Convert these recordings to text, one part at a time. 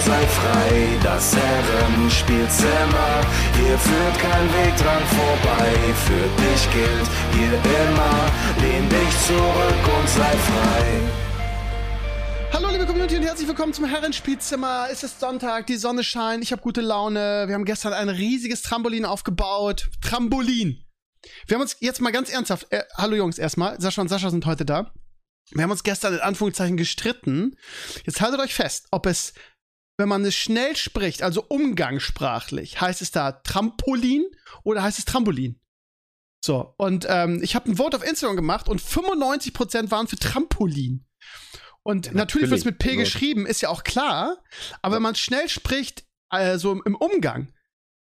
sei frei. Das Herrenspielzimmer, hier führt kein Weg dran vorbei. Für dich gilt hier immer, lehn dich zurück und sei frei. Hallo liebe Community und herzlich willkommen zum Herrenspielzimmer. Es ist Sonntag, die Sonne scheint, ich habe gute Laune. Wir haben gestern ein riesiges Trampolin aufgebaut. Trampolin. Wir haben uns jetzt mal ganz ernsthaft, äh, hallo Jungs erstmal, Sascha und Sascha sind heute da. Wir haben uns gestern in Anführungszeichen gestritten. Jetzt haltet euch fest, ob es, wenn man es schnell spricht, also umgangssprachlich, heißt es da Trampolin oder heißt es Trampolin? So, und ähm, ich habe ein Vote auf Instagram gemacht und 95% waren für Trampolin. Und Ja, natürlich wird es mit P natürlich. geschrieben, ist ja auch klar. Aber wenn man schnell spricht, also im Umgang,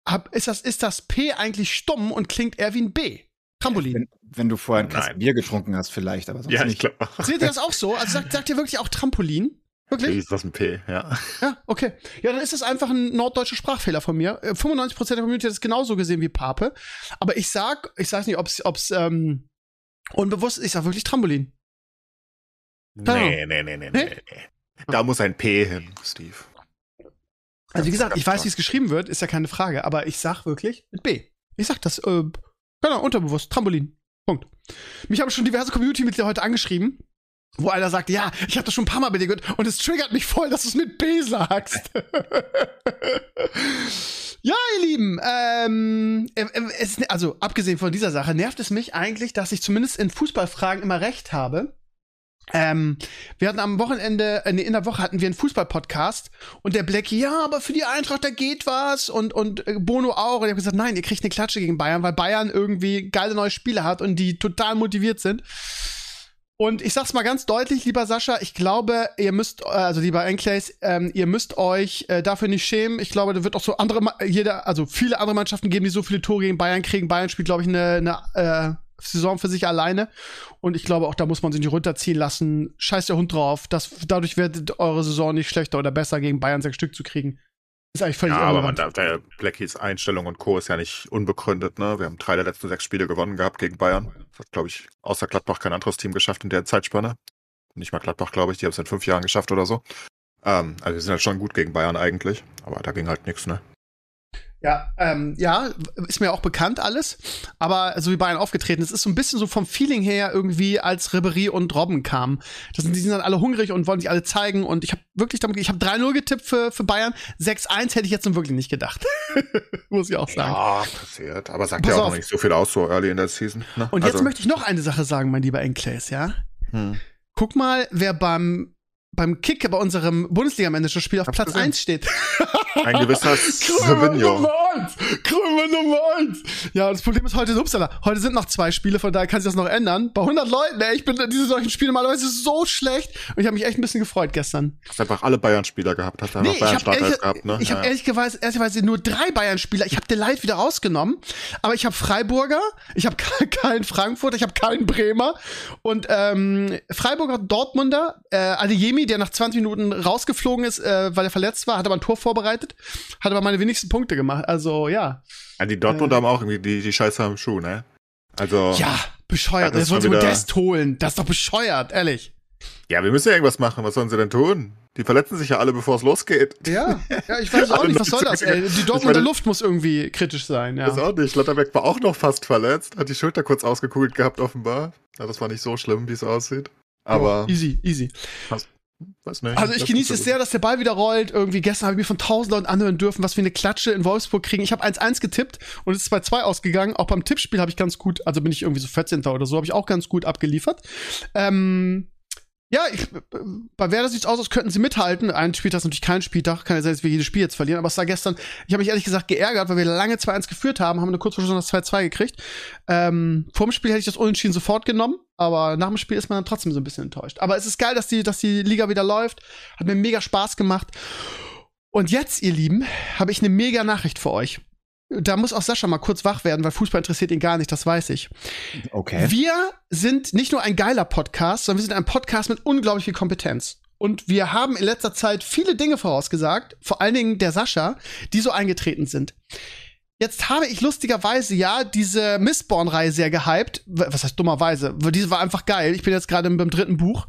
hab, ist, das, ist das P eigentlich stumm und klingt eher wie ein B. Trampolin. Wenn, wenn du vorher ein. Bier getrunken hast, vielleicht, aber sonst Ja, ich nicht. glaube. Seht ihr das auch so? Also sagt, sagt ihr wirklich auch Trampolin? Wirklich? Ist das ein P, ja. Ja, okay. Ja, dann ist das einfach ein norddeutscher Sprachfehler von mir. Äh, 95% der Community hat es genauso gesehen wie Pape. Aber ich sag, ich weiß nicht, ob's, ob's ähm, unbewusst ist, ich sag wirklich Trampolin. Nee, nee, nee, nee, nee. Da muss ein P hin, Steve. Also wie gesagt, ich weiß, wie es geschrieben wird, ist ja keine Frage, aber ich sag wirklich mit B. Ich sag das, äh, genau, unterbewusst, Trampolin. Punkt. Mich haben schon diverse Community-Mitglieder heute angeschrieben, wo einer sagt, ja, ich habe das schon ein paar Mal bei dir gehört und es triggert mich voll, dass du es mit B sagst. ja, ihr Lieben, ähm, äh, äh, es, also abgesehen von dieser Sache, nervt es mich eigentlich, dass ich zumindest in Fußballfragen immer recht habe. Ähm, wir hatten am Wochenende, äh, nee, in der Woche hatten wir einen Fußball-Podcast und der Blackie, ja, aber für die Eintracht, da geht was und, und Bono auch. Und ich habe gesagt, nein, ihr kriegt eine Klatsche gegen Bayern, weil Bayern irgendwie geile neue Spiele hat und die total motiviert sind. Und ich sag's mal ganz deutlich, lieber Sascha, ich glaube, ihr müsst, äh, also lieber Enclays, ähm, ihr müsst euch äh, dafür nicht schämen. Ich glaube, da wird auch so andere, jeder, also viele andere Mannschaften geben, die so viele Tore gegen Bayern kriegen. Bayern spielt, glaube ich, eine, eine äh, Saison für sich alleine. Und ich glaube, auch da muss man sich nicht runterziehen lassen. Scheiß der Hund drauf. Das, dadurch wird eure Saison nicht schlechter oder besser, gegen Bayern sechs Stück zu kriegen. Ist eigentlich völlig Ja, aber man, der Blackies Einstellung und Co. ist ja nicht unbegründet, ne? Wir haben drei der letzten sechs Spiele gewonnen gehabt gegen Bayern. Das hat, glaube ich, außer Gladbach kein anderes Team geschafft in der Zeitspanne. Nicht mal Gladbach, glaube ich, die haben es in fünf Jahren geschafft oder so. Ähm, also wir sind halt schon gut gegen Bayern eigentlich, aber da ging halt nichts, ne? Ja, ähm, ja, ist mir auch bekannt alles. Aber so wie Bayern aufgetreten ist, ist so ein bisschen so vom Feeling her irgendwie, als Ribery und Robben kamen. Das sind, die sind dann alle hungrig und wollen sich alle zeigen. Und ich habe wirklich damit, ich habe 3-0 getippt für, für Bayern. 6-1 hätte ich jetzt nun wirklich nicht gedacht. Muss ich auch sagen. Ja, passiert. Aber sagt Pass ja auch noch nicht so viel aus, so early in der Season. Ne? Und jetzt also, möchte ich noch eine Sache sagen, mein lieber Enclays, ja? hm. Guck mal, wer beim beim Kick bei unserem Bundesliga-Manager-Spiel auf Platz gesehen. 1 steht. ein gewisser Savinho. Nummer eins! Krümmer Nummer eins! Ja, das Problem ist heute, upsala, heute sind noch zwei Spiele, von daher kann sich das noch ändern. Bei 100 Leuten, ey, ich bin diese solchen Spiele normalerweise so schlecht. Und ich habe mich echt ein bisschen gefreut gestern. Hast einfach alle Bayern-Spieler gehabt, hast einfach Nee, habe Bayern-Starter ehrlich, gehabt, ne? ich hab Ja. ehrlicherweise, ehrlicherweise nur drei Bayern-Spieler. Ich habe den Light wieder rausgenommen, aber ich habe Freiburger, ich habe keinen Frankfurt, ich habe keinen Bremer und ähm, Freiburger Dortmunder, äh, Adeyemi, der nach 20 Minuten rausgeflogen ist, äh, weil er verletzt war, hat aber ein Tor vorbereitet, hat aber meine wenigsten Punkte gemacht. Also ja, Ja, die Dortmunder haben auch irgendwie die, die Scheiße am Schuh, ne? Also. ja, bescheuert. Das Er ist soll schon wieder- Modest holen. Das ist doch bescheuert, ehrlich. Ja, wir müssen ja irgendwas machen. Was sollen sie denn tun? Die verletzen sich ja alle, bevor es losgeht. Ja, ja, ich weiß auch nicht, was soll das, ey? Die Dortmunder Luft muss irgendwie kritisch sein, ja. Ist auch nicht. Lotterbeck war auch noch fast verletzt. Hat die Schulter kurz ausgekugelt gehabt, offenbar. Ja, das war nicht so schlimm, wie es aussieht. Aber, Easy, easy. Weiß nicht. Also ich genieße es sehr, dass der Ball wieder rollt. Irgendwie gestern habe ich mir von tausend Leuten anhören dürfen, was wir eine Klatsche in Wolfsburg kriegen. Ich habe 1-1 getippt und es ist 2-2 ausgegangen. Auch beim Tippspiel habe ich ganz gut, also bin ich irgendwie so 14. oder so, habe ich auch ganz gut abgeliefert. Ähm, ja, ich, bei Werder sieht es aus, als könnten sie mithalten. Ein Spieltag ist natürlich kein Spieltag, kann ja sein, dass wir jedes Spiel jetzt verlieren. Aber es war gestern, ich habe mich ehrlich gesagt geärgert, weil wir lange 2-1 geführt haben, haben eine kurz vor Schluss noch das 2-2 gekriegt. Ähm, vor dem Spiel hätte ich das Unentschieden sofort genommen, aber nach dem Spiel ist man dann trotzdem so ein bisschen enttäuscht. Aber es ist geil, dass die, dass die Liga wieder läuft. Hat mir mega Spaß gemacht. Und jetzt, ihr Lieben, habe ich eine mega Nachricht für euch. Da muss auch Sascha mal kurz wach werden, weil Fußball interessiert ihn gar nicht, das weiß ich. Okay. Wir sind nicht nur ein geiler Podcast, sondern wir sind ein Podcast mit unglaublich viel Kompetenz. Und wir haben in letzter Zeit viele Dinge vorausgesagt, vor allen Dingen der Sascha, die so eingetreten sind. Jetzt habe ich lustigerweise ja diese Mistborn-Reihe sehr gehypt. Was heißt dummerweise? Diese war einfach geil. Ich bin jetzt gerade beim dritten Buch.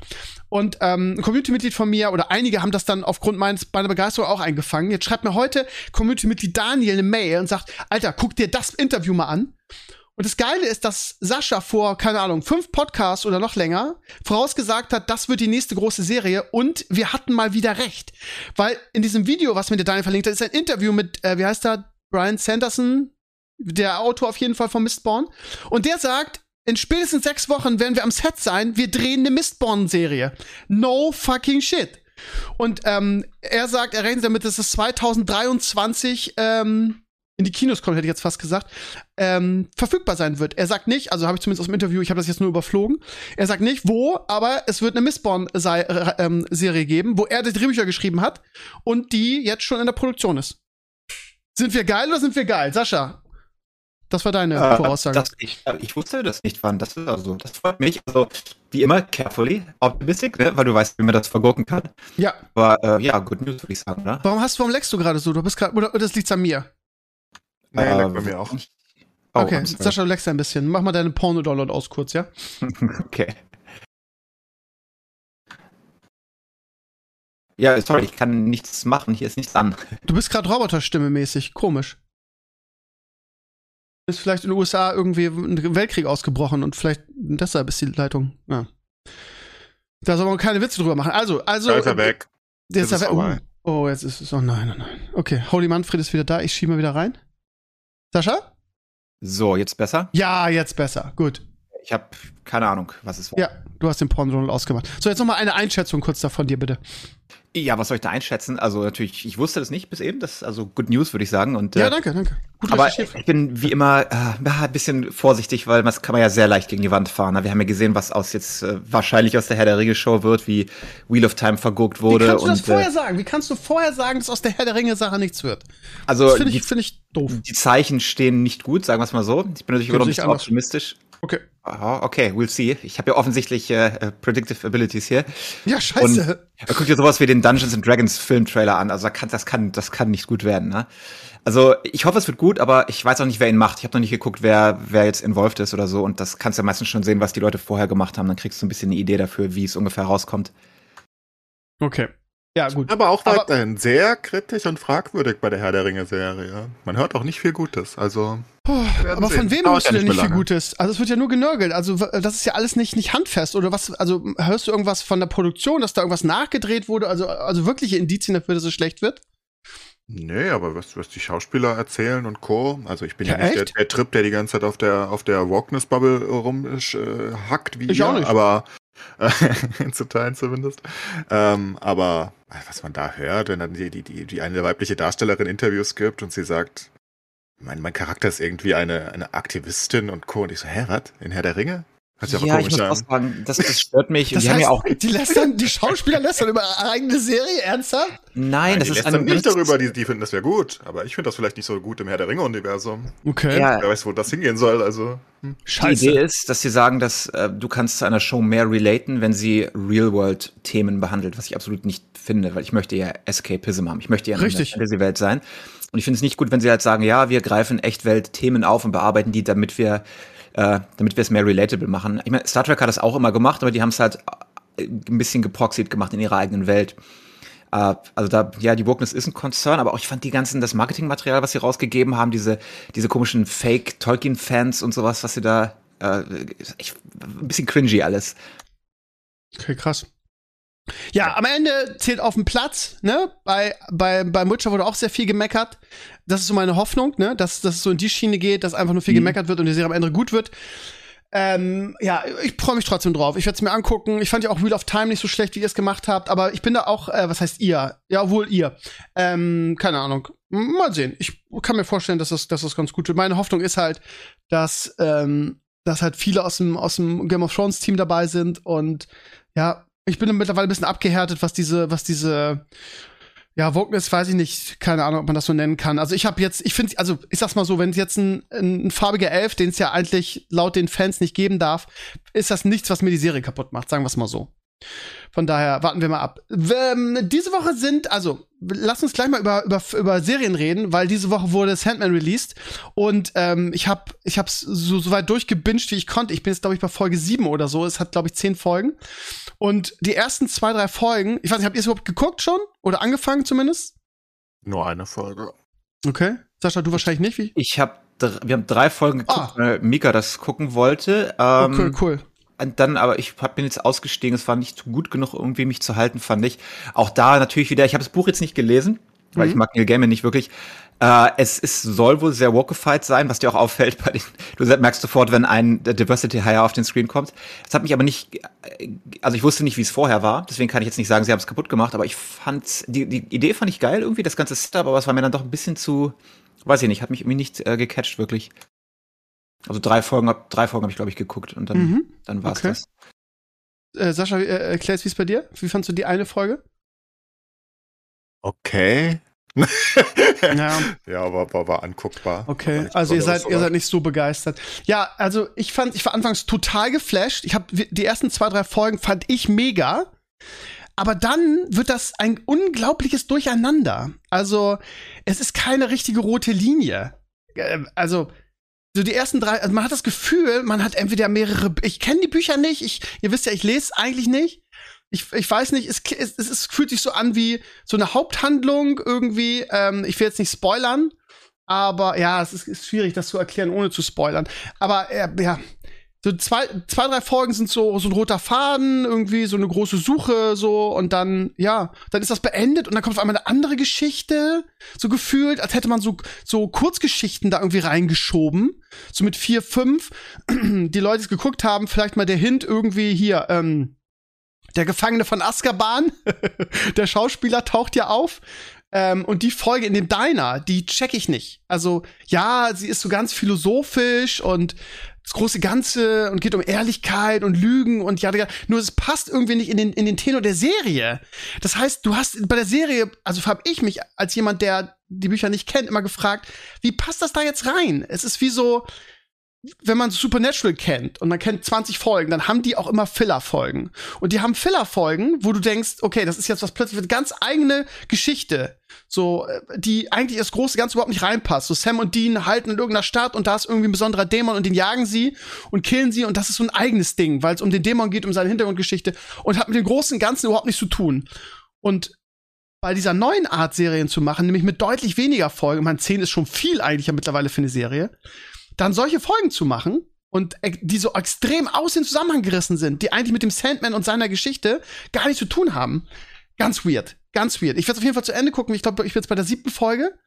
Und ähm, ein Community-Mitglied von mir oder einige haben das dann aufgrund meines, meiner Begeisterung auch eingefangen. Jetzt schreibt mir heute Community-Mitglied Daniel eine Mail und sagt, Alter, guck dir das Interview mal an. Und das Geile ist, dass Sascha vor, keine Ahnung, fünf Podcasts oder noch länger vorausgesagt hat, das wird die nächste große Serie und wir hatten mal wieder recht. Weil in diesem Video, was mir der Daniel verlinkt hat, ist ein Interview mit, äh, wie heißt er, Brian Sanderson, der Autor auf jeden Fall von Mistborn. Und der sagt, in spätestens sechs Wochen werden wir am Set sein, wir drehen eine Mistborn-Serie. No fucking shit. Und ähm, er sagt, er rechnet damit, dass es 2023 ähm, in die Kinos kommt, hätte ich jetzt fast gesagt, ähm, verfügbar sein wird. Er sagt nicht, also habe ich zumindest aus dem Interview, ich habe das jetzt nur überflogen, er sagt nicht, wo, aber es wird eine Mistborn-Serie geben, wo er die Drehbücher geschrieben hat und die jetzt schon in der Produktion ist. Sind wir geil oder sind wir geil? Sascha, das war deine Äh, Voraussage. das, ich, ich wusste das nicht, wann. Das ist also, das freut mich. Also, wie immer, carefully, optimistic, ne? weil du weißt, wie man das vergurken kann. ja. Aber äh, ja, good news, würde ich sagen, ne? Warum hast, warum leckst du gerade so? Du bist gerade, oder, das liegt an mir? Nee, Äh, leckt bei mir auch. Oh, okay. Sascha, du leckst ein bisschen. Mach mal deine Porno-Download aus kurz, ja? Okay. Ja, sorry, ich kann nichts machen. Hier ist nichts an. Du bist gerade Roboterstimme mäßig. Komisch. Ist vielleicht in den USA irgendwie ein Weltkrieg ausgebrochen und vielleicht deshalb ist die Leitung. Ja. Da soll man keine Witze drüber machen. Also, also. Da ist er weg. Der ist er ist weg. Oh, oh, jetzt ist es. Oh nein, oh nein. Okay, Holy Manfred ist wieder da. Ich schiebe mal wieder rein. Sascha? So, jetzt besser? Ja, jetzt besser. Gut. Ich habe keine Ahnung, was es war. Ja, du hast den Porno ausgemacht. So, jetzt noch mal eine Einschätzung kurz davon dir, bitte. Ja, was soll ich da einschätzen? Also natürlich, ich wusste das nicht bis eben. Das ist also Good News, würde ich sagen. Und, Ja, äh, danke, danke. Gut Aber ich bin wie immer äh, ein bisschen vorsichtig, weil das kann man ja sehr leicht gegen die Wand fahren. Wir haben ja gesehen, was aus jetzt äh, wahrscheinlich aus der Herr der Ringe Show wird, wie Wheel of Time verguckt Wie wurde. kannst du das und, vorher äh, sagen? Wie kannst du vorher sagen, dass aus der Herr der Ringe-Sache nichts wird? also Das finde die, ich, find ich doof. die Zeichen stehen nicht gut, sagen wir es mal so. Ich bin natürlich immer noch ein bisschen anders. optimistisch. Okay. Aha, okay, we'll see. Ich habe ja offensichtlich äh, äh, Predictive Abilities hier. Ja, scheiße. Da guckt ihr sowas wie den Dungeons and Dragons Filmtrailer an. Also da kann, das kann, das kann nicht gut werden. Ne? Also ich hoffe, es wird gut, aber ich weiß auch nicht, wer ihn macht. Ich habe noch nicht geguckt, wer, wer jetzt involved ist oder so. Und das kannst du ja meistens schon sehen, was die Leute vorher gemacht haben. Dann kriegst du ein bisschen eine Idee dafür, wie es ungefähr rauskommt. okay. Ja, gut. Aber auch Aber- weiterhin sehr kritisch und fragwürdig bei der Herr der Ringe-Serie. Man hört auch nicht viel Gutes. Also, aber sehen. von wem hörst du denn nicht nicht viel. Gutes? Also es wird ja nur genörgelt. Also das ist ja alles nicht, nicht handfest. Oder was, also hörst du irgendwas von der Produktion, dass da irgendwas nachgedreht wurde? Also, also wirkliche Indizien dafür, dass es schlecht wird? nee, aber was, was die Schauspieler erzählen und Co. Also ich bin ja, Ja, nicht der, der Trip, der die ganze Zeit auf der, auf der Wokeness-Bubble rumhackt, äh, wie Ich ihr, auch nicht. aber äh, zu Teilen zumindest. Ähm, aber was man da hört, wenn dann die, die, die eine weibliche Darstellerin Interviews gibt und sie sagt, mein, mein Charakter ist irgendwie eine, eine Aktivistin und Co. Und ich so, hä, was? In Herr der Ringe? Hört sich aber ich komisch muss an. auch sagen, das, das stört mich. Das die haben heißt, ja auch. die lästern, die Schauspieler lästern über ihre eigene Serie, ernsthaft? Nein, Nein, das die ist lästern nicht darüber, die, die finden das wäre gut. Aber ich finde das vielleicht nicht so gut im Herr der Ringe-Universum. Okay. Ja, Wer weiß, wo das hingehen soll, also. hm. Die Idee ist, dass sie sagen, dass äh, du kannst zu einer Show mehr relaten, wenn sie Real-World-Themen behandelt, was ich absolut nicht finde, weil ich möchte ja Escapism haben. Ich möchte ja in der Fantasy-Welt sein. Und ich finde es nicht gut, wenn sie halt sagen, ja, wir greifen Echtwelt-Themen auf und bearbeiten die, damit wir, äh, damit wir es mehr relatable machen. Ich meine, Star Trek hat das auch immer gemacht, aber die haben es halt äh, ein bisschen geproxied gemacht in ihrer eigenen Welt. Äh, also da, ja, die Wokeness ist ein Concern, aber auch ich fand die ganzen, das Marketingmaterial, was sie rausgegeben haben, diese, diese komischen Fake-Tolkien-Fans und sowas, was sie da, äh, ich, ein bisschen cringy alles. Okay, krass. Ja, am Ende zählt auf dem Platz, ne? Bei, bei, beim Witcher wurde auch sehr viel gemeckert. Das ist so meine Hoffnung, ne? Dass, dass es so in die Schiene geht, dass einfach nur viel Mhm. gemeckert wird und die Serie am Ende gut wird. Ähm, ja, ich freue mich trotzdem drauf. Ich werde es mir angucken. Ich fand ja auch Wheel of Time nicht so schlecht, wie ihr es gemacht habt, aber ich bin da auch, äh, was heißt ihr? Ja, wohl ihr. Ähm, keine Ahnung. Mal sehen. Ich kann mir vorstellen, dass das, dass das ganz gut wird. Meine Hoffnung ist halt, dass, ähm, dass halt viele aus dem, aus dem Game of Thrones Team dabei sind und ja, ich bin mittlerweile ein bisschen abgehärtet, was diese, was diese, Ja, Wokeness weiß ich nicht, keine Ahnung, ob man das so nennen kann. Also ich habe jetzt, ich finde, also ich sag's mal so, wenn es jetzt ein, ein, farbiger Elf, den es ja eigentlich laut den Fans nicht geben darf, ist das nichts, was mir die Serie kaputt macht, sagen wir es mal so. Von daher warten wir mal ab. Ähm, diese Woche sind, also lass uns gleich mal über, über, über Serien reden, weil diese Woche wurde Sandman released und ähm, ich habe ich hab's so, so weit durchgebinged, wie ich konnte. Ich bin jetzt, glaube ich, bei Folge 7 oder so. Es hat, glaube ich, 10 Folgen. Und die ersten zwei, drei Folgen, ich weiß nicht, habt ihr es überhaupt geguckt schon? Oder angefangen zumindest? Nur eine Folge. Okay. Sascha, du wahrscheinlich nicht, wie? Ich habe, wir haben drei Folgen geguckt, Ah. weil Mika das gucken wollte. Ähm, Okay, cool. Und dann, aber ich hab, bin jetzt ausgestiegen, es war nicht gut genug, irgendwie mich zu halten, fand ich. Auch da natürlich wieder, ich habe das Buch jetzt nicht gelesen, weil Mhm. ich mag Neil Gaiman nicht wirklich. Äh, es ist, soll wohl sehr walkified sein, was dir auch auffällt bei den, du merkst sofort, wenn ein Diversity Hire auf den Screen kommt. Es hat mich aber nicht, äh, also ich wusste nicht, wie es vorher war, deswegen kann ich jetzt nicht sagen, sie haben es kaputt gemacht, aber ich fand's, die, die Idee fand ich geil irgendwie, das ganze Setup, aber es war mir dann doch ein bisschen zu, weiß ich nicht, hat mich irgendwie nicht äh, gecatcht, wirklich. Also drei Folgen, drei Folgen habe ich, glaube ich, geguckt und dann, Mhm. dann war's Okay. das. Äh, Sascha, äh, erklärst, wie es bei dir? Wie fandst du die eine Folge? Okay. Ja. Ja, war, war, war anguckbar. War Okay, nichts also ihr seid, ihr aber- seid nicht so begeistert. Ja, also ich fand, ich war anfangs total geflasht. Ich habe die ersten zwei, drei Folgen fand ich mega. Aber dann wird das ein unglaubliches Durcheinander. Also es ist keine richtige rote Linie. Äh, Also so die ersten drei, also man hat das Gefühl, man hat entweder mehrere. Ich kenne die Bücher nicht. Ich, ihr wisst ja, ich lese eigentlich nicht. Ich, ich weiß nicht, es, es, es, fühlt sich so an wie so eine Haupthandlung irgendwie. Ähm, ich will jetzt nicht spoilern, aber ja, es ist, ist schwierig, das zu erklären, ohne zu spoilern. Aber äh, ja, so zwei, zwei, drei Folgen sind so, so ein roter Faden, irgendwie so eine große Suche, so, und dann, ja, dann ist das beendet und dann kommt auf einmal eine andere Geschichte, so gefühlt, als hätte man so, so Kurzgeschichten da irgendwie reingeschoben, so mit vier, fünf. Die Leute, es geguckt haben, vielleicht mal der Hint irgendwie hier, ähm, der Gefangene von Azkaban, der Schauspieler taucht ja auf. Ähm, und die Folge in dem Diner, die check ich nicht. Also, ja, sie ist so ganz philosophisch und das große Ganze und geht um Ehrlichkeit und Lügen und ja, nur es passt irgendwie nicht in den, in den Tenor der Serie. Das heißt, du hast bei der Serie, also habe ich mich als jemand, der die Bücher nicht kennt, immer gefragt, wie passt das da jetzt rein? Es ist wie so, wenn man Supernatural kennt und man kennt 20 Folgen, dann haben die auch immer Filler-Folgen. Und die haben Filler-Folgen, wo du denkst, okay, das ist jetzt was plötzlich eine ganz eigene Geschichte. So, äh, die eigentlich das große Ganze überhaupt nicht reinpasst. So Sam und Dean halten in irgendeiner Stadt und da ist irgendwie ein besonderer Dämon und den jagen sie und killen sie und das ist so ein eigenes Ding, weil es um den Dämon geht, um seine Hintergrundgeschichte und hat mit dem großen Ganzen überhaupt nichts zu tun. Und bei dieser neuen Art Serien zu machen, nämlich mit deutlich weniger Folgen, man 10 ist schon viel eigentlich ja mittlerweile für eine Serie, dann solche Folgen zu machen und e- die so extrem aus dem Zusammenhang gerissen sind, die eigentlich mit dem Sandman und seiner Geschichte gar nichts zu tun haben. Ganz weird, ganz weird. Ich werde auf jeden Fall zu Ende gucken. Ich glaube, ich bin jetzt bei der siebten Folge.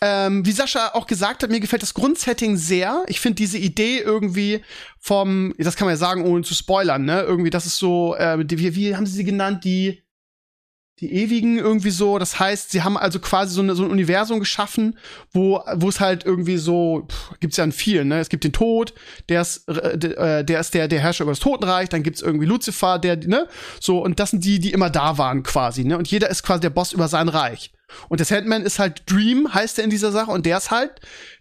Ähm, wie Sascha auch gesagt hat, mir gefällt das Grundsetting sehr. Ich finde diese Idee irgendwie vom, das kann man ja sagen, ohne zu spoilern, ne? Irgendwie, das ist so, äh, wie, wie haben sie sie genannt? Die, die Ewigen irgendwie so. Das heißt, sie haben also quasi so, eine, so ein Universum geschaffen, wo, wo es halt irgendwie so, pff, gibt's ja in vielen, ne? Es gibt den Tod, der ist, äh, der, äh, der ist der, der Herrscher über das Totenreich, dann gibt's irgendwie Lucifer, der, ne? So, und das sind die, die immer da waren quasi, ne? Und jeder ist quasi der Boss über sein Reich. Und der Sandman ist halt Dream, heißt er in dieser Sache, und der ist halt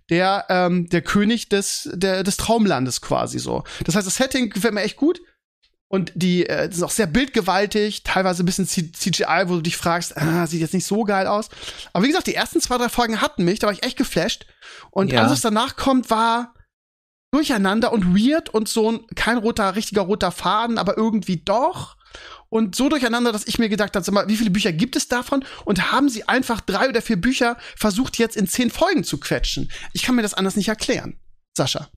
der, ähm, der König des, der, des Traumlandes quasi so. Das heißt, das Setting gefällt mir echt gut. Und die äh, ist auch sehr bildgewaltig, teilweise ein bisschen CGI, wo du dich fragst, ah, sieht jetzt nicht so geil aus. Aber wie gesagt, die ersten zwei, drei Folgen hatten mich, da war ich echt geflasht. Und Ja. alles, was danach kommt, war durcheinander und weird und so ein, kein roter, richtiger roter Faden, aber irgendwie doch. Und so durcheinander, dass ich mir gedacht habe, sag mal, wie viele Bücher gibt es davon? Und haben sie einfach drei oder vier Bücher versucht, jetzt in zehn Folgen zu quetschen? Ich kann mir das anders nicht erklären. Sascha.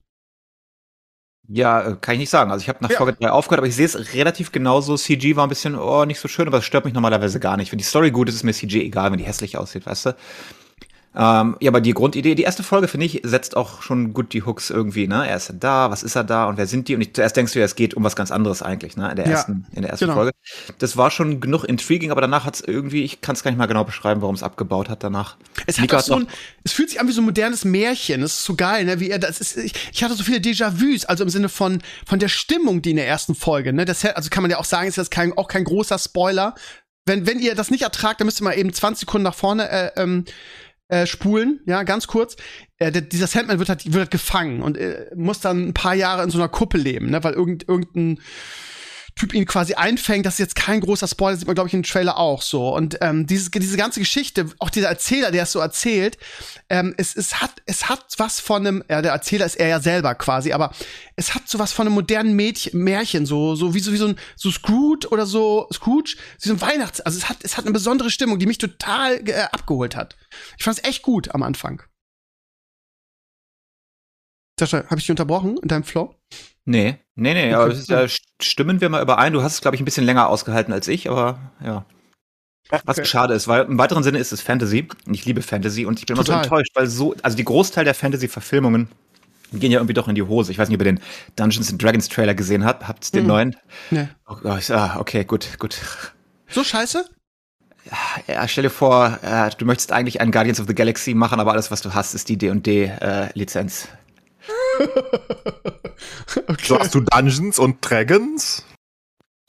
Ja, äh, kann ich nicht sagen. Also ich habe nach Ja. Folge 3 aufgehört, aber ich sehe es relativ genauso. CG war ein bisschen, oh, nicht so schön, aber es stört mich normalerweise gar nicht. Wenn die Story gut ist, ist mir CG egal, wenn die hässlich aussieht, weißt du? Ähm, ja, aber die Grundidee, die erste Folge, finde ich, setzt auch schon gut die Hooks irgendwie, ne? Er ist da, was ist er da und wer sind die? Und ich, zuerst denkst du ja, es geht um was ganz anderes eigentlich, ne? In der Ja, ersten, in der ersten genau. Folge. Das war schon genug intriguing, aber danach hat es irgendwie, ich kann es gar nicht mal genau beschreiben, warum es abgebaut hat danach. Es hat auch so ein, es fühlt sich an wie so ein modernes Märchen. Das ist so geil, ne? Wie er das ist. Ich, ich hatte so viele Déjà-vus, also im Sinne von von der Stimmung, die in der ersten Folge, ne? Das also kann man ja auch sagen, ist jetzt kein auch kein großer Spoiler. wenn, wenn ihr das nicht ertragt, dann müsst ihr mal eben 20 Sekunden nach vorne äh, ähm, äh, spulen, ja, ganz kurz. Äh, dieser Sandman wird halt, wird halt gefangen und äh, muss dann ein paar Jahre in so einer Kuppel leben, ne, weil irgend, irgendein Typ ihn quasi einfängt. Das ist jetzt kein großer Spoiler, sieht man, glaube ich, im Trailer auch so. Und ähm, dieses, diese ganze Geschichte, auch dieser Erzähler, der es so erzählt, ähm, es, es, hat, es hat was von einem, ja, der Erzähler ist er ja selber quasi, aber es hat so was von einem modernen Mädchen, Märchen, so, so wie so, wie so ein so Scrooge oder so, Scrooge, wie so ein Weihnachts-, also es hat, es hat eine besondere Stimmung, die mich total äh, abgeholt hat. Ich fand es echt gut am Anfang. Sascha, habe ich dich unterbrochen in deinem Flow? Nee, nee, nee, aber ja, stimmen wir mal überein. Du hast es, glaube ich, ein bisschen länger ausgehalten als ich, aber ja. Was okay. schade ist, weil im weiteren Sinne ist es Fantasy. Und ich liebe Fantasy und ich bin Total. immer so enttäuscht, weil so, also die Großteil der Fantasy-Verfilmungen gehen ja irgendwie doch in die Hose. Ich weiß nicht, ob ihr den Dungeons and Dragons Trailer gesehen habt. Habt ihr den mhm. neuen? Nee. Oh, ah, okay, gut, gut. So scheiße? Ja, stell dir vor, äh, du möchtest eigentlich einen Guardians of the Galaxy machen, aber alles, was du hast, ist die D&D-Lizenz. Okay. So hast du Dungeons und Dragons?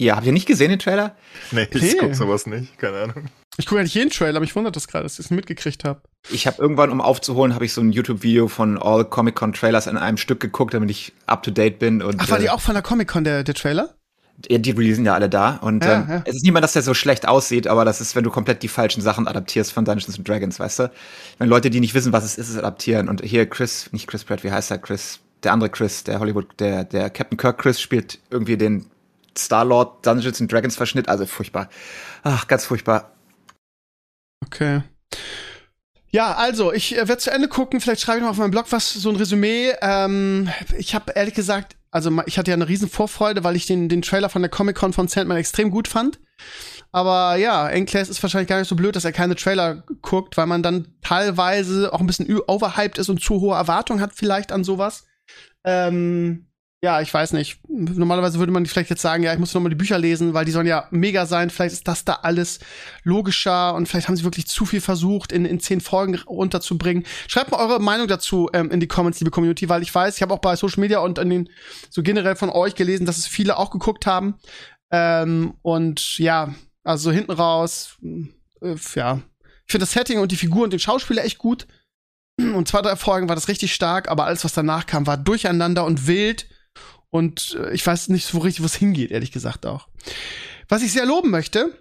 Ja, habt ihr nicht gesehen den Trailer? Nee, ich hey. guck sowas nicht, keine Ahnung. Ich gucke eigentlich jeden Trailer, aber ich wundert das gerade, dass ich es mitgekriegt habe. Ich habe irgendwann, um aufzuholen, habe ich so ein YouTube-Video von All Comic-Con-Trailers in einem Stück geguckt, damit ich up-to-date bin. Und, Ach, war die äh, auch von der Comic-Con, der, der Trailer? Ja, die releasen ja alle da. Und ja, ähm, ja. es ist niemand, dass der so schlecht aussieht, aber das ist, wenn du komplett die falschen Sachen adaptierst von Dungeons and Dragons, weißt du? Wenn Leute, die nicht wissen, was es ist, es adaptieren. Und hier Chris, nicht Chris Pratt, wie heißt er? Chris, der andere Chris, der Hollywood, der, der Captain Kirk Chris spielt irgendwie den Star-Lord Dungeons and Dragons Verschnitt. Also furchtbar. Ach, ganz furchtbar. Okay. Ja, also ich äh, werde zu Ende gucken. Vielleicht schreibe ich noch auf meinem Blog was, so ein Resümee. Ähm, ich habe ehrlich gesagt, also ich hatte ja eine riesen Vorfreude, weil ich den, den Trailer von der Comic Con von Sandman extrem gut fand. Aber ja, Enclaves ist wahrscheinlich gar nicht so blöd, dass er keine Trailer guckt, weil man dann teilweise auch ein bisschen overhyped ist und zu hohe Erwartungen hat vielleicht an sowas. Ähm, ja, ich weiß nicht. Normalerweise würde man vielleicht jetzt sagen, ja, ich muss noch mal die Bücher lesen, weil die sollen ja mega sein. Vielleicht ist das da alles logischer und vielleicht haben sie wirklich zu viel versucht, in, in zehn Folgen runterzubringen. Schreibt mal eure Meinung dazu ähm, in die Comments, liebe Community, weil ich weiß, ich habe auch bei Social Media und in den, so generell von euch gelesen, dass es viele auch geguckt haben. Ähm, und ja, also so hinten raus, äh, ja. Ich finde das Setting und die Figur und den Schauspieler echt gut. Und zwei, drei Folgen war das richtig stark, aber alles, was danach kam, war durcheinander und wild. Und äh, ich weiß nicht so richtig, wo es hingeht, ehrlich gesagt auch. Was ich sehr loben möchte,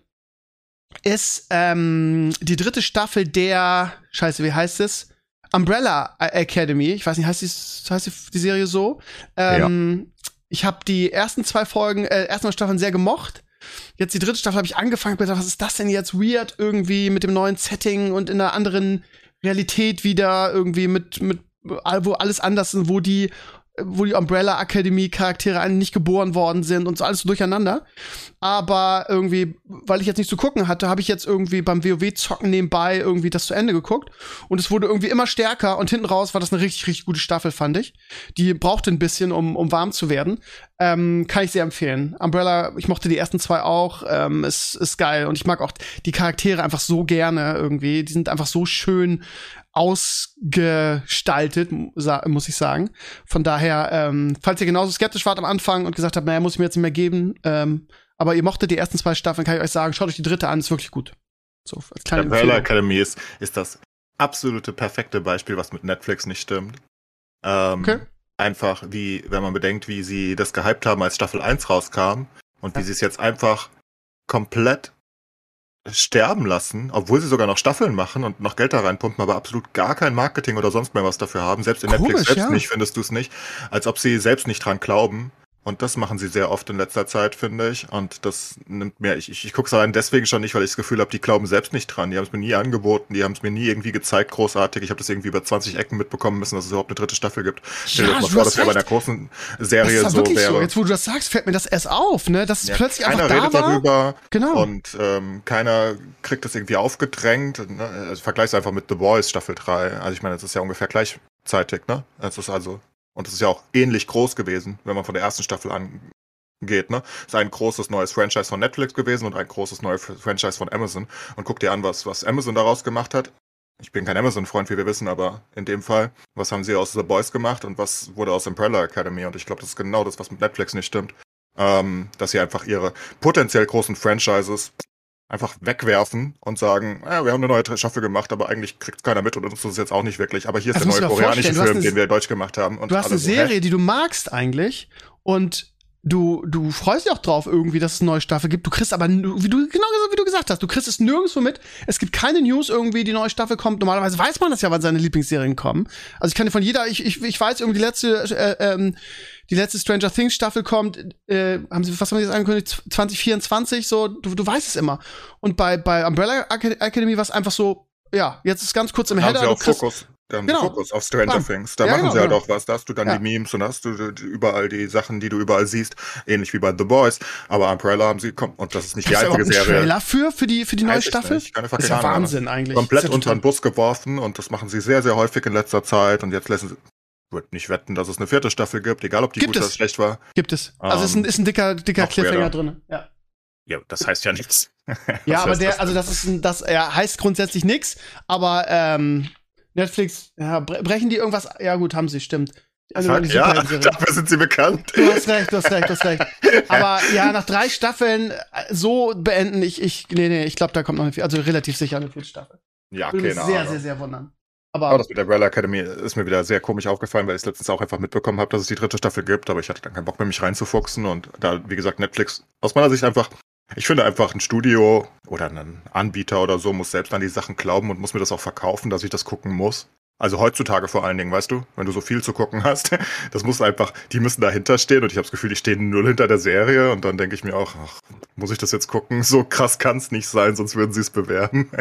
ist ähm, die dritte Staffel der, scheiße, wie heißt es? Umbrella Academy. Ich weiß nicht, heißt die, heißt die, die Serie so? Ähm, ja. Ich habe die ersten zwei Folgen, äh, ersten zwei Staffeln sehr gemocht. Jetzt die dritte Staffel habe ich angefangen und gedacht, was ist das denn jetzt weird irgendwie mit dem neuen Setting und in einer anderen Realität wieder irgendwie mit, mit, wo alles anders ist, wo die wo die Umbrella Academy Charaktere eigentlich nicht geboren worden sind und so alles so durcheinander. Aber irgendwie, weil ich jetzt nicht zu gucken hatte, habe ich jetzt irgendwie beim WoW zocken nebenbei irgendwie das zu Ende geguckt und es wurde irgendwie immer stärker und hinten raus war das eine richtig richtig gute Staffel, fand ich. Die brauchte ein bisschen, um um warm zu werden. Ähm, kann ich sehr empfehlen. Umbrella, ich mochte die ersten zwei auch, ähm, ist ist geil und ich mag auch die Charaktere einfach so gerne irgendwie. Die sind einfach so schön ausgestaltet, muss ich sagen. Von daher, ähm, falls ihr genauso skeptisch wart am Anfang und gesagt habt, naja, muss ich mir jetzt nicht mehr geben, ähm, aber ihr mochtet die ersten zwei Staffeln, kann ich euch sagen, schaut euch die dritte an, ist wirklich gut. So, als kleine Der Umbrella Academy ist, ist das absolute perfekte Beispiel, was mit Netflix nicht stimmt. Ähm, okay. Einfach wie, wenn man bedenkt, wie sie das gehypt haben, als Staffel 1 rauskam und wie sie es jetzt einfach komplett sterben lassen, obwohl sie sogar noch Staffeln machen und noch Geld da reinpumpen, aber absolut gar kein Marketing oder sonst mehr was dafür haben. Selbst in Komisch, Netflix selbst ja. nicht findest du es nicht, als ob sie selbst nicht dran glauben. Und das machen sie sehr oft in letzter Zeit, finde ich. Und das nimmt mir, ich, ich, ich gucke es allein deswegen schon nicht, weil ich das Gefühl habe, die glauben selbst nicht dran. Die haben es mir nie angeboten, die haben es mir nie irgendwie gezeigt, großartig. Ich habe das irgendwie über 20 Ecken mitbekommen müssen, dass es überhaupt eine dritte Staffel gibt. Stell dir ja, das mal vor, dass ja bei einer großen Serie das so wäre. So. Jetzt, wo du das sagst, fällt mir das erst auf, ne? Dass es ja, plötzlich keiner einfach da redet war. darüber. Genau. Und ähm, keiner kriegt das irgendwie aufgedrängt. Ne? Also vergleich's einfach mit The Boys Staffel 3. Also ich meine, das ist ja ungefähr gleichzeitig, ne? Es ist also und es ist ja auch ähnlich groß gewesen, wenn man von der ersten Staffel an geht, ne? Ist ein großes neues Franchise von Netflix gewesen und ein großes neues Franchise von Amazon. Und guck dir an, was, was Amazon daraus gemacht hat. Ich bin kein Amazon-Freund, wie wir wissen, aber in dem Fall, was haben sie aus The Boys gemacht und was wurde aus Umbrella Academy? Und ich glaube, das ist genau das, was mit Netflix nicht stimmt. Ähm, dass sie einfach ihre potenziell großen Franchises einfach wegwerfen und sagen, ja, wir haben eine neue Staffel gemacht, aber eigentlich kriegt keiner mit und uns ist es jetzt auch nicht wirklich. Aber hier ist Das der neue koreanische Film, eine- den wir deutsch gemacht haben. Und Du hast eine so, hä? Serie, die du magst eigentlich und du, du freust dich auch drauf irgendwie, dass es eine neue Staffel gibt. Du kriegst aber, wie du, genau wie du gesagt hast, du kriegst es nirgendwo mit. Es gibt keine News irgendwie, die neue Staffel kommt. Normalerweise weiß man das ja, wann seine Lieblingsserien kommen. Also ich kann dir von jeder, ich, ich, ich weiß irgendwie die letzte, äh, ähm, die letzte Stranger Things Staffel kommt, äh, haben sie, was haben sie jetzt angekündigt? 2024, so, du, du weißt es immer. Und bei, bei Umbrella Acad- Academy war es einfach so, ja, jetzt ist ganz kurz im Da haben Header, sie auch kriegst, Fokus. Da haben Genau. sie Fokus auf Stranger Bam. Things. Da Ja, machen genau, sie halt genau. auch was. Da hast du dann Ja. die Memes und hast du die- überall die Sachen, die du überall siehst. Ähnlich wie bei The Boys. Aber Umbrella haben sie, komm, und das ist nicht die Gibt's da einzige Serie. Trailer für, für die, für die neue Staffel? nicht. Keine das ist ja Ahnung. Wahnsinn eigentlich. Komplett ja unter den Bus geworfen und das machen sie sehr, sehr häufig in letzter Zeit. Und jetzt lassen sie, würde nicht wetten, dass es eine vierte Staffel gibt, egal ob die Gibt gut es. oder schlecht war. Gibt es. Also ist ein, Ähm, ist ein dicker, dicker Cliffhanger drin. Ja, Ja, das heißt ja nichts. ja aber der, das also das ist ein, das ja, heißt grundsätzlich nix, aber ähm, Netflix, ja, bre brechen die irgendwas? Ja gut, haben sie, stimmt. Also Fuck, ja, dafür sind sie bekannt. Du hast recht, du hast recht, du hast recht. Aber ja, nach drei Staffeln äh, so beenden, ich, ich, nee, nee, ich glaube, da kommt noch eine, also relativ sicher eine vierte Staffel. Ja, Würde mich sehr, Ahnung. sehr, sehr wundern. Aber Aber das mit der Umbrella Academy ist mir wieder sehr komisch aufgefallen, weil ich es letztens auch einfach mitbekommen habe, dass es die dritte Staffel gibt, aber ich hatte dann keinen Bock mehr, mich reinzufuchsen und da, wie gesagt, Netflix aus meiner Sicht einfach, ich finde einfach ein Studio oder ein Anbieter oder so muss selbst an die Sachen glauben und muss mir das auch verkaufen, dass ich das gucken muss. Also heutzutage vor allen Dingen, weißt du, wenn du so viel zu gucken hast, das muss einfach, die müssen dahinter stehen und ich habe das Gefühl, die stehen null hinter der Serie und dann denke ich mir auch, ach, muss ich das jetzt gucken? So krass kann es nicht sein, sonst würden sie es bewerben.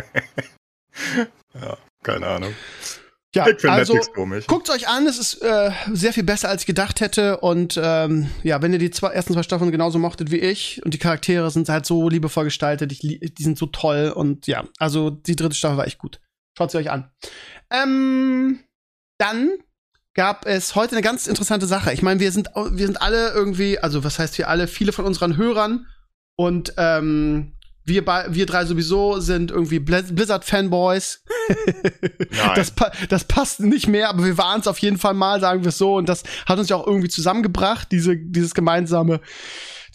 ja, keine Ahnung. ja, ich also. Guckt euch an, es ist äh, sehr viel besser, als ich gedacht hätte. Und ähm, ja, wenn ihr die zwei, ersten zwei Staffeln genauso mochtet wie ich und die Charaktere sind halt so liebevoll gestaltet, ich, die sind so toll und ja, also die dritte Staffel war echt gut. Schaut sie euch an. Ähm, dann gab es heute eine ganz interessante Sache. Ich meine, wir sind wir sind alle irgendwie, also was heißt wir alle, viele von unseren Hörern und ähm, wir, wir drei sowieso sind irgendwie Blizz- Blizzard-Fanboys. Das, pa das passt nicht mehr, aber wir waren es auf jeden Fall mal, sagen wir es so. Und das hat uns ja auch irgendwie zusammengebracht, diese, dieses gemeinsame,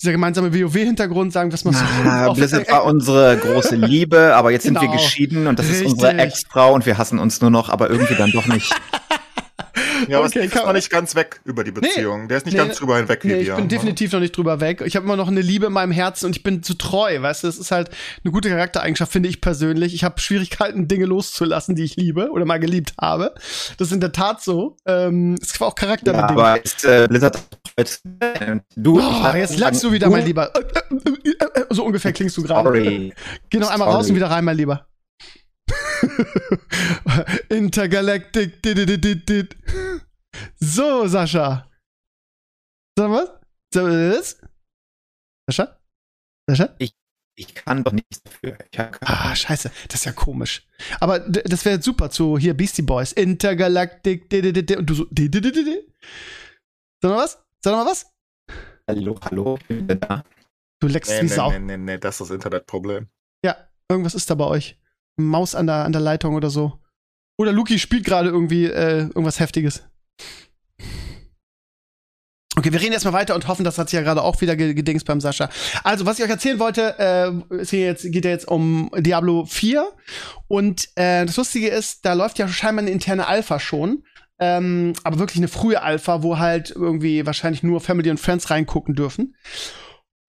dieser gemeinsame WoW-Hintergrund, sagen wir es mal so. Ah, Blizzard war unsere große Liebe, aber jetzt sind wir Genau. geschieden und das ist Richtig. unsere Ex-Frau und wir hassen uns nur noch, aber irgendwie dann doch nicht. Ja, aber Okay, ist kann- noch nicht ganz weg über die Beziehung. Der ist nicht Nee, ganz drüber hinweg wie Nee, wir. ich bin ne? definitiv noch nicht drüber weg. Ich habe immer noch eine Liebe in meinem Herzen und ich bin zu treu, weißt du? Das ist halt eine gute Charaktereigenschaft, finde ich persönlich. Ich habe Schwierigkeiten, Dinge loszulassen, die ich liebe oder mal geliebt habe. Das ist in der Tat so. Ähm, es war auch Ja, charakterbedingt. aber ist äh, Blizzard du, ich Oh, jetzt lachst du wieder, mein Lieber. Äh, äh, äh, äh, So ungefähr klingst du gerade. Sorry. Geh noch einmal Sorry. raus und wieder rein, mein Lieber. Intergalactic. dit. So, Sascha. Sag mal was? Sag das? Sascha? Sascha? Ich kann doch nichts dafür. Ich Ah, scheiße. Das ist ja komisch. Aber das wäre super zu hier Beastie Boys. Intergalactic. dit. Und du so. dit. Sag mal was? Sag mal was? Hallo, hallo, ich bin wieder da. Du leckst Nee, wie nee, Sau. nee, nee, nee, das ist das Internetproblem. Ja, irgendwas ist da bei euch. Maus an der, an der Leitung oder so. Oder Luki spielt gerade irgendwie äh, irgendwas Heftiges. Okay, wir reden erstmal weiter und hoffen, das hat sich ja gerade auch wieder ge- gedingst beim Sascha. Also, was ich euch erzählen wollte, äh, es geht, jetzt, geht ja jetzt um Diablo 4. Und äh, das Lustige ist, da läuft ja scheinbar eine interne Alpha schon. Ähm, aber wirklich eine frühe Alpha, wo halt irgendwie wahrscheinlich nur Family und Friends reingucken dürfen.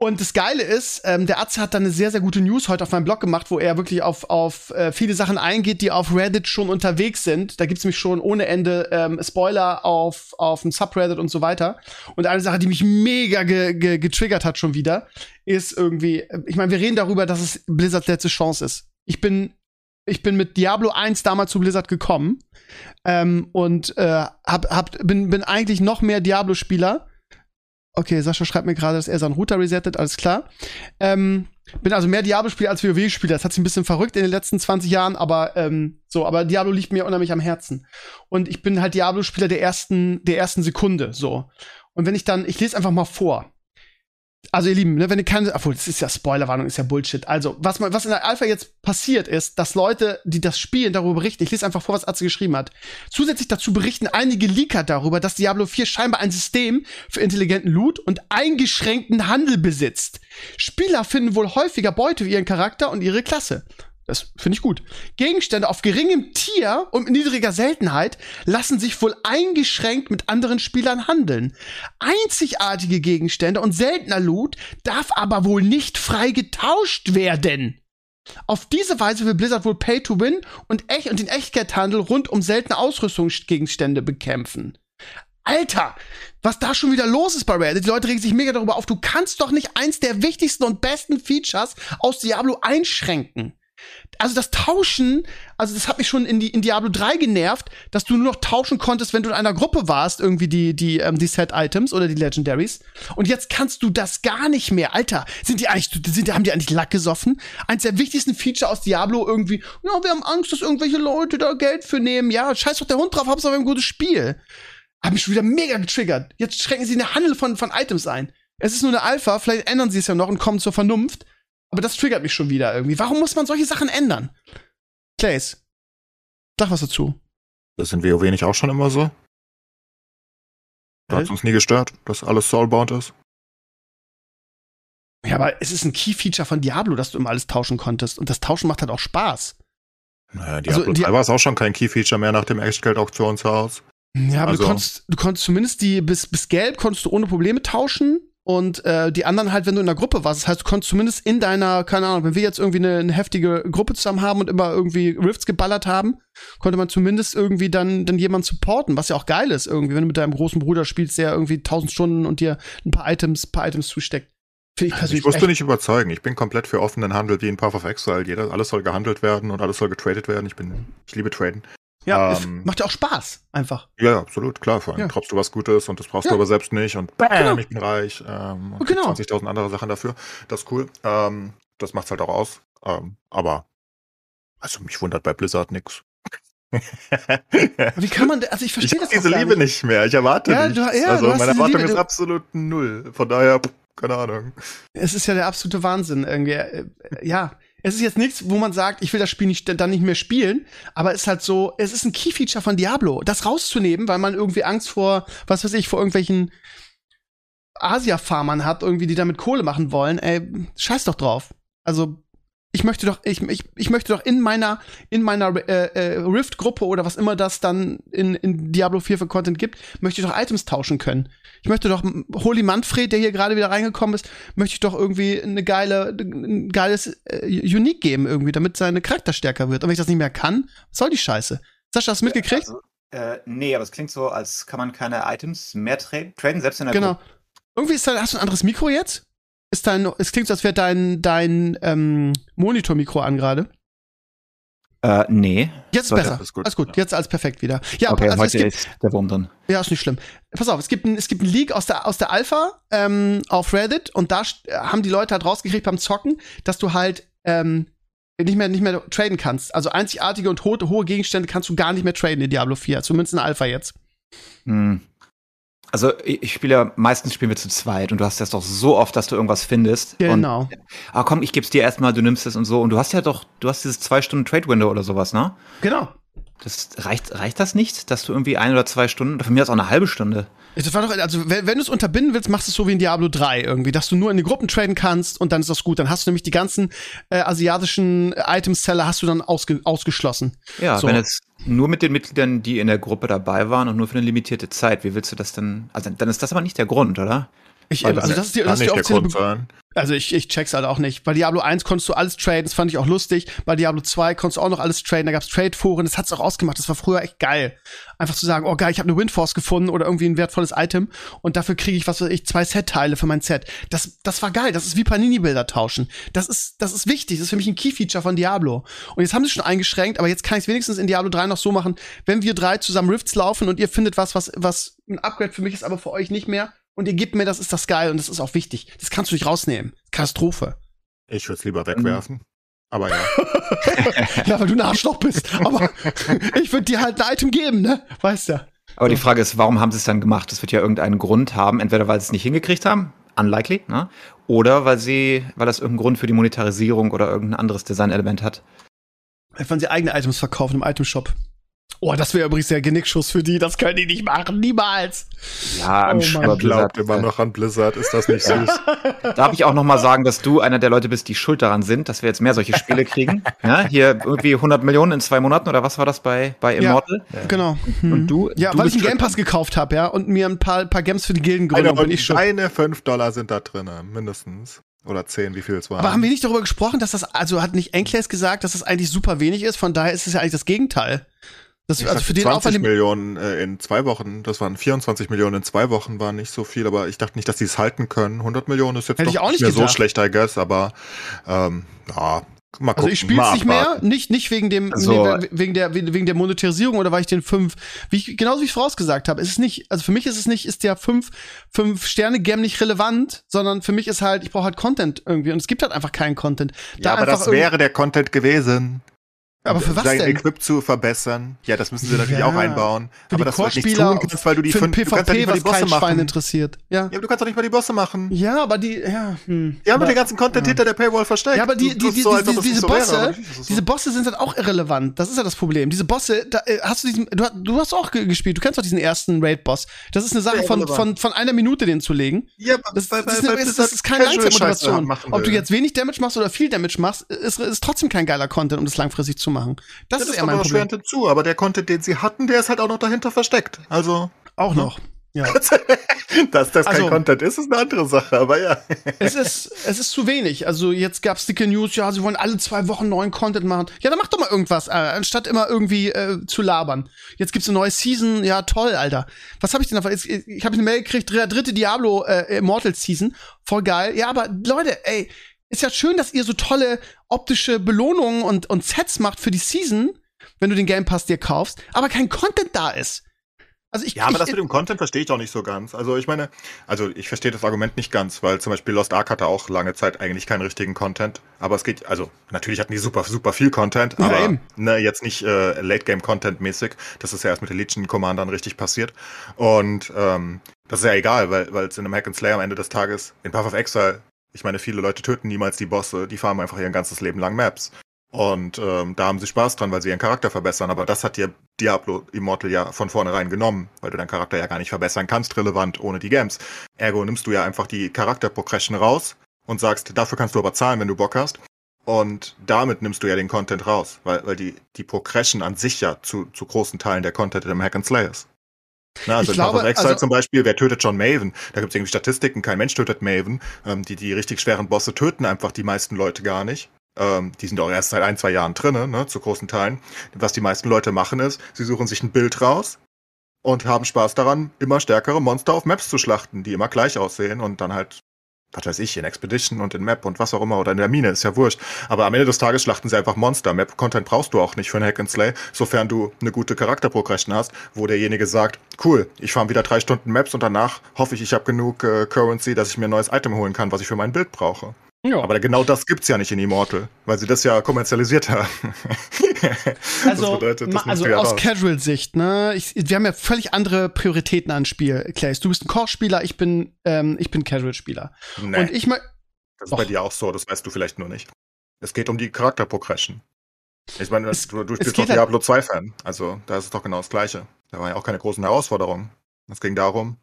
Und das Geile ist, ähm, der Atze hat da eine sehr, sehr gute News heute auf meinem Blog gemacht, wo er wirklich auf, auf äh, viele Sachen eingeht, die auf Reddit schon unterwegs sind. Da gibt's nämlich schon ohne Ende ähm, Spoiler auf, auf dem Subreddit und so weiter. Und eine Sache, die mich mega ge ge getriggert hat schon wieder, ist irgendwie, äh, ich meine, wir reden darüber, dass es Blizzards letzte Chance ist. Ich bin, ich bin mit Diablo 1 damals zu Blizzard gekommen ähm, und äh, hab, hab, bin, bin eigentlich noch mehr Diablo-Spieler. Okay, Sascha schreibt mir gerade, dass er seinen Router resettet, alles klar. Ähm, bin also mehr Diablo-Spieler als WoW-Spieler. Das hat sich ein bisschen verrückt in den letzten 20 Jahren, aber ähm, so, aber Diablo liegt mir unheimlich am Herzen. Und ich bin halt Diablo-Spieler der ersten, der ersten Sekunde, so. Und wenn ich dann, ich lese einfach mal vor. Also ihr Lieben, ne, wenn ihr keine, obwohl das ist ja Spoilerwarnung, ist ja Bullshit. Also was man, was in der Alpha jetzt passiert ist, dass Leute, die das spielen, darüber berichten. Ich lese einfach vor, was Atze geschrieben hat. Zusätzlich dazu berichten einige Leaker darüber, dass Diablo 4 scheinbar ein System für intelligenten Loot und eingeschränkten Handel besitzt. Spieler finden wohl häufiger Beute für ihren Charakter und ihre Klasse. Das finde ich gut. Gegenstände auf geringem Tier und niedriger Seltenheit lassen sich wohl eingeschränkt mit anderen Spielern handeln. Einzigartige Gegenstände und seltener Loot darf aber wohl nicht frei getauscht werden. Auf diese Weise will Blizzard wohl Pay to Win und, echt und den Echtgeldhandel rund um seltene Ausrüstungsgegenstände bekämpfen. Alter, was da schon wieder los ist bei Reddit. Die Leute regen sich mega darüber auf. Du kannst doch nicht eins der wichtigsten und besten Features aus Diablo einschränken also das Tauschen, also das hat mich schon in, die, in Diablo 3 genervt, dass du nur noch tauschen konntest, wenn du in einer Gruppe warst, irgendwie die, die, ähm, die Set-Items oder die Legendaries. Und jetzt kannst du das gar nicht mehr. Alter, sind die eigentlich, sind, haben die eigentlich Lack gesoffen? Eins der wichtigsten Feature aus Diablo irgendwie, ja, wir haben Angst, dass irgendwelche Leute da Geld für nehmen. Ja, scheiß doch der Hund drauf, hab's aber ein gutes Spiel. Hab mich schon wieder mega getriggert. Jetzt schränken sie eine Handel von, von Items ein. Es ist nur eine Alpha, vielleicht ändern sie es ja noch und kommen zur Vernunft. Aber das triggert mich schon wieder irgendwie. Warum muss man solche Sachen ändern? Clays, sag was dazu. Das sind WoW nicht auch schon immer so? Da hat uns nie gestört, dass alles Soulbound ist. Ja, aber es ist ein Key-Feature von Diablo, dass du immer alles tauschen konntest. Und das Tauschen macht halt auch Spaß. Naja, Diablo also, 3 war es auch schon kein Key-Feature mehr nach dem Echtgeld-Auktionshaus. Ja, aber also, du, konntest, du konntest zumindest die, bis, bis Gelb konntest du ohne Probleme tauschen und äh, die anderen halt, wenn du in der Gruppe warst. Das heißt, du konntest zumindest in deiner, keine Ahnung, wenn wir jetzt irgendwie eine, eine heftige Gruppe zusammen haben und immer irgendwie Rifts geballert haben, konnte man zumindest irgendwie dann, dann jemanden supporten, was ja auch geil ist irgendwie, wenn du mit deinem großen Bruder spielst, der irgendwie tausend Stunden und dir ein paar Items, paar Items zusteckt. Finde ich persönlich. Ich musste nicht überzeugen. Ich bin komplett für offenen Handel wie in Path of Exile. Jeder, alles soll gehandelt werden und alles soll getradet werden. Ich bin, ich liebe Traden. Ja, ähm, macht ja auch Spaß, einfach. Ja, absolut, klar. Vor allem ja. droppst du was Gutes und das brauchst ja. du aber selbst nicht und bam, genau. ich bin reich ähm, und genau. 20.000 andere Sachen dafür. Das ist cool. Ähm, das macht's halt auch aus. Ähm, aber, also mich wundert bei Blizzard nix. Wie kann man, also ich verstehe das diese Liebe nicht. nicht mehr. Ich erwarte ja, nichts. Du, ja, also meine Erwartung Liebe, ist absolut null. Von daher, keine Ahnung. Es ist ja der absolute Wahnsinn irgendwie. Äh, ja, es ist jetzt nichts, wo man sagt, ich will das Spiel nicht, dann nicht mehr spielen, aber es ist halt so, es ist ein Key-Feature von Diablo, das rauszunehmen, weil man irgendwie Angst vor, was weiß ich, vor irgendwelchen Asia-Farmern hat, irgendwie, die damit Kohle machen wollen, ey, scheiß doch drauf. Also, ich möchte doch, ich, ich, ich möchte doch in meiner, in meiner äh, äh, Rift-Gruppe oder was immer das dann in, in Diablo 4 für Content gibt, möchte ich doch Items tauschen können. Ich möchte doch Holy Manfred, der hier gerade wieder reingekommen ist, möchte ich doch irgendwie eine geile, ein geiles äh, Unique geben irgendwie, damit seine Charakter stärker wird. Und wenn ich das nicht mehr kann, was soll die Scheiße? Sascha, hast du mitgekriegt? Also, äh, nee, aber es klingt so, als kann man keine Items mehr traden, traden selbst in der Genau. Gruppe. Irgendwie ist da, hast du ein anderes Mikro jetzt? Ist dein, es klingt so, als wäre dein, dein ähm, Monitor-Mikro an gerade. Äh, nee. Jetzt ist besser. Alles gut. alles gut. Jetzt alles perfekt wieder. Ja, okay, also heute gibt, ist der Wurm drin. Ja, ist nicht schlimm. Pass auf, es gibt ein, es gibt ein Leak aus der, aus der Alpha ähm, auf Reddit und da haben die Leute halt rausgekriegt beim Zocken, dass du halt ähm, nicht mehr, nicht mehr traden kannst. Also einzigartige und hohe, hohe Gegenstände kannst du gar nicht mehr traden in Diablo 4. Zumindest in Alpha jetzt. Hm. Also ich spiele ja, meistens spielen wir zu zweit und du hast das doch so oft, dass du irgendwas findest. Genau. Und, ah komm, ich geb's dir erstmal, du nimmst es und so. Und du hast ja doch, du hast dieses zwei Stunden Trade Window oder sowas, ne? Genau. Das reicht, reicht das nicht, dass du irgendwie ein oder zwei Stunden, von mir aus auch eine halbe Stunde. Das war doch, also wenn, wenn du es unterbinden willst, machst du es so wie in Diablo 3 irgendwie, dass du nur in die Gruppen traden kannst und dann ist das gut. Dann hast du nämlich die ganzen äh, asiatischen Item-Seller hast du dann ausge ausgeschlossen. Ja, so. wenn es nur mit den Mitgliedern, die in der Gruppe dabei waren und nur für eine limitierte Zeit, wie willst du das denn? Also dann ist das aber nicht der Grund, oder? Ich, also das ist die, das ist die offizielle also ich, ich check's halt auch nicht. Bei Diablo 1 konntest du alles traden, das fand ich auch lustig. Bei Diablo 2 konntest du auch noch alles traden, da gab's Trade-Foren, das hat's auch ausgemacht. Das war früher echt geil. Einfach zu sagen, oh geil, ich habe eine Windforce gefunden oder irgendwie ein wertvolles Item und dafür kriege ich, was weiß ich, zwei Set-Teile für mein Set. Das, das war geil, das ist wie Panini-Bilder tauschen. Das ist, das ist wichtig, das ist für mich ein Key-Feature von Diablo. Und jetzt haben sie schon eingeschränkt, aber jetzt kann ich wenigstens in Diablo 3 noch so machen, wenn wir drei zusammen Rifts laufen und ihr findet was, was, was ein Upgrade für mich ist, aber für euch nicht mehr, und ihr gebt mir das, ist das geil und das ist auch wichtig. Das kannst du nicht rausnehmen. Katastrophe. Ich würde es lieber wegwerfen. Mhm. Aber ja. ja, weil du ein Arschloch bist. Aber ich würde dir halt ein Item geben, ne? Weißt ja. Aber die Frage ist, warum haben sie es dann gemacht? Das wird ja irgendeinen Grund haben. Entweder weil sie es nicht hingekriegt haben, unlikely, ne? Oder weil sie, weil das irgendeinen Grund für die Monetarisierung oder irgendein anderes Designelement hat. Wenn sie eigene Items verkaufen im Itemshop. Oh, das wäre übrigens der Genickschuss für die. Das können die nicht machen. Niemals. Ja, Oh. Man glaubt immer noch an Blizzard, ist das nicht süß? Darf ich auch noch mal sagen, dass du einer der Leute bist, die schuld daran sind, dass wir jetzt mehr solche Spiele kriegen? Ja, hier irgendwie 100 Millionen in zwei Monaten oder was war das bei, bei Ja. Immortal? Genau. Hm. Und du? Ja, du weil ich einen Game Pass gekauft habe, ja, und mir ein paar, paar Games für die Gilden Eine, geholt bin ich schon. deine 5 Dollar sind da drin, mindestens. Oder 10, wie viel es war. Aber haben wir nicht darüber gesprochen, dass das, also hat nicht Enclaves gesagt, dass das eigentlich super wenig ist, von daher ist es ja eigentlich das Gegenteil. Das, Ich also dachte, für den 20 Aufwand, den- Millionen äh, in zwei Wochen, das waren 24 Millionen in zwei Wochen, waren nicht so viel, aber ich dachte nicht, dass die es halten können. 100 Millionen ist jetzt Hätte doch ich auch nicht mehr so schlecht, I guess, aber ähm, ja, mal gucken. Also ich spiele es nicht mehr, nicht nicht wegen dem Also- nee, wegen der wegen der Monetarisierung oder weil ich den fünf, wie ich, genauso wie ich vorausgesagt habe, ist es nicht, also für mich ist es nicht, ist der fünf fünf Sterne Game nicht relevant, sondern für mich ist halt, ich brauche halt Content irgendwie und es gibt halt einfach keinen Content. Ja, aber das wäre der Content gewesen. Aber für was Dein denn? Equip zu verbessern. Ja, das müssen sie natürlich Ja, auch einbauen. Für aber das wird nicht tun kannst, weil du die für fünf, du kannst ja PvP, nicht mal die Bosse machen. interessiert. Ja. Ja, aber du kannst doch nicht mal die Bosse machen. Ja, aber die, ja, hm. Die haben aber, den ganzen Content hinter der Paywall versteckt. Ja, aber die, die, die, so, die, diese so Bosse, aber so. diese Bosse sind halt auch irrelevant. Das ist ja das Problem. Diese Bosse, da, äh, hast du diesen, du, hast- du hast auch ge- gespielt. Du kennst doch diesen ersten Raid-Boss. Das ist eine Sache Ja, von, von, von einer Minute den zu legen. Ja, Das, weil- das, ist, das ist keine Langzeitmotivation. Ob du jetzt wenig Damage machst oder viel Damage machst, ist, ist trotzdem kein geiler Content, um das langfristig zu machen. Das, Das ist ist eher mein Problem. hinzu, aber der Content, den sie hatten, der ist halt auch noch dahinter versteckt. Also, Auch noch. Ja. dass das Also- kein Content ist, ist eine andere Sache, aber ja. es ist, es ist zu wenig. Also jetzt gab's dicke News, ja, sie wollen alle zwei Wochen neuen Content machen. Ja, dann mach doch mal irgendwas, äh, anstatt immer irgendwie äh, zu labern. Jetzt gibt's eine neue Season, ja toll, Alter. Was habe ich denn da? Ich, ich habe eine Mail gekriegt, dr- dritte Diablo äh, Immortal Season, voll geil. Ja, aber Leute, ey, ist ja schön, dass ihr so tolle optische Belohnungen und und Sets macht für die Season, wenn du den Game Pass dir kaufst, aber kein Content da ist. Also ich, Ja, aber ich, das mit dem Content verstehe ich auch nicht so ganz. Also ich meine, also ich verstehe das Argument nicht ganz, weil zum Beispiel Lost Ark hatte auch lange Zeit eigentlich keinen richtigen Content. Aber es geht, also natürlich hatten die super, super viel Content, Ja, aber eben. ne, jetzt nicht äh, Late-Game-Content mäßig. Das ist ja erst mit den Legion Commandern richtig passiert. Und ähm, das ist ja egal, weil weil es in einem Hack and Slay am Ende des Tages, in Path of Exile, ich meine, viele Leute töten niemals die Bosse, die farmen einfach ihr ganzes Leben lang Maps. Und ähm, da haben sie Spaß dran, weil sie ihren Charakter verbessern. Aber das hat dir Diablo Immortal ja von vornherein genommen, weil du deinen Charakter ja gar nicht verbessern kannst, relevant ohne die Games. Ergo nimmst du ja einfach die Charakter-Progression raus und sagst, dafür kannst du aber zahlen, wenn du Bock hast. Und damit nimmst du ja den Content raus, weil, weil die, die Progression an sich ja zu, zu großen Teilen der Content im Hack and Slay ist. Na, also Ich in Path of glaube, Exile also- zum Beispiel, wer tötet John Maven? Da gibt es irgendwie Statistiken, kein Mensch tötet Maven. Ähm, die, die richtig schweren Bosse töten einfach die meisten Leute gar nicht. Ähm, die sind auch erst seit ein, zwei Jahren drinne, ne, zu großen Teilen. Was die meisten Leute machen ist, sie suchen sich ein Bild raus und haben Spaß daran, immer stärkere Monster auf Maps zu schlachten, die immer gleich aussehen und dann halt, was weiß ich, in Expedition und in Map und was auch immer oder in der Mine, ist ja wurscht. Aber am Ende des Tages schlachten sie einfach Monster. Map-Content brauchst du auch nicht für ein Hack and Slay, sofern du eine gute Charakterprogression hast, wo derjenige sagt, cool, ich farm wieder drei Stunden Maps und danach hoffe ich, ich habe genug äh, Currency, dass ich mir ein neues Item holen kann, was ich für mein Bild brauche. Ja. Aber genau das gibt's ja nicht in Immortal, weil sie das ja kommerzialisiert haben. Also, das bedeutet, das also aus. Casual-Sicht, ne? Ich, wir haben ja völlig andere Prioritäten an Spiel, Clays. Du bist ein Core-Spieler, ich bin, ähm, ich bin Casual-Spieler. Nee, Und ich mal, das ist bei Och. dir auch so, das weißt du vielleicht nur nicht. Es geht um die Charakterprogression. Ich meine, Es- du, du es spielst doch halt- Diablo 2 Fan, also da ist es doch genau das Gleiche. Da waren ja auch keine großen Herausforderungen. Es ging darum,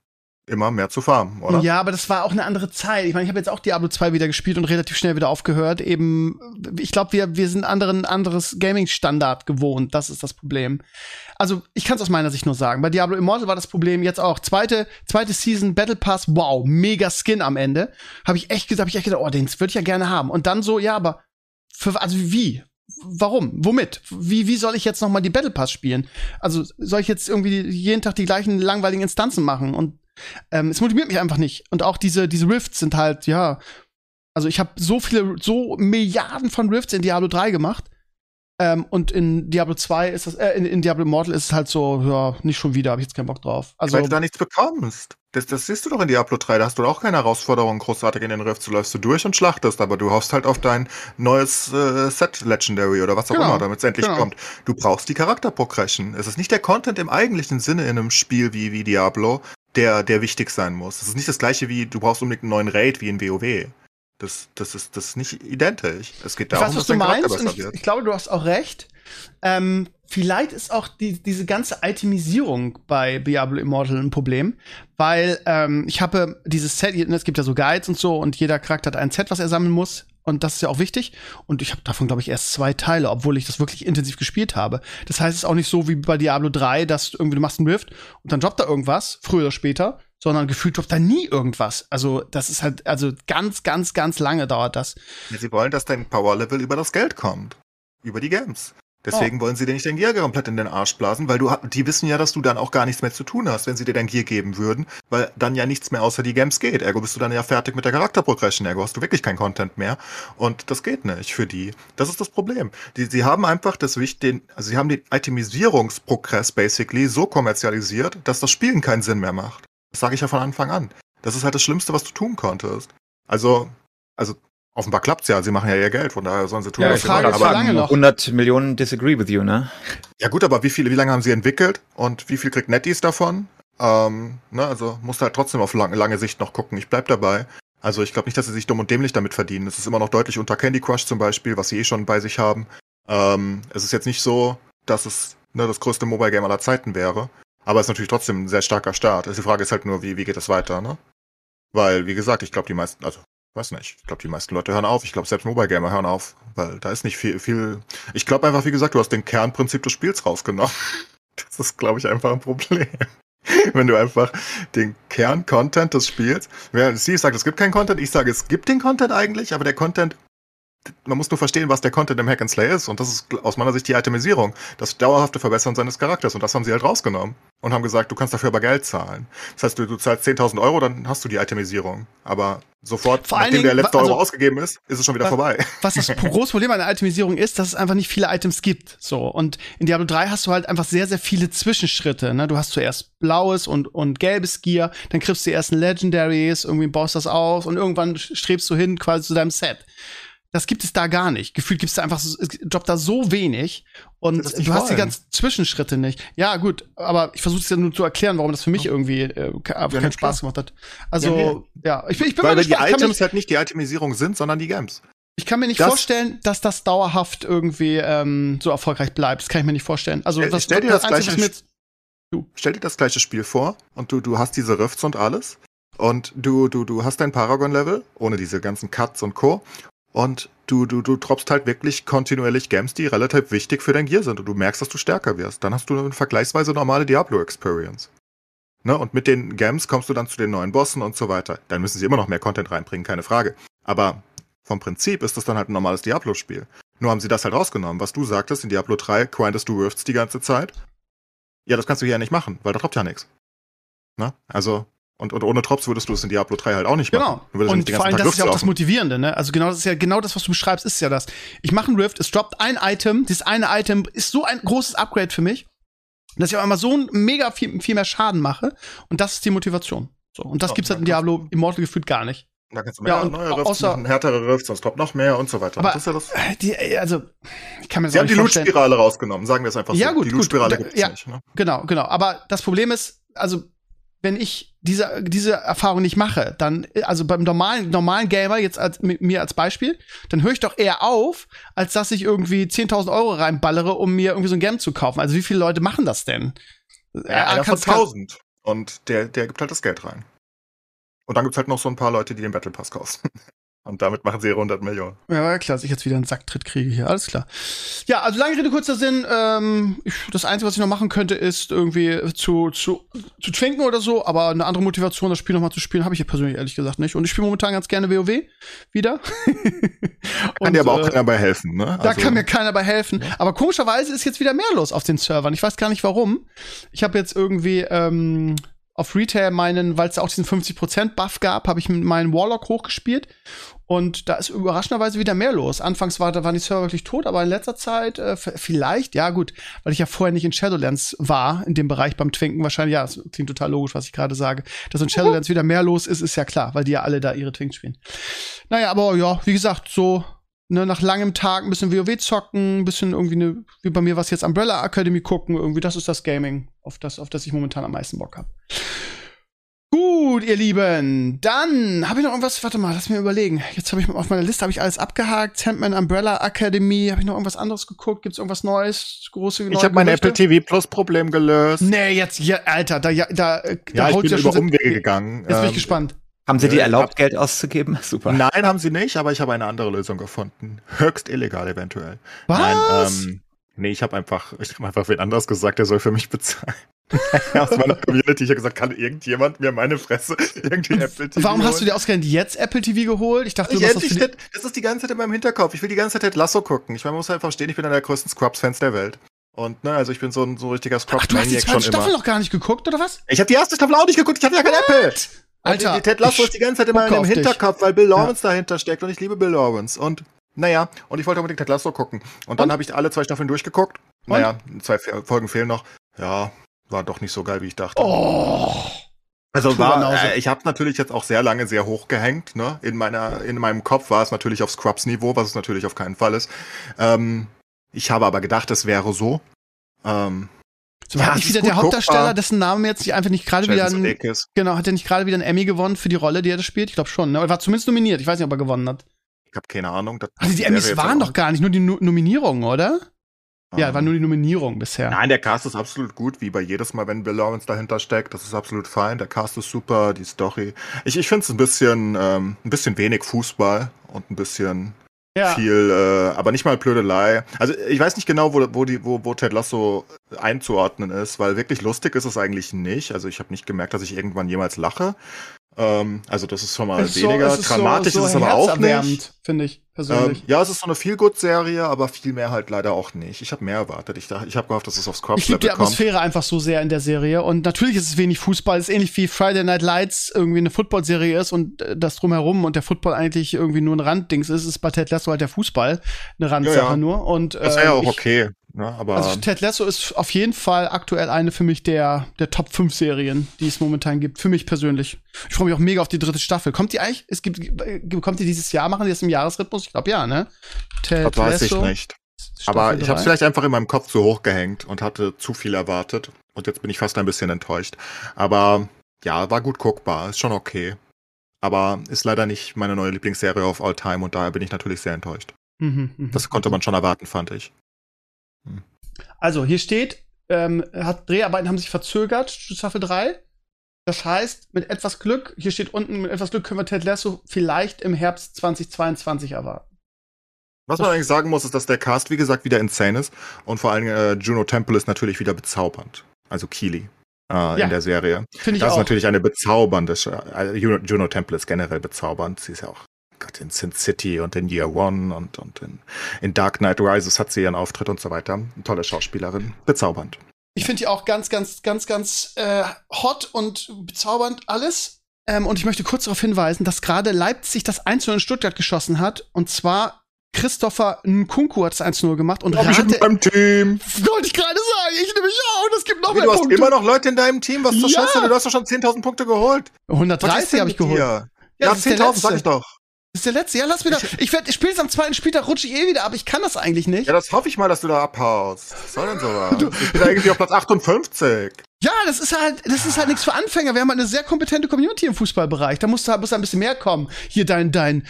immer mehr zu farmen, oder? Ja, aber das war auch eine andere Zeit. Ich meine, ich habe jetzt auch Diablo 2 wieder gespielt und relativ schnell wieder aufgehört. Eben, ich glaube, wir, wir sind anderen, anderes Gaming-Standard gewohnt. Das ist das Problem. Also, ich kann es aus meiner Sicht nur sagen. Bei Diablo Immortal war das Problem jetzt auch. Zweite, zweite Season, Battle Pass, wow, mega Skin am Ende. Habe ich echt gesagt, habe ich echt gedacht, oh, den würde ich ja gerne haben. Und dann so, ja, aber für, also wie? Warum? Womit? Wie, wie soll ich jetzt noch mal die Battle Pass spielen? Also soll ich jetzt irgendwie jeden Tag die gleichen langweiligen Instanzen machen? Und ähm, es motiviert mich einfach nicht. Und auch diese, diese Rifts sind halt, ja, also ich habe so viele, so Milliarden von Rifts in Diablo 3 gemacht. Ähm, und in Diablo 2 ist das, äh, in, in Diablo Immortal ist es halt so, ja, nicht schon wieder, habe ich jetzt keinen Bock drauf. Also, Weil du da nichts bekommst. Das, das siehst du doch in Diablo 3, da hast du auch keine Herausforderungen großartig in den Rifts. Du läufst du durch und schlachtest, aber du hoffst halt auf dein neues äh, Set Legendary oder was auch Genau, immer, damit es endlich genau. kommt. Du brauchst die Charakterprogression. Es ist nicht der Content im eigentlichen Sinne in einem Spiel wie, wie Diablo, der, der wichtig sein muss. Das ist nicht das gleiche wie, du brauchst unbedingt einen neuen Raid wie in WoW. Das, das, ist, das ist nicht identisch. Es geht darum, ich weiß, was dass du meinst. Und ich, wird. ich glaube, du hast auch recht. Ähm, vielleicht ist auch die, diese ganze Itemisierung bei Diablo Immortal ein Problem, weil ähm, ich habe dieses Set, es gibt ja so Guides und so, und jeder Charakter hat ein Set, was er sammeln muss. Und das ist ja auch wichtig. Und ich habe davon, glaube ich, erst zwei Teile, obwohl ich das wirklich intensiv gespielt habe. Das heißt, es ist auch nicht so wie bei Diablo 3, dass irgendwie du machst einen Rift und dann droppt da irgendwas, früher oder später, sondern gefühlt droppt da nie irgendwas. Also, das ist halt, also ganz, ganz, ganz lange dauert das. Sie wollen, dass dein Power-Level über das Geld kommt. Über die Games. Deswegen Oh. wollen sie dir nicht dein Gear komplett in den Arsch blasen, weil du, die wissen ja, dass du dann auch gar nichts mehr zu tun hast, wenn sie dir dein Gear geben würden, weil dann ja nichts mehr außer die Games geht. Ergo bist du dann ja fertig mit der Charakterprogression, ergo hast du wirklich kein Content mehr. Und das geht nicht für die. Das ist das Problem. Die, sie haben einfach das den, also sie haben den Itemisierungsprogress basically so kommerzialisiert, dass das Spielen keinen Sinn mehr macht. Das sage ich ja von Anfang an. Das ist halt das Schlimmste, was du tun konntest. Also, also offenbar klappt's ja. Sie machen ja ihr Geld, von daher sollen sie tun, Ja, was sie Frage wollen. Aber, lange noch? 100 Millionen disagree with you, ne? ja gut, aber wie viele, wie lange haben sie entwickelt und wie viel kriegt Netties davon? Ähm, ne, also musst halt trotzdem auf lang, lange Sicht noch gucken. Ich bleib dabei. Also ich glaube nicht, dass sie sich dumm und dämlich damit verdienen. Es ist immer noch deutlich unter Candy Crush zum Beispiel, was sie eh schon bei sich haben. Ähm, es ist jetzt nicht so, dass es ne, das größte Mobile Game aller Zeiten wäre. Aber es ist natürlich trotzdem ein sehr starker Start. Also Die Frage ist halt nur, wie, wie geht es weiter, ne? Weil, wie gesagt, ich glaube, die meisten, also, weiß nicht, ich glaube, die meisten Leute hören auf. Ich glaube, selbst Mobile Gamer hören auf, weil da ist nicht viel, viel. Ich glaube einfach, wie gesagt, du hast den Kernprinzip des Spiels rausgenommen. Das ist, glaube ich, einfach ein Problem. Wenn du einfach den Kern-Content des Spiels, während Steve sagt, es gibt keinen Content, ich sage, es gibt den Content eigentlich, aber der Content, man muss nur verstehen, was der Content im Hack and Slay ist und das ist aus meiner Sicht die Itemisierung, das dauerhafte Verbessern seines Charakters und das haben sie halt rausgenommen und haben gesagt, du kannst dafür aber Geld zahlen. Das heißt, du, du zahlst 10.000 Euro, dann hast du die Itemisierung, aber sofort, Vor nachdem der Dingen, letzte also- Euro ausgegeben ist, ist es schon wieder Was- vorbei. Was das große Problem an der Itemisierung ist, dass es einfach nicht viele Items gibt. So. Und in Diablo 3 hast du halt einfach sehr, sehr viele Zwischenschritte. Ne? Du hast zuerst blaues und, und gelbes Gear, dann kriegst du die ersten Legendaries, irgendwie baust das auf und irgendwann strebst du hin quasi zu deinem Set. Das gibt es da gar nicht. Gefühlt gibt es da einfach, so- es droppt da so wenig und Das nicht du hast die wollen. ganzen Zwischenschritte nicht. Ja, gut, aber ich versuche es ja nur zu erklären, warum das für mich irgendwie äh, Ja, keinen nee, Spaß gemacht hat. Ja, Also, nee. ja, ich, bin- ich bin Weil mal die gespannt. Mir, Items halt nicht die Itemisierung sind, sondern die Games. ich kann mir nicht Das- vorstellen, dass das dauerhaft irgendwie ähm, so erfolgreich bleibt. Das kann ich mir nicht vorstellen. Also, Stell- was, stell dir das Einzige, was gleiche jetzt stell dir das gleiche Spiel vor und du, du hast diese Rifts und alles und du, du, du hast dein Paragon-Level, ohne diese ganzen Cuts und Co. Und du, du, du droppst halt wirklich kontinuierlich Games, die relativ wichtig für dein Gear sind und du merkst, dass du stärker wirst. Dann hast du eine vergleichsweise normale Diablo-Experience. Ne? Und mit den Games kommst du dann zu den neuen Bossen und so weiter. Dann müssen sie immer noch mehr Content reinbringen, keine Frage. Aber vom Prinzip ist das dann halt ein normales Diablo-Spiel. Nur haben sie das halt rausgenommen. Was du sagtest, in Diablo 3 grindest du Rifts die ganze Zeit. Ja, das kannst du hier ja nicht machen, weil da droppt ja nichts. Ne? Also, und, und ohne Drops würdest du es in Diablo 3 halt auch nicht machen. Genau. Würdest Und vor allem, das ist ja auch das Rifts Motivierende, ne? Also genau das ist ja genau das, was du beschreibst, ist ja das. Ich mache einen Rift, es droppt ein Item, dieses eine Item ist so ein großes Upgrade für mich, dass ich auf einmal so ein mega viel, viel mehr Schaden mache. Und das ist die Motivation. So. Und das Ja, gibt's halt in Diablo Immortal gefühlt gar nicht. laufen. Da kannst du Ja, mehr und neue Rifts außer- machen, härtere Rifts, sonst droppt noch mehr und so weiter. Aber das ist ja das. äh, die, äh, also, ich kann mir das Sie haben die. Loot-Spirale rausgenommen, sagen wir es einfach Ja, so. gut, die gut. Loot-Spirale gibt es ja. nicht. Ne? Genau, genau. Aber das Problem ist, also, wenn ich diese, diese Erfahrung nicht mache, dann, also beim normalen, normalen Gamer, jetzt als, mit mir als Beispiel, dann höre ich doch eher auf, als dass ich irgendwie 10.000 Euro reinballere, um mir irgendwie so ein Game zu kaufen. Also, wie viele Leute machen das denn? Ja, Ja, einer von kannst- kannst- 1000. Und der, der gibt halt das Geld rein. Und dann gibt's halt noch so ein paar Leute, die den Battle Pass kaufen. Und damit machen sie ihre 100 Millionen. Ja, ja klar, dass ich jetzt wieder einen Sacktritt kriege hier. Alles klar. Ja, also lange Rede, kurzer Sinn. Ähm, ich, das Einzige, was ich noch machen könnte, ist irgendwie zu, zu, zu trinken oder so. Aber eine andere Motivation, das Spiel noch mal zu spielen, habe ich ja persönlich ehrlich gesagt nicht. Und ich spiele momentan ganz gerne WoW wieder. Kann Und, dir aber auch äh, keiner bei helfen, ne? da Also- kann mir keiner bei helfen. Aber komischerweise ist jetzt wieder mehr los auf den Servern. Ich weiß gar nicht warum. Ich habe jetzt irgendwie ähm, auf Retail meinen, weil es auch diesen 50% Buff gab, habe ich meinen Warlock hochgespielt. Und da ist überraschenderweise wieder mehr los. Anfangs war, da waren die Server wirklich tot, aber in letzter Zeit äh, vielleicht, ja gut, weil ich ja vorher nicht in Shadowlands war, in dem Bereich beim Twinken, wahrscheinlich, ja, das klingt total logisch, was ich gerade sage. Dass in Shadowlands wieder mehr los ist, ist ja klar, weil die ja alle da ihre Twinks spielen. Naja, aber ja, wie gesagt, so ne, nach langem Tag ein bisschen WoW zocken, ein bisschen irgendwie ne, wie bei mir was jetzt Umbrella Academy gucken, irgendwie das ist das Gaming, auf das, auf das ich momentan am meisten Bock habe. Gut, ihr Lieben. Dann habe ich noch irgendwas. Warte mal, lass mir überlegen. Jetzt habe ich auf meiner Liste habe ich alles abgehakt. Sandman Umbrella Academy. Habe ich noch irgendwas anderes geguckt? Gibt's irgendwas Neues? Große Ich habe mein Apple TV Plus Problem gelöst. Nee, jetzt, ja, Alter, da, ja, da, äh, da ja, ich bin über schon. Umwege gegangen. Jetzt bin ich Ähm, gespannt. Haben Sie dir ich erlaubt, hab- Geld auszugeben? Super. Nein, haben sie nicht, aber ich habe eine andere Lösung gefunden. Höchst illegal eventuell. Was? Nein, ähm, nee, ich habe einfach, ich habe einfach wen anderes gesagt, der soll für mich bezahlen. Aus meiner Community. Ich habe gesagt, kann irgendjemand mir meine Fresse irgendwie Apple TV Warum hast du holen? dir ausgerechnet jetzt Apple TV geholt? Ich dachte, du ich das Ted, das ist die ganze Zeit in meinem Hinterkopf. Ich will die ganze Zeit Lasso gucken. Ich meine, man muss halt verstehen, ich bin einer der größten Scrubs-Fans der Welt. Und ne, also ich bin so ein so richtiger Ach, du hast die Scrubs-Maniac zweite schon Staffel immer. noch gar nicht geguckt, oder was? Ich habe die erste Staffel auch nicht geguckt, ich hatte ja kein Apple. Alter, Also die Ted Lasso ist die ganze Zeit immer in meinem auf dich. Hinterkopf, weil Bill Lawrence dahinter steckt und ich liebe Bill Lawrence. Und naja, und ich wollte unbedingt Ted Lasso gucken. Und dann habe ich alle zwei Staffeln durchgeguckt. Und? Naja, zwei Folgen fehlen noch. Ja, war doch nicht so geil, wie ich dachte. Oh. Also war, äh, ich habe natürlich jetzt auch sehr lange sehr hoch gehängt. Ne? In meiner, in meinem Kopf war es natürlich auf Scrubs-Niveau, was es natürlich auf keinen Fall ist. Ähm, ich habe aber gedacht, es wäre so. Ähm, So, Ja, es nicht wieder der Hauptdarsteller, guckbar. dessen Name jetzt nicht- einfach nicht gerade wieder ein, genau, hat er nicht gerade wieder einen Emmy gewonnen für die Rolle, die er da spielt? Ich glaube schon, ne? Oder war zumindest nominiert. Ich weiß nicht, ob er gewonnen hat. Ich habe keine Ahnung. Also die Emmys waren doch gar nicht, nur die no Nominierungen, oder? Ja, Ähm, war nur die Nominierung bisher. Nein, der Cast ist absolut gut, wie bei jedes Mal, wenn Bill Lawrence dahinter steckt. Das ist absolut fein. Der Cast ist super, die Story. Ich, ich finde es ein bisschen, ähm, ein bisschen wenig Fußball und ein bisschen ja. viel, äh, aber nicht mal Blödelei. Also ich weiß nicht genau, wo, wo, die, wo, wo Ted Lasso einzuordnen ist, weil wirklich lustig ist es eigentlich nicht. Also ich habe nicht gemerkt, dass ich irgendwann jemals lache. Ähm, also das ist schon mal ist so- weniger. es ist so- Dramatisch so ist es aber auch nicht. finde ich Ähm, persönlich. ja, es ist so eine Feel-Good-Serie, aber viel mehr halt leider auch nicht. Ich habe mehr erwartet. Ich, dachte- ich habe gehofft, dass es aufs Ich liebe die Scrubs-Level kommt. Atmosphäre einfach so sehr in der Serie. Und natürlich ist es wenig Fußball. Es ist ähnlich wie Friday Night Lights irgendwie eine Football-Serie ist und äh, das drumherum und der Football eigentlich irgendwie nur ein Randdings ist, ist bei Ted Lasso halt der Fußball eine Randsache Ja, ja. nur. Und, Das wäre ja äh, auch ich- okay. Ne? Aber Also Ted Lasso ist auf jeden Fall aktuell eine für mich der, der Top 5 Serien, die es momentan gibt. Für mich persönlich. Ich freue mich auch mega auf die dritte Staffel. Kommt die eigentlich? Es gibt, äh, kommt die dieses Jahr? Machen die das im Jahresrhythmus? Ich glaube ja, ne? Ted das weiß ich Lasso, nicht. Staffel Aber ich habe es vielleicht einfach in meinem Kopf zu hoch gehängt und hatte zu viel erwartet. Und jetzt bin ich fast ein bisschen enttäuscht. Aber ja, war gut guckbar. Ist schon okay. Aber ist leider nicht meine neue Lieblingsserie of all time und daher bin ich natürlich sehr enttäuscht. Mhm, mhm. Das konnte man schon erwarten, fand ich. Also, hier steht, ähm, hat, Dreharbeiten haben sich verzögert, Staffel 3. Das heißt, mit etwas Glück, hier steht unten, mit etwas Glück können wir Ted Lasso vielleicht im Herbst 2022 erwarten. Was man eigentlich sagen muss, ist, dass der Cast, wie gesagt, wieder insane ist. Und vor allem äh, Juno Temple ist natürlich wieder bezaubernd. Also Keely äh, Ja. in der Serie. Finde ich Das ist auch. natürlich eine bezaubernde. Sch also Juno, Juno Temple ist generell bezaubernd. Sie ist ja auch Gott, in Sin City und in Year One und, und in, in Dark Knight Rises hat sie ihren Auftritt und so weiter. Eine tolle Schauspielerin. Bezaubernd. Ich finde die auch ganz, ganz, ganz, ganz äh, hot und bezaubernd alles. Ähm, und ich möchte kurz darauf hinweisen, dass gerade Leipzig das 1-0 in Stuttgart geschossen hat. Und zwar Christopher Nkunku hat das 1-0 gemacht. Und ich in meinem Team. wollte ich gerade sagen, ich nehme mich auch. Das gibt noch Wie, mehr du hast Punkte. immer noch Leute in deinem Team. Was zur Ja. Scheiße? Du hast doch schon 10.000 Punkte geholt. Was ist 130 denn habe ich geholt. dir? Ja, Ja, das ist der 10.000 sag ich doch. Das ist der letzte. Ja, lass doch. Ich werde, spätestens am zweiten Spieltag rutsche ich eh wieder ab. Ich kann das eigentlich nicht. Ja, das hoffe ich mal, dass du da abhaust. Was soll denn sowas? Ich bin irgendwie auf Platz 58. Ja, das ist halt, das ist halt nichts für Anfänger. Wir haben halt eine sehr kompetente Community im Fußballbereich. Da muss da muss da ein bisschen mehr kommen. Hier dein dein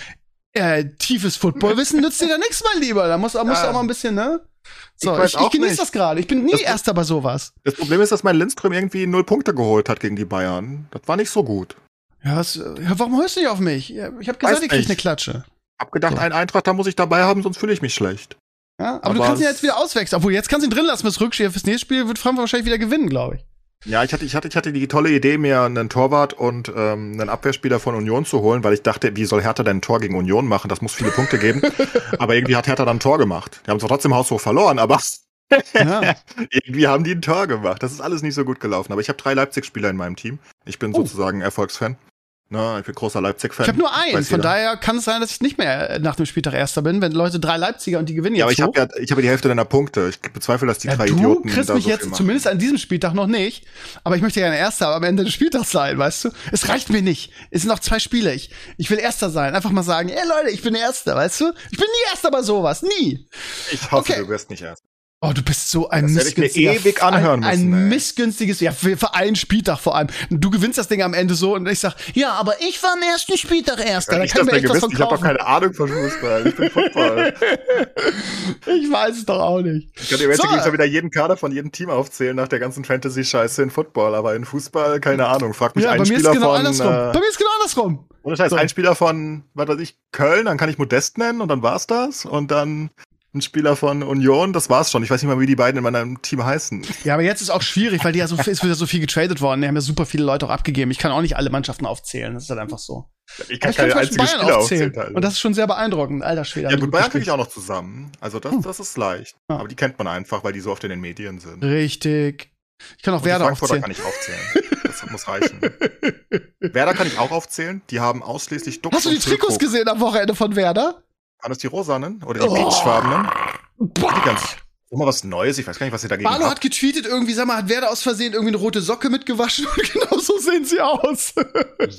äh, tiefes Footballwissen nützt dir da nichts, mein Lieber. Da muss, da muss Ja. auch mal ein bisschen, ne? So, Ich ich, ich, genieße das gerade. Ich bin nie Das- Erster bei sowas. Das Problem ist, dass mein Lindström irgendwie null Punkte geholt hat gegen die Bayern. Das war nicht so gut. Ja, was, ja, warum hörst du nicht auf mich? Ich habe gesagt, ich krieg eine Klatsche. Hab gedacht, So. ein Eintracht, da muss ich dabei haben, sonst fühle ich mich schlecht. Ja, aber, du Aber kannst ihn es- jetzt wieder auswechseln. Obwohl, jetzt kannst du ihn drin lassen fürs Rückspiel. Fürs nächste Spiel wird Frankfurt wahrscheinlich wieder gewinnen, glaube ich. Ja, ich hatte, ich hatte, ich hatte die tolle Idee, mir einen Torwart und ähm, einen Abwehrspieler von Union zu holen, weil ich dachte, wie soll Hertha denn ein Tor gegen Union machen? Das muss viele Punkte geben. aber irgendwie hat Hertha dann ein Tor gemacht. Die haben zwar trotzdem haushoch verloren, aber Ja. irgendwie haben die ein Tor gemacht. Das ist alles nicht so gut gelaufen. Aber ich habe drei Leipzig-Spieler in meinem Team. Ich bin Oh. sozusagen Erfolgsfan. Na, ich bin großer Leipzig-Fan. Ich habe nur einen. Von daher kann es sein, dass ich nicht mehr äh, nach dem Spieltag Erster bin, wenn Leute drei Leipziger und die gewinnen Ja, aber jetzt ich hoch. habe ja, ich habe die Hälfte deiner Punkte. Ich bezweifle, dass die Ja, drei du Idioten kriegst da mich so jetzt zumindest an diesem Spieltag noch nicht. Aber ich möchte gerne Erster am Ende des Spieltags sein, weißt du? Es reicht mir nicht. Es sind noch zwei Spiele. Ich, ich will Erster sein. Einfach mal sagen, ey Leute, ich bin Erster, weißt du? Ich bin nie Erster bei sowas. Nie. Ich hoffe, Okay. du wirst nicht erst. Oh, du bist so ein Das hätte ich mir missgünstiger ewig anhören ein, müssen, ein missgünstiges, ja, für, für einen Spieltag vor allem. Du gewinnst das Ding am Ende so und ich sag, ja, aber ich war am ersten Spieltag erster. Da ich kann ich mir echt was Ich habe doch keine Ahnung von Fußball. Ich bin Football. Ich weiß es doch auch nicht. Ich dir jetzt So. so. wieder jeden Kader von jedem Team aufzählen nach der ganzen Fantasy-Scheiße in Football, aber in Fußball keine Ahnung. Frag mich Ja, bei einen mir ist Spieler genau von. andersrum. bei Äh, mir ist genau andersrum. und das heißt, So. ein Spieler von, was weiß ich, Köln, dann kann ich Modest nennen und dann war's das. Und dann ein Spieler von Union, das war's schon. Ich weiß nicht mal, wie die beiden in meinem Team heißen. Ja, aber jetzt ist auch schwierig, weil die ja so, es wird ja so viel getradet worden. Die haben ja super viele Leute auch abgegeben. Ich kann auch nicht alle Mannschaften aufzeilen. Das ist halt einfach so. Ich kann keine einzige Spieler aufzählen. halt. Und das ist schon sehr beeindruckend. Alter Schwede. ja gut, Bayern kriege ich auch noch zusammen. Also das, das ist leicht. Ja. Aber die kennt man einfach, weil die so oft in den Medien sind. Richtig. Ich kann auch Und Werder aufzählen. kann ich aufzählen. Das muss reichen. Werder kann ich auch aufzählen. Die haben ausschließlich Dux Hast du die Trikots gesehen am Wochenende von Werder? Waren das die rosanen? Oder die Oh. peachfarbenen? Die ganz. Mal was Neues. Ich weiß gar nicht, was ihr dagegen Barlo habt. hat getweetet, irgendwie, sag mal, hat Werder aus Versehen irgendwie eine rote Socke mitgewaschen und genau so sehen sie aus.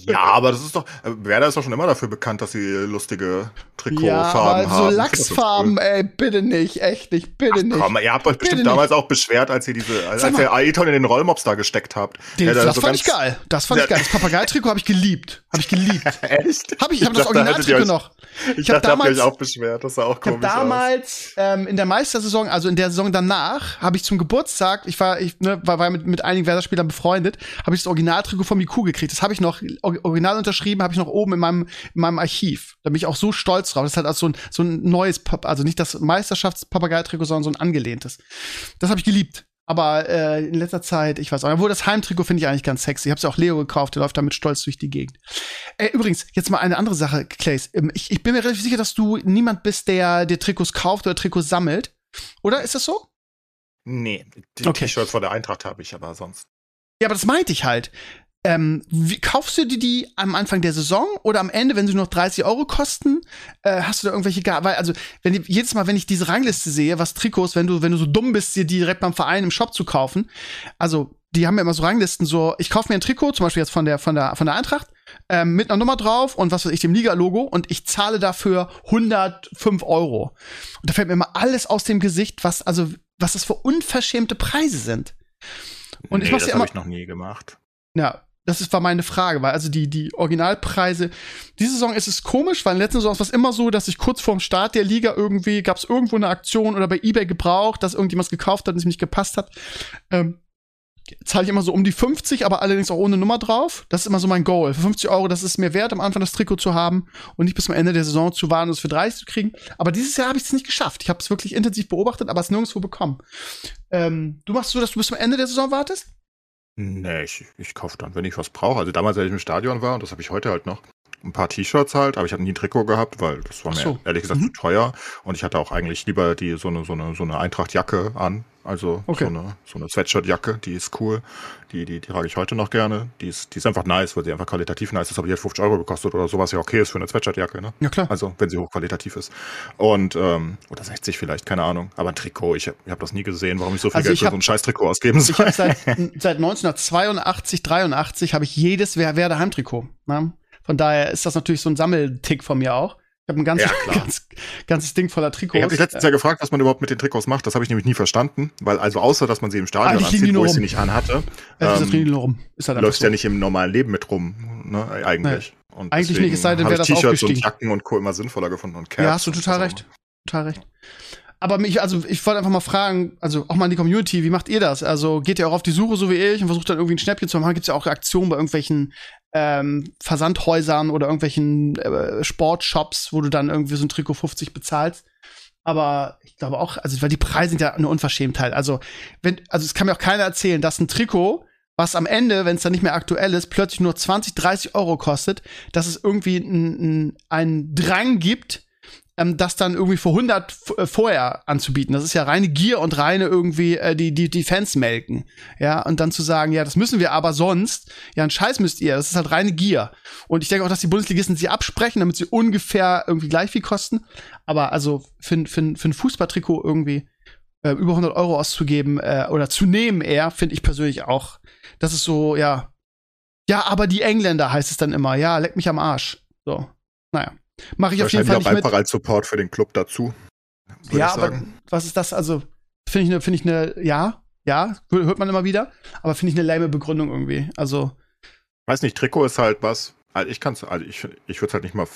Ja, aber das ist doch. äh, Werder ist doch schon immer dafür bekannt, dass sie lustige ja, Trikotfarben aber haben. so Ich Lachsfarben, das ey, bitte nicht, echt nicht, bitte cool. nicht. Komm, ihr habt euch bestimmt Bitte damals auch beschwert, als ihr diese, als mal. ihr Ailton in den Rollmops da gesteckt habt. Den, Ja, da das so fand ich geil. Das fand ich Ja. geil. Das Papageitrikot habe ich geliebt. Habe ich geliebt. Echt? Hab ich, ich habe das Originaltrikot noch. Ich, Ich hab ihr damals- auch beschwert. Das sah auch Ich habe komisch aus. damals ähm, in der Meistersaison, also in der Saison danach, habe ich zum Geburtstag, ich war, ich ne, war, war mit, mit einigen Werder-Spielern befreundet, habe ich das Originaltrikot von Miku gekriegt. Das habe ich noch or- original unterschrieben, habe ich noch oben in meinem, in meinem Archiv. Da bin ich auch so stolz drauf. Das ist halt also so ein, so ein neues, Pap also nicht das Meisterschafts-Papagei-Trikot, sondern so ein angelehntes. Das habe ich geliebt. Aber äh, in letzter Zeit, ich weiß auch, obwohl das Heimtrikot finde ich eigentlich ganz sexy. Ich habe es ja auch Leo gekauft, der läuft damit stolz durch die Gegend. Äh, übrigens, jetzt mal eine andere Sache, Clays. Ähm, Ich, ich bin mir relativ sicher, dass du niemand bist, der dir Trikots kauft oder Trikots sammelt. Oder ist das so? Nee, die Okay. T-Shirts von der Eintracht habe ich aber sonst. Ja, aber das meinte ich halt. Ähm, wie, kaufst du dir die am Anfang der Saison oder am Ende, wenn sie nur noch 30 Euro kosten? Äh, hast du da irgendwelche, Ga- weil, also, wenn die, jedes Mal, wenn ich diese Rangliste sehe, was Trikots, wenn du, wenn du so dumm bist, dir die direkt beim Verein im Shop zu kaufen, also, die haben ja immer so Ranglisten, so, ich kaufe mir ein Trikot, zum Beispiel jetzt von der, von der, von der Eintracht, ähm, mit einer Nummer drauf und was weiß ich, dem Liga-Logo und ich zahle dafür 105 Euro. Und da fällt mir immer alles aus dem Gesicht, was, also, was das für unverschämte Preise sind. Und ich nee, mach's das ja habe ich noch nie gemacht. Ja, das ist, war meine Frage, weil also die, die Originalpreise, diese Saison ist es komisch, weil in der letzten Saison war es immer so, dass ich kurz vorm Start der Liga irgendwie, gab es irgendwo eine Aktion oder bei Ebay gebraucht, dass irgendjemand gekauft hat und es mir nicht gepasst hat. Ähm, zahle ich immer so um die 50, aber allerdings auch ohne Nummer drauf. Das ist immer so mein Goal. Für 50 Euro, das ist mir wert, am Anfang das Trikot zu haben und nicht bis zum Ende der Saison zu warten es für 30 zu kriegen. Aber dieses Jahr habe ich es nicht geschafft. Ich habe es wirklich intensiv beobachtet, aber es nirgendwo bekommen. Ähm, du machst so, dass du bis zum Ende der Saison wartest? Nee, ich, ich kaufe dann, wenn ich was brauche. Also damals, als ich im Stadion war, und das habe ich heute halt noch, ein paar T-Shirts halt, aber ich hatte nie ein Trikot gehabt, weil das war mir so. ehrlich gesagt Mhm. zu teuer. Und ich hatte auch eigentlich lieber die so eine so eine so eine Eintracht-Jacke an, also Okay. so eine so eine Sweatshirt-Jacke, die ist cool. Die die die trage ich heute noch gerne. Die ist die ist einfach nice, weil sie einfach qualitativ nice ist. Aber die hat 50 Euro gekostet oder sowas ja okay ist für eine Sweatshirt-Jacke, ne? Ja, klar. Also wenn sie hochqualitativ ist. Und ähm, oder 60 vielleicht, keine Ahnung. Aber ein Trikot, ich habe ich hab das nie gesehen, warum ich so viel Also Geld für hab- so ein scheiß Trikot ausgeben soll. Ich habe seit, seit 1982, 83 habe ich jedes Wer- Werder Heimtrikot. Ne? Von daher ist das natürlich so ein Sammeltick von mir auch. Ich habe ein ganzes, Ja, ganz, ganzes Ding voller Trikots. Ich habe dich letztens ja gefragt, was man überhaupt mit den Trikots macht. Das habe ich nämlich nie verstanden, weil also außer, dass man sie im Stadion Eigentlich die anzieht, wo ich sie nicht anhatte, Äh, ähm, halt läuft so. ja nicht im normalen Leben mit rum, ne, eigentlich. Und Eigentlich nicht, es sei denn, wäre ich das T-Shirts und. Jacken und Co. immer sinnvoller gefunden und Caps. Ja, hast du total recht. Total recht. Aber mich, also ich wollte einfach mal fragen, also auch mal in die Community, wie macht ihr das? Also geht ihr auch auf die Suche so wie ich und versucht dann irgendwie ein Schnäppchen zu machen? Gibt es ja auch Aktionen bei irgendwelchen ähm, Versandhäusern oder irgendwelchen äh, Sportshops, wo du dann irgendwie so ein Trikot 50 bezahlst? Aber ich glaube auch, also weil die Preise sind ja eine Unverschämtheit. Also wenn, also es kann mir auch keiner erzählen, dass ein Trikot was am Ende, wenn es dann nicht mehr aktuell ist, plötzlich nur 20, 30 Euro kostet, dass es irgendwie einen ein Drang gibt, ähm, das dann irgendwie für 100 f- äh, vorher anzubieten. Das ist ja reine Gier und reine irgendwie äh, die, die, die Fans melken. Ja, und dann zu sagen, ja, das müssen wir aber sonst, ja, einen Scheiß müsst ihr. Das ist halt reine Gier. Und ich denke auch, dass die Bundesligisten sie absprechen, damit sie ungefähr irgendwie gleich viel kosten. Aber also für, für, für ein Fußballtrikot irgendwie äh, über 100 Euro auszugeben äh, oder zu nehmen eher, finde ich persönlich auch. Das ist so, ja. Ja, aber die Engländer heißt es dann immer. Ja, leck mich am Arsch. So. Naja. Mache ich auf jeden Fall auch nicht mit. einfach als Support für den Club dazu. Ja, ich aber was ist das? Also, finde ich eine, finde ich eine, ja, ja, hört man immer wieder, aber finde ich eine lame Begründung irgendwie. Also. Weiß nicht, Trikot ist halt was. Also ich kann's, also ich, ich würde es halt nicht mal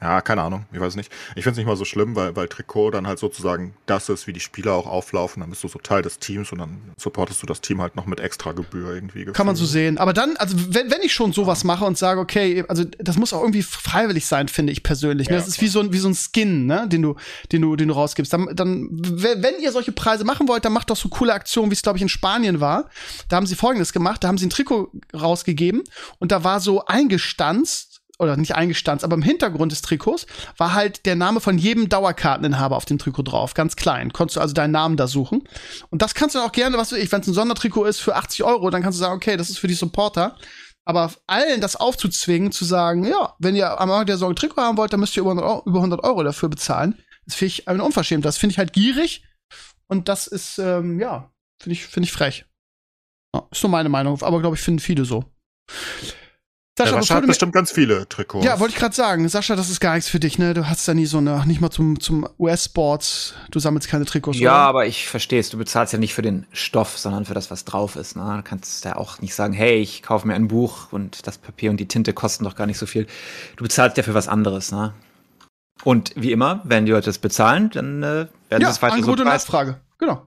ja, keine Ahnung, ich weiß nicht. Ich finde es nicht mal so schlimm, weil, weil Trikot dann halt sozusagen das ist, wie die Spieler auch auflaufen. Dann bist du so Teil des Teams und dann supportest du das Team halt noch mit extra Gebühr irgendwie. Kann man so sehen. Aber dann, also wenn, wenn ich schon sowas mache und sage, okay, also das muss auch irgendwie freiwillig sein, finde ich persönlich. Ne? Ja, das ist wie so, ein, wie so ein Skin, ne? den, du, den, du, den du rausgibst. Dann, dann, wenn ihr solche Preise machen wollt, dann macht doch so coole Aktionen, wie es, glaube ich, in Spanien war. Da haben sie folgendes gemacht, da haben sie ein Trikot rausgegeben und da war so eingestanzt, oder nicht eingestanzt, aber im Hintergrund des Trikots war halt der Name von jedem Dauerkarteninhaber auf dem Trikot drauf, ganz klein. Konntest du also deinen Namen da suchen. Und das kannst du auch gerne, was weiß ich, wenn es ein Sondertrikot ist für 80 Euro, dann kannst du sagen, okay, das ist für die Supporter. Aber allen das aufzuzwingen, zu sagen, ja, wenn ihr am Anfang der Saison ein Trikot haben wollt, dann müsst ihr über 100 Euro, über 100 Euro dafür bezahlen. Das finde ich eine Unverschämtheit. Das finde ich halt gierig. Und das ist, ähm, ja, finde ich, finde ich frech. Ja, ist nur meine Meinung, aber glaube ich, finden viele so. Sascha, ja, Sascha hat bestimmt ganz viele Trikots. Ja, wollte ich gerade sagen. Sascha, das ist gar nichts für dich, ne? Du hast da nie so eine, nicht mal zum, zum US-Sports, du sammelst keine Trikots. Ja, oder? aber ich verstehe es. Du bezahlst ja nicht für den Stoff, sondern für das, was drauf ist. Ne? Du kannst ja auch nicht sagen, hey, ich kaufe mir ein Buch und das Papier und die Tinte kosten doch gar nicht so viel. Du bezahlst ja für was anderes, ne? Und wie immer, wenn die Leute das bezahlen, dann äh, werden ja, sie es weiter Angebot so und Nachfrage. Genau.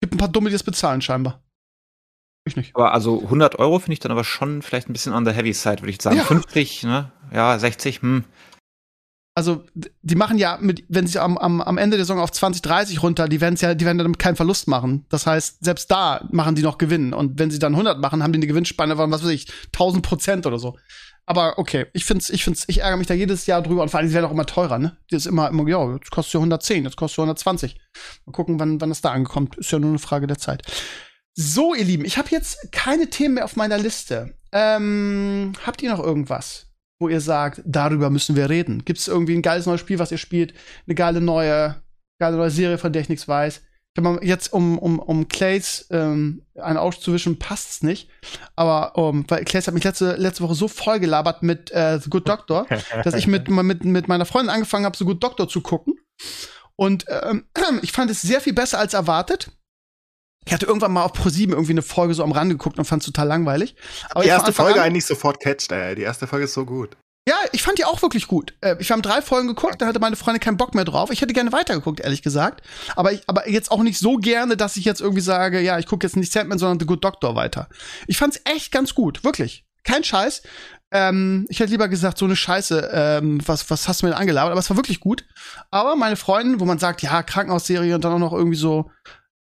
Gibt ein paar Dumme, die das bezahlen, scheinbar. Ich nicht. Aber also 100 Euro finde ich dann aber schon vielleicht ein bisschen on the heavy side, würde ich sagen. Ja. 50, ne? Ja, 60, hm. Also, die machen ja, mit, wenn sie am, am, am Ende der Saison auf 20, 30 runter, die werden ja, die werden dann keinen Verlust machen. Das heißt, selbst da machen die noch Gewinn. Und wenn sie dann 100 machen, haben die eine Gewinnspanne von, was weiß ich, 1000 Prozent oder so. Aber okay, ich find's, ich find's, ich ärgere mich da jedes Jahr drüber und vor allem, die werden auch immer teurer, ne? Die ist immer, immer, ja, jetzt kostet ja 110, jetzt kostet ja 120. Mal gucken, wann, wann das da angekommt. Ist ja nur eine Frage der Zeit. So, ihr Lieben, ich habe jetzt keine Themen mehr auf meiner Liste. Ähm, habt ihr noch irgendwas, wo ihr sagt, darüber müssen wir reden? Gibt es irgendwie ein geiles neues Spiel, was ihr spielt? Eine geile neue, geile neue Serie, von der ich nichts weiß? Ich mal, jetzt, um, um, um Clays ähm, einen auszuwischen, passt's nicht. Aber um, weil Clays hat mich letzte, letzte Woche so voll gelabert mit äh, The Good Doctor, dass ich mit, mit, mit meiner Freundin angefangen habe, The Good Doctor zu gucken. Und ähm, ich fand es sehr viel besser als erwartet. Ich hatte irgendwann mal auf ProSieben irgendwie eine Folge so am Rand geguckt und fand es total langweilig. Aber die erste Folge an, eigentlich sofort catcht, ey. Die erste Folge ist so gut. Ja, ich fand die auch wirklich gut. Äh, ich habe drei Folgen geguckt, da hatte meine Freundin keinen Bock mehr drauf. Ich hätte gerne weitergeguckt, ehrlich gesagt. Aber, ich, aber jetzt auch nicht so gerne, dass ich jetzt irgendwie sage, ja, ich gucke jetzt nicht Sandman, sondern The Good Doctor weiter. Ich fand's echt ganz gut, wirklich. Kein Scheiß. Ähm, ich hätte lieber gesagt, so eine Scheiße, ähm, was, was hast du mir denn angelabert? Aber es war wirklich gut. Aber meine Freundin, wo man sagt, ja, Krankenhausserie und dann auch noch irgendwie so,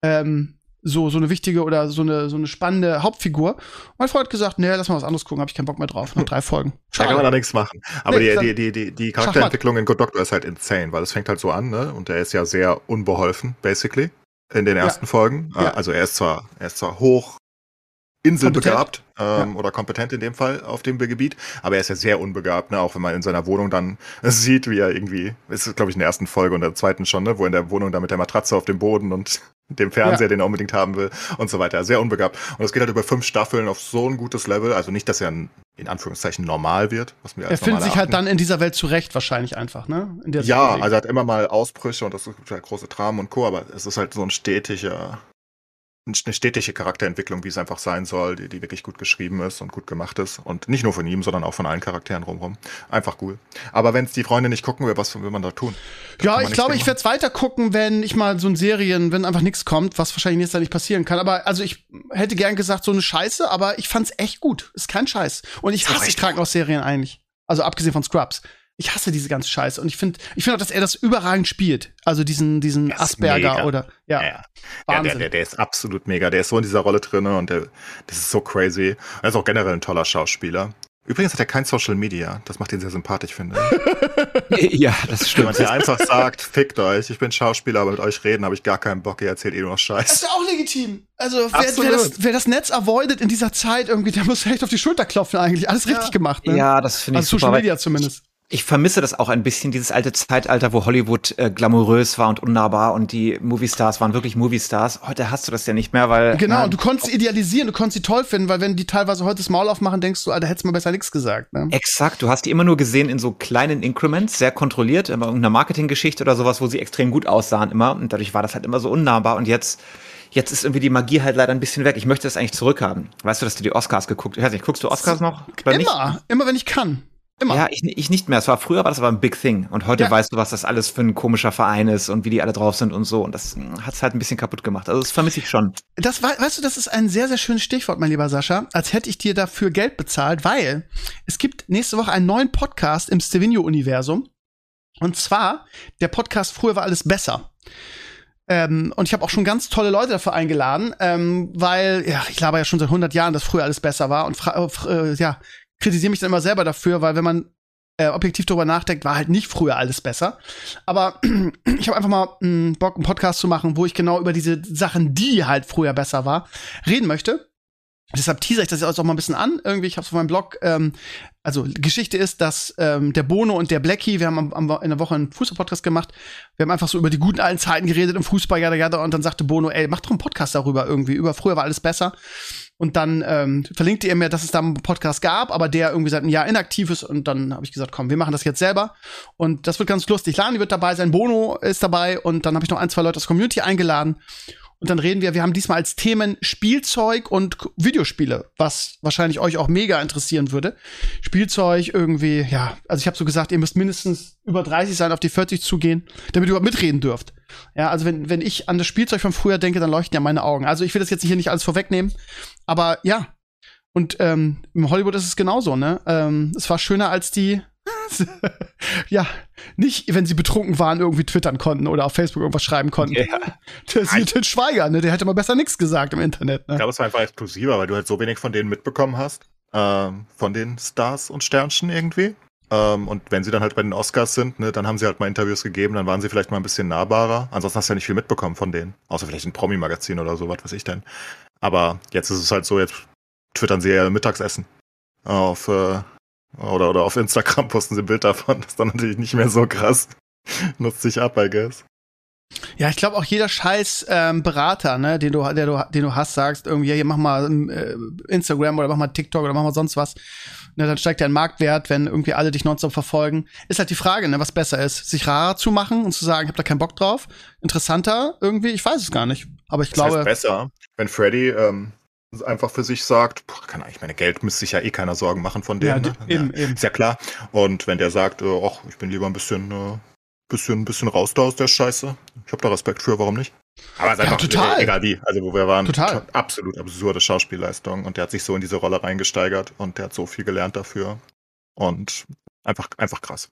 ähm, so, so eine wichtige oder so eine, so eine spannende Hauptfigur. Mein Freund hat gesagt, nee, lass mal was anderes gucken, habe ich keinen Bock mehr drauf. Nach drei Folgen. Schade. Da kann man da nichts machen. Aber nee, die, die, die, die Charakterentwicklung in Good Doctor ist halt insane, weil es fängt halt so an, ne? Und er ist ja sehr unbeholfen, basically, in den ersten ja. Folgen. Ja. Also er ist zwar, er ist zwar hoch inselbegabt ähm, ja. oder kompetent in dem Fall auf dem Gebiet, aber er ist ja sehr unbegabt, ne? auch wenn man in seiner Wohnung dann sieht, wie er irgendwie, ist glaube ich in der ersten Folge und der zweiten schon, ne? wo in der Wohnung da mit der Matratze auf dem Boden und dem Fernseher, ja. den er unbedingt haben will und so weiter. Sehr unbegabt. Und es geht halt über fünf Staffeln auf so ein gutes Level. Also nicht, dass er in Anführungszeichen normal wird, was mir Er findet sich halt dann in dieser Welt zurecht, wahrscheinlich einfach, ne? ja, also er hat immer mal Ausbrüche und das ist halt große Dramen und Co., aber es ist halt so ein stetiger, eine stetige Charakterentwicklung, wie es einfach sein soll, die, die wirklich gut geschrieben ist und gut gemacht ist. Und nicht nur von ihm, sondern auch von allen Charakteren rumrum. Einfach cool. Aber wenn es die Freunde nicht gucken will, was will man da tun? Da ja, ich glaube, ich werde es weiter gucken, wenn ich mal so ein Serien, wenn einfach nichts kommt, was wahrscheinlich jetzt da nicht passieren kann. Aber also ich hätte gern gesagt, so eine Scheiße, aber ich fand's echt gut. Ist kein Scheiß. Und ich hasse Krankenhausserien eigentlich. Also abgesehen von Scrubs ich hasse diese ganze Scheiße. Und ich finde ich finde auch, dass er das überragend spielt. Also diesen, diesen Asperger mega. oder ja. ja, ja. Der, der, der, ist absolut mega. Der ist so in dieser Rolle drin und der, das ist so crazy. Er ist auch generell ein toller Schauspieler. Übrigens hat er kein Social Media. Das macht ihn sehr sympathisch, finde ich. ja, das stimmt. Jemand, der einfach sagt, fickt euch, ich bin Schauspieler, aber mit euch reden habe ich gar keinen Bock, ihr erzählt eh nur noch Scheiß. Das ist ja auch legitim. Also, wer, wer, das, wer das Netz avoidet in dieser Zeit irgendwie, der muss echt auf die Schulter klopfen eigentlich. Alles ja. richtig gemacht, ne? Ja, das finde ich also super. Social Media zumindest ich vermisse das auch ein bisschen, dieses alte Zeitalter, wo Hollywood äh, glamourös war und unnahbar und die Moviestars waren wirklich Moviestars. Heute hast du das ja nicht mehr, weil. Genau, äh, und du konntest idealisieren, du konntest sie toll finden, weil wenn die teilweise heute das Maul aufmachen, denkst du, Alter, hättest mal besser nichts gesagt. Ne? Exakt, du hast die immer nur gesehen in so kleinen Increments, sehr kontrolliert, immer irgendeiner Marketinggeschichte oder sowas, wo sie extrem gut aussahen immer. Und dadurch war das halt immer so unnahbar. Und jetzt jetzt ist irgendwie die Magie halt leider ein bisschen weg. Ich möchte das eigentlich zurückhaben. Weißt du, dass du die Oscars geguckt hast? Ich weiß nicht, guckst du Oscars noch? Immer, nicht? immer wenn ich kann. Immer. Ja, ich, ich nicht mehr. Es war früher, war das aber ein Big Thing. Und heute ja. weißt du, was das alles für ein komischer Verein ist und wie die alle drauf sind und so. Und das hat es halt ein bisschen kaputt gemacht. Also das vermisse ich schon. Das war, weißt du, das ist ein sehr, sehr schönes Stichwort, mein lieber Sascha. Als hätte ich dir dafür Geld bezahlt, weil es gibt nächste Woche einen neuen Podcast im Stevino-Universum. Und zwar, der Podcast Früher war alles besser. Ähm, und ich habe auch schon ganz tolle Leute dafür eingeladen, ähm, weil, ja, ich laber ja schon seit 100 Jahren, dass früher alles besser war und äh, ja, kritisiere mich dann immer selber dafür, weil wenn man äh, objektiv darüber nachdenkt, war halt nicht früher alles besser. Aber ich habe einfach mal mh, hm, Bock, einen Podcast zu machen, wo ich genau über diese Sachen, die halt früher besser war, reden möchte. Deshalb teaser ich das jetzt auch mal ein bisschen an. Irgendwie, ich habe es auf meinem Blog. Ähm, also Geschichte ist, dass ähm, der Bono und der Blackie, wir haben am, am, in der Woche einen Fußball-Podcast gemacht. Wir haben einfach so über die guten alten Zeiten geredet im Fußball, ja, ja, und dann sagte Bono, ey, mach doch einen Podcast darüber irgendwie. Über früher war alles besser. Und dann ähm, verlinkte er mir, dass es da einen Podcast gab, aber der irgendwie seit einem Jahr inaktiv ist. Und dann habe ich gesagt, komm, wir machen das jetzt selber. Und das wird ganz lustig. Lani wird dabei sein, Bono ist dabei und dann habe ich noch ein, zwei Leute aus Community eingeladen. Und dann reden wir, wir haben diesmal als Themen Spielzeug und Videospiele, was wahrscheinlich euch auch mega interessieren würde. Spielzeug irgendwie, ja, also ich habe so gesagt, ihr müsst mindestens über 30 sein, auf die 40 zugehen, damit ihr überhaupt mitreden dürft. Ja, also wenn, wenn ich an das Spielzeug von früher denke, dann leuchten ja meine Augen. Also ich will das jetzt hier nicht alles vorwegnehmen, aber ja. Und ähm, im Hollywood ist es genauso, ne? Ähm, es war schöner als die ja, nicht, wenn sie betrunken waren, irgendwie twittern konnten oder auf Facebook irgendwas schreiben konnten. Ja. Der Til Schweiger, ne, der hätte mal besser nichts gesagt im Internet. Ne? Ich glaube, es war einfach exklusiver, weil du halt so wenig von denen mitbekommen hast. Ähm, von den Stars und Sternchen irgendwie. Ähm, und wenn sie dann halt bei den Oscars sind, ne, dann haben sie halt mal Interviews gegeben, dann waren sie vielleicht mal ein bisschen nahbarer. Ansonsten hast du ja nicht viel mitbekommen von denen. Außer vielleicht ein Promi-Magazin oder so, was weiß ich denn. Aber jetzt ist es halt so, jetzt twittern sie ja Mittagsessen auf, äh, oder, oder auf Instagram posten sie ein Bild davon. Das ist dann natürlich nicht mehr so krass. Nutzt sich ab, I guess. Ja, ich glaube auch jeder scheiß ähm, Berater, ne, den du, der du, den du hast, sagst irgendwie, hier mach mal äh, Instagram oder mach mal TikTok oder mach mal sonst was. Ne, dann steigt dein Marktwert, wenn irgendwie alle dich nonstop verfolgen. Ist halt die Frage, ne, was besser ist, sich rarer zu machen und zu sagen, ich hab da keinen Bock drauf. Interessanter irgendwie, ich weiß es gar nicht. Aber ich das glaube. Heißt besser, wenn Freddy ähm, einfach für sich sagt, boah, kann eigentlich meine Geld müsste sich ja eh keiner Sorgen machen von dem. Ja, ne? eben, ja, eben. Ist ja klar. Und wenn der sagt, äh, ach, ich bin lieber ein bisschen, äh, bisschen, bisschen raus da aus der Scheiße, ich habe da Respekt für, warum nicht? Aber es ist einfach ja, total. egal wie. Also wo wir waren, total. absolut absurde Schauspielleistung und der hat sich so in diese Rolle reingesteigert und der hat so viel gelernt dafür. Und einfach, einfach krass.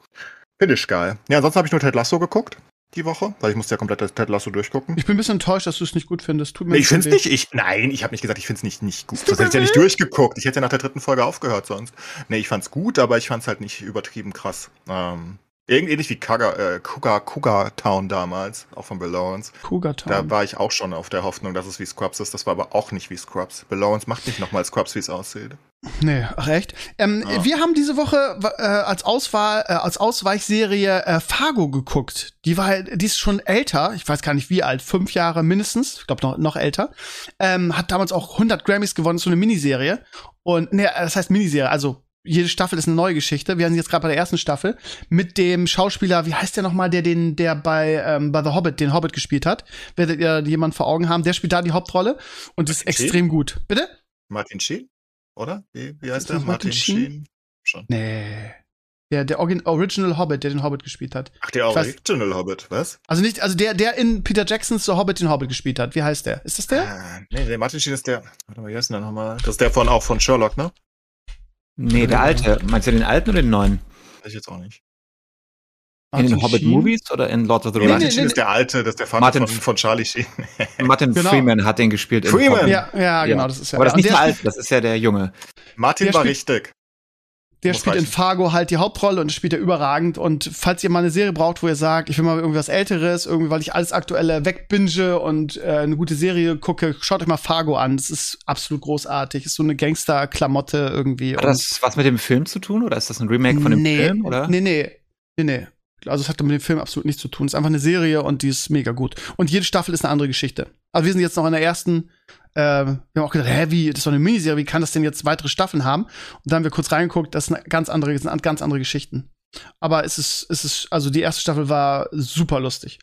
Finde ich geil. Ja, ansonsten habe ich nur Ted Lasso geguckt die Woche, weil ich musste ja komplett das Ted Lasso durchgucken. Ich bin ein bisschen enttäuscht, dass du es nicht gut findest. Tut mir nee, ich finde es nicht. Ich, nein, ich habe nicht gesagt, ich finde es nicht, nicht gut. Sonst hätte ich ja nicht durchgeguckt. Ich hätte ja nach der dritten Folge aufgehört sonst. Nee, ich fand es gut, aber ich fand es halt nicht übertrieben krass. Ähm, ähnlich wie Cougar, äh, Cougar, Cougar Town damals, auch von Belowens. Cougar Town. Da war ich auch schon auf der Hoffnung, dass es wie Scrubs ist. Das war aber auch nicht wie Scrubs. Belowens macht nicht nochmal Scrubs, wie es aussieht. Nee, ach echt. Ähm, ja. Wir haben diese Woche äh, als Auswahl, äh, als Ausweichserie äh, Fargo geguckt. Die war, halt, die ist schon älter. Ich weiß gar nicht wie alt, fünf Jahre mindestens. Ich glaube noch, noch älter. Ähm, hat damals auch 100 Grammys gewonnen, so eine Miniserie. Und nee, das heißt Miniserie, also jede Staffel ist eine neue Geschichte. Wir sind jetzt gerade bei der ersten Staffel mit dem Schauspieler, wie heißt der nochmal, der den, der bei, ähm, bei The Hobbit, den Hobbit gespielt hat. Werdet ihr jemanden vor Augen haben? Der spielt da die Hauptrolle und ist extrem gut. Bitte? Martin Sheen? Oder? Wie, wie heißt der? Martin, Sheen? Schon. Nee. Ja, der Original Hobbit, der den Hobbit gespielt hat. Ach, der Original weiß, Hobbit, was? Also nicht, also der, der in Peter Jacksons The Hobbit den Hobbit gespielt hat. Wie heißt der? Ist das der? Ah, nee, der Martin Sheen ist der. Warte mal, wie heißt denn der nochmal? Das ist der von auch von Sherlock, ne? Nee, der alte. Meinst du den alten oder den neuen? Weiß ich jetzt auch nicht. In den Hobbit-Movies oder in Lord of the Rings? Martin Sheen ist der alte, das ist der Vater Martin, von, von Charlie Sheen. Martin genau. Freeman hat den gespielt. Freeman? Ja, ja, genau, das ist ja. Aber das ist nicht der alte, das ist ja der Junge. Martin der war richtig. Der Muss spielt in reichen. Fargo halt die Hauptrolle und spielt er überragend. Und falls ihr mal eine Serie braucht, wo ihr sagt, ich will mal irgendwie was Älteres, irgendwie, weil ich alles Aktuelle wegbinge und äh, eine gute Serie gucke, schaut euch mal Fargo an. Das ist absolut großartig. Ist so eine Gangster-Klamotte irgendwie. Hat das was mit dem Film zu tun oder ist das ein Remake von dem nee, Film? Oder? Nee, nee, nee, nee. Also es hat mit dem Film absolut nichts zu tun. Es ist einfach eine Serie und die ist mega gut. Und jede Staffel ist eine andere Geschichte. Also wir sind jetzt noch in der ersten. Äh, wir haben auch gedacht, hä, wie, das ist doch eine Miniserie, wie kann das denn jetzt weitere Staffeln haben? Und dann haben wir kurz reingeguckt, das sind ganz andere, das sind ganz andere Geschichten. Aber es ist, es ist, also die erste Staffel war super lustig.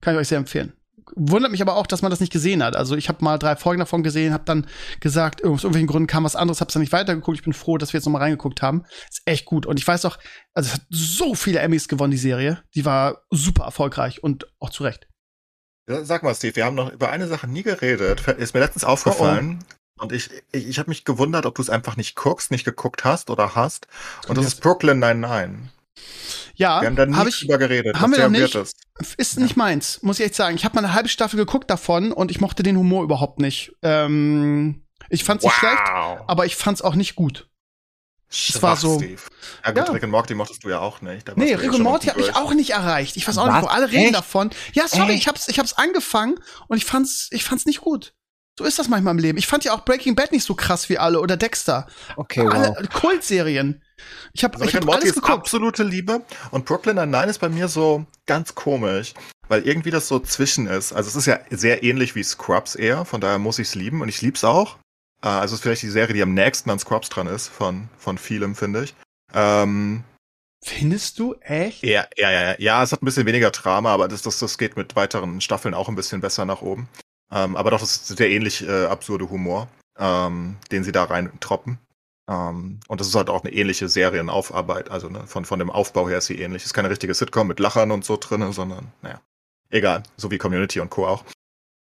Kann ich euch sehr empfehlen. Wundert mich aber auch, dass man das nicht gesehen hat. Also ich habe mal drei Folgen davon gesehen, habe dann gesagt, aus irgendwelchen Gründen kam was anderes, habe dann nicht weitergeguckt. Ich bin froh, dass wir jetzt noch mal reingeguckt haben. Ist echt gut. Und ich weiß auch, also es hat so viele Emmys gewonnen, die Serie. Die war super erfolgreich und auch zu Recht. Ja, Sag mal, Steve, wir haben noch über eine Sache nie geredet. Ist mir letztens aufgefallen. Und ich, ich, ich habe mich gewundert, ob du es einfach nicht guckst, nicht geguckt hast oder hast. Und das ist Brooklyn 99. Ja, Wir haben da nie habe ich, drüber geredet. haben wir sehr nicht. ist. ist nicht meins, muss ich echt sagen. Ich habe mal eine halbe Staffel geguckt davon und ich mochte den Humor überhaupt nicht. Ähm, ich fand's nicht schlecht, aber ich fand's auch nicht gut. Schwach, war so- Steve. Ja gut, Ja. Rick and Morty mochtest du ja auch nicht. Da Nee, eh Rick und schon Morty hat mich auch nicht erreicht. Ich weiß auch nicht, Was? wo alle reden Echt? davon. Ja, sorry, Echt? ich hab's, ich hab's angefangen und ich fand's, ich fand's nicht gut. So ist das manchmal im Leben. Ich fand ja auch Breaking Bad nicht so krass wie alle oder Dexter. Okay, wow. Alle Kultserien. Ich habe Also ich hab and Morty alles ist geguckt. absolute Liebe. Und Brooklyn Nine-Nine ist bei mir so ganz komisch. Weil irgendwie das so zwischen ist. Also es ist ja sehr ähnlich wie Scrubs eher. Von daher muss ich es lieben. Und ich lieb's auch. Äh, Also es ist vielleicht die Serie, die am nächsten an Scrubs dran ist. Von, von vielem, finde ich. Ähm, Findest du echt? Ja, ja, ja, ja. Ja, es hat ein bisschen weniger Drama, aber das, das, das geht mit weiteren Staffeln auch ein bisschen besser nach oben. Ähm, aber doch, das ist sehr ähnlich äh, absurde Humor, ähm, den sie da rein troppen. Ähm, und das ist halt auch eine ähnliche Serienaufarbeit. Also ne, von, von dem Aufbau her ist sie ähnlich. Ist keine richtige Sitcom mit Lachern und so drinne, sondern, naja, egal. So wie Community und Co. auch.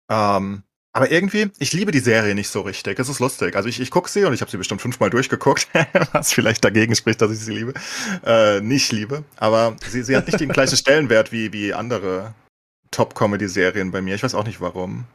Ähm, aber irgendwie, ich liebe die Serie nicht so richtig. Es ist lustig. Also ich, ich gucke sie und ich habe sie bestimmt fünfmal durchgeguckt, was vielleicht dagegen spricht, dass ich sie liebe. Äh, nicht liebe. Aber sie, sie hat nicht den gleichen Stellenwert wie, wie andere Top-Comedy-Serien bei mir. Ich weiß auch nicht warum.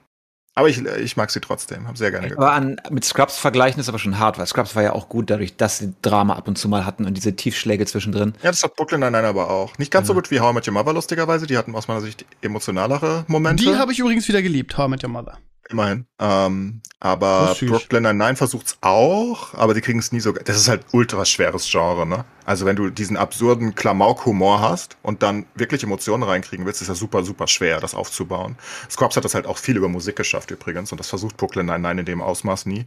Aber ich, ich mag sie trotzdem. Hab sehr gerne geguckt. Aber an, mit Scrubs vergleichen ist aber schon hart, weil Scrubs war ja auch gut dadurch, dass sie Drama ab und zu mal hatten und diese Tiefschläge zwischendrin. Ja, das hat Brooklyn Nine-Nine aber auch. Nicht ganz so Ja. gut wie How I Met Your Mother, lustigerweise. Die hatten aus meiner Sicht emotionalere Momente. Die habe ich übrigens wieder geliebt, How I Met Your Mother. Immerhin. Ähm, aber. Brooklyn Nine-Nine versucht's auch, aber die kriegen es nie so. Das ist halt ultra schweres Genre, ne? Also wenn du diesen absurden Klamauk-Humor hast und dann wirklich Emotionen reinkriegen willst, ist ja super, super schwer, das aufzubauen. Scrubs hat das halt auch viel über Musik geschafft übrigens und das versucht Brooklyn Nine-Nine in dem Ausmaß nie.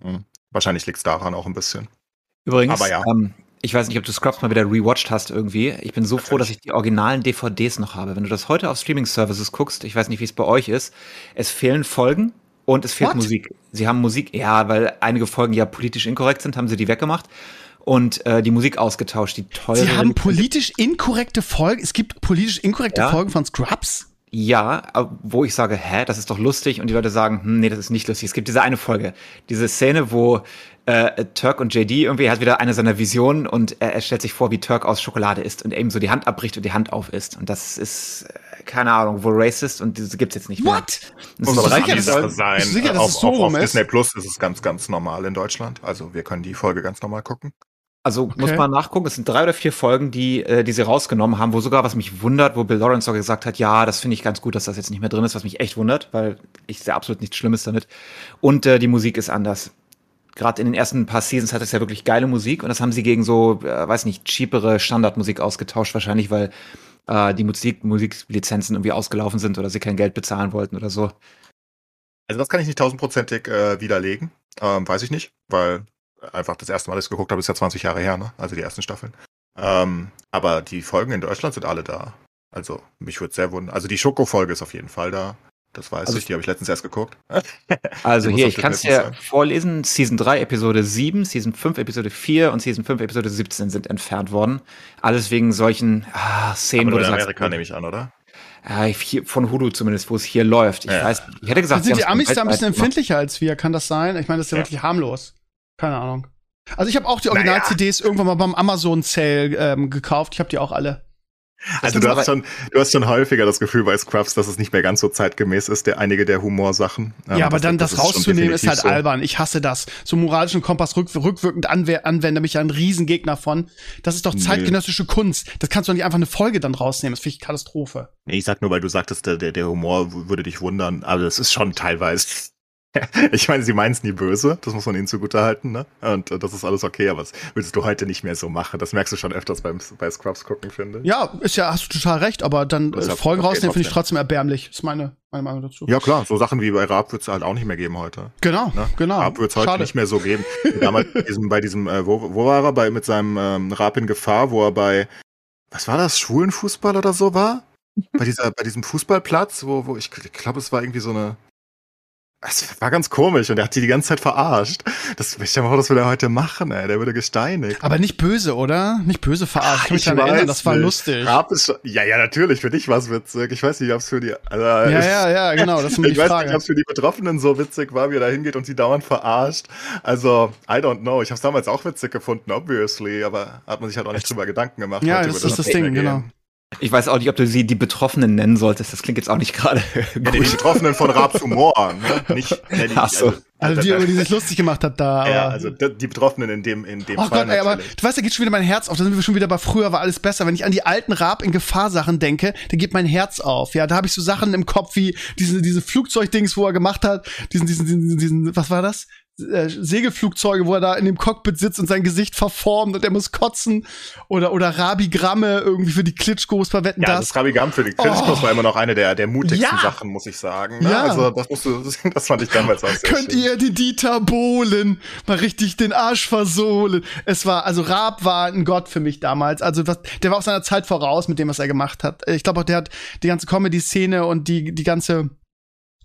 Hm. Wahrscheinlich liegt's daran auch ein bisschen. Übrigens, ja. ähm, ich weiß nicht, ob du Scrubs mal wieder rewatcht hast irgendwie. Ich bin so froh, dass ich die originalen DVDs noch habe. Wenn du das heute auf Streaming-Services guckst, ich weiß nicht, wie es bei euch ist, es fehlen Folgen und es fehlt What? Musik. Sie haben Musik, ja, weil einige Folgen ja politisch inkorrekt sind, haben sie die weggemacht und äh, die Musik ausgetauscht, die teure. Sie haben politisch inkorrekte Folgen. Es gibt politisch inkorrekte Ja. Folgen von Scrubs. Ja, wo ich sage, hä, das ist doch lustig und die Leute sagen, hm, nee, das ist nicht lustig. Es gibt diese eine Folge, diese Szene, wo äh, Turk und JD irgendwie er hat wieder eine seiner Visionen und er, er stellt sich vor, wie Turk aus Schokolade isst und eben so die Hand abbricht und die Hand auf isst und das ist äh, keine Ahnung, wohl racist und das gibt's jetzt nicht mehr. What? Das Muss drei, sicher, Folgen. sein. sicher, dass auf, es so auf, auf ist? Disney Plus ist es ganz, ganz normal in Deutschland. Also wir können die Folge ganz normal gucken. Also muss Okay. man nachgucken, es sind drei oder vier Folgen, die, äh, die sie rausgenommen haben, wo sogar, was mich wundert, wo Bill Lawrence sogar gesagt hat, ja, das finde ich ganz gut, dass das jetzt nicht mehr drin ist, was mich echt wundert, weil ich sehe absolut nichts Schlimmes damit. Und äh, die Musik ist anders. Gerade in den ersten paar Seasons hat es ja wirklich geile Musik und das haben sie gegen so, äh, weiß nicht, cheapere Standardmusik ausgetauscht, wahrscheinlich, weil äh, die Musik, Musiklizenzen irgendwie ausgelaufen sind oder sie kein Geld bezahlen wollten oder so. Also das kann ich nicht tausendprozentig äh, widerlegen. Ähm, weiß ich nicht, weil einfach das erste Mal, dass ich geguckt habe, ist ja 20 Jahre her, ne? Also die ersten Staffeln. Ähm, aber die Folgen in Deutschland sind alle da. Also mich würde sehr wundern. Also die Schoko-Folge ist auf jeden Fall da. Das weiß Also- ich, die habe ich letztens erst geguckt. Also hier, ich kann es dir sein. vorlesen. Season 3, Episode 7, Season 5, Episode 4 und Season 5, Episode 17 sind entfernt worden. Alles wegen solchen ah, Szenen, Aber wo nur du in sagst, Amerika nehme ich an, oder? äh, hier, von Hulu zumindest, wo es hier läuft. Ich Ja. weiß, ich hätte gesagt, Dann sind die Amis da ein bisschen empfindlicher als wir. Kann das sein? Ich meine, das ist ja, Ja. wirklich harmlos. Keine Ahnung. Also ich habe auch die Naja. Original-CDs irgendwann mal beim Amazon-Sale ähm, gekauft. Ich habe die auch alle. Also du hast schon, du hast schon häufiger das Gefühl bei Scrubs, dass es nicht mehr ganz so zeitgemäß ist, der einige der Humorsachen. Ja, ähm, aber dann das, das rauszunehmen ist halt so. albern. Ich hasse das. So moralischen Kompass rück, rückwirkend anwende mich ein Riesengegner von. Das ist doch zeitgenössische nee. Kunst. Das kannst du doch nicht einfach eine Folge dann rausnehmen. Das finde ich Katastrophe. Nee, ich sag nur, weil du sagtest, der, der Humor würde dich wundern, aber das ist schon teilweise ich meine, sie meinen es nie böse, das muss man ihnen zugutehalten, ne? Und äh, das ist alles okay, aber das willst du heute nicht mehr so machen. Das merkst du schon öfters beim, bei Scrubs gucken, finde ich. Ja, ist ja, hast du total recht, aber dann äh, Folgen okay, rausnehmen finde ich trotzdem erbärmlich. Ist meine, meine Meinung dazu. Ja, klar, so Sachen wie bei Raab wird es halt auch nicht mehr geben heute. Genau, ne? genau. Raab wird es heute nicht mehr so geben. Damals bei diesem, bei diesem äh, wo, wo war er? Bei, mit seinem ähm, Raab in Gefahr, wo er bei, was war das, Schwulenfußball oder so war? bei dieser, bei diesem Fußballplatz, wo, wo ich, ich glaube, es war irgendwie so eine, es war ganz komisch und er hat die die ganze Zeit verarscht. Das, ich stell mal das würde er heute machen, ey. Der würde gesteinigt. Aber nicht böse, oder? Nicht böse verarscht. Ich, ich kann mich erinnern, das war nicht. lustig. Schon, ja, ja, natürlich. Für dich war es witzig. Ich weiß nicht, ob es für die. Also, ja, ja, ja, genau. Das ist ich weiß Frage. nicht, ob es für die Betroffenen so witzig war, wie er da hingeht und sie dauernd verarscht. Also, I don't know. Ich habe es damals auch witzig gefunden, obviously, aber hat man sich halt auch nicht drüber Gedanken gemacht. Ja, das ist das, das Ding, genau. Ich weiß auch nicht, ob du sie die Betroffenen nennen solltest. Das klingt jetzt auch nicht gerade ja, Die Betroffenen von Raps Humor, ne? Nicht, ne, Ach so. also, also die, über die sich lustig gemacht hat da. Ja, also die Betroffenen in dem, in dem oh Fall. Gott, ey, aber du weißt, da geht schon wieder mein Herz auf. Da sind wir schon wieder bei früher war alles besser. Wenn ich an die alten Rap in Gefahr Sachen denke, dann geht mein Herz auf. Ja, da habe ich so Sachen im Kopf wie diese, diese Flugzeugdings, wo er gemacht hat. Diesen, diesen, diesen, diesen, was war das? Äh, Segelflugzeuge, wo er da in dem Cockpit sitzt und sein Gesicht verformt und er muss kotzen. Oder, oder Rabigramme irgendwie für die Klitschkos bei Wetten ja, das. das Rabigramm für die Klitschkos oh. war immer noch eine der, der mutigsten ja. Sachen, muss ich sagen. Ne? Ja. Also, das musst du, das fand ich damals auch sehr Könnt schön. ihr die Dieter Bohlen mal richtig den Arsch versohlen? Es war, also Raab war ein Gott für mich damals. Also, was, der war auch seiner Zeit voraus mit dem, was er gemacht hat. Ich glaube auch, der hat die ganze Comedy-Szene und die, die ganze,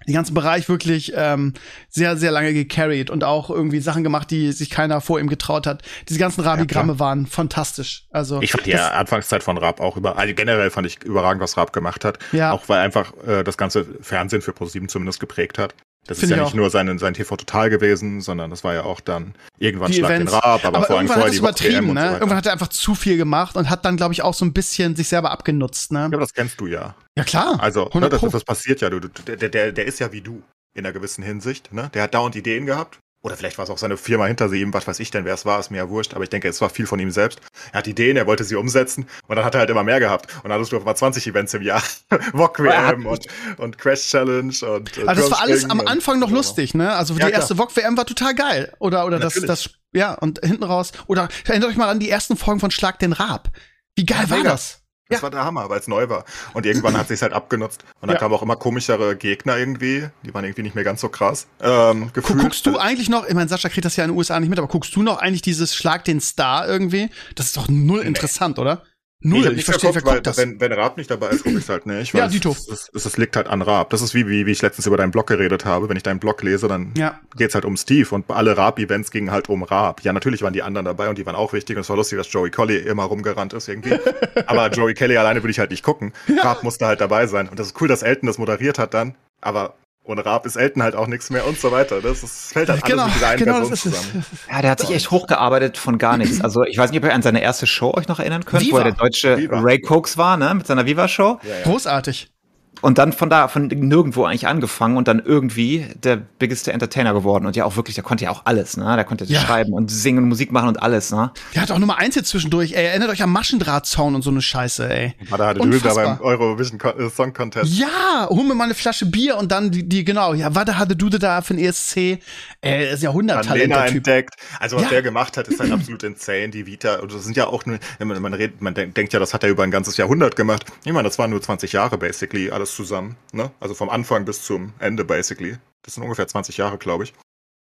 den ganzen Bereich wirklich ähm, sehr, sehr lange gecarried und auch irgendwie Sachen gemacht, die sich keiner vor ihm getraut hat. Diese ganzen Rabigramme ja, waren fantastisch. Also ich fand die Anfangszeit von Raab auch über, also generell fand ich überragend, was Raab gemacht hat. Ja. Auch weil einfach äh, das ganze Fernsehen für ProSieben zumindest geprägt hat. Das Find ist ja nicht auch. nur sein, sein TV Total gewesen, sondern das war ja auch dann irgendwann die Schlag Events. den Raab, aber, aber vor allem vorher die übertrieben, ne? So irgendwann hat er einfach zu viel gemacht und hat dann, glaube ich, auch so ein bisschen sich selber abgenutzt, ne? Ja, aber das kennst du ja. Ja, klar. Also, ne, das, das passiert ja. Du, der, der, der ist ja wie du in einer gewissen Hinsicht, ne? Der hat dauernd Ideen gehabt oder vielleicht war es auch seine Firma hinter ihm, was weiß ich denn, wer es war, ist mir ja wurscht, aber ich denke, es war viel von ihm selbst. Er hat Ideen, er wollte sie umsetzen und dann hat er halt immer mehr gehabt. Und dann hattest du auf mal 20 Events im Jahr. VOG WM und, und Crash Challenge und. Äh, also das war alles am Anfang noch lustig, ne? Also die ja, erste VOG WM war total geil. Oder, oder das, das, ja, und hinten raus. Oder erinnert euch mal an die ersten Folgen von Schlag den Rab. Wie geil ja, war mega. das? Das ja. war der Hammer, weil es neu war. Und irgendwann hat sich halt abgenutzt. Und dann ja. kamen auch immer komischere Gegner irgendwie. Die waren irgendwie nicht mehr ganz so krass. Ähm, gefühlt. Guckst du eigentlich noch, ich meine, Sascha kriegt das ja in den USA nicht mit, aber guckst du noch eigentlich dieses Schlag den Star irgendwie? Das ist doch null nee. interessant, oder? Null, ich, ich verstehe, geguckt, wer das? Wenn, wenn Raab nicht dabei ist, gucke ich halt nicht. ja, Dito. Es, es, es, liegt halt an Raab. Das ist wie, wie, wie ich letztens über deinen Blog geredet habe. Wenn ich deinen Blog lese, dann ja. geht's halt um Steve und alle Raab-Events gingen halt um Raab. Ja, natürlich waren die anderen dabei und die waren auch wichtig und es war lustig, dass Joey Colley immer rumgerannt ist irgendwie. Aber Joey Kelly alleine würde ich halt nicht gucken. Ja. Raab musste halt dabei sein. Und das ist cool, dass Elton das moderiert hat dann. Aber ohne Raab ist Elton halt auch nichts mehr und so weiter. Das, das fällt halt genau, alles mit dieser einen genau, Person zusammen. Ja, der hat sich echt hochgearbeitet von gar nichts. Also ich weiß nicht, ob ihr an seine erste Show euch noch erinnern könnt, Viva. wo er der deutsche Viva. Ray Cokes war, ne, mit seiner Viva-Show. Ja, ja. Großartig und dann von da, von nirgendwo eigentlich angefangen und dann irgendwie der biggeste Entertainer geworden. Und ja auch wirklich, der konnte ja auch alles, ne? Der konnte ja. schreiben und singen und Musik machen und alles, ne? Der hat auch Nummer eins jetzt zwischendurch, ey. Erinnert euch am Maschendrahtzaun und so eine Scheiße, ey. War da hatte du da beim Eurovision äh, Song Contest. Ja, hol mir mal eine Flasche Bier und dann die, die genau, ja, warte, hatte du da für den ESC? Ey, ist ja 100 Talent, der Typ. entdeckt. Also was ja. der gemacht hat, ist halt absolut insane. Die Vita, und das sind ja auch nur, man, man redet, man denkt ja, das hat er über ein ganzes Jahrhundert gemacht. Ich meine, das waren nur 20 Jahre basically, alles zusammen, ne? Also vom Anfang bis zum Ende, basically. Das sind ungefähr 20 Jahre, glaube ich.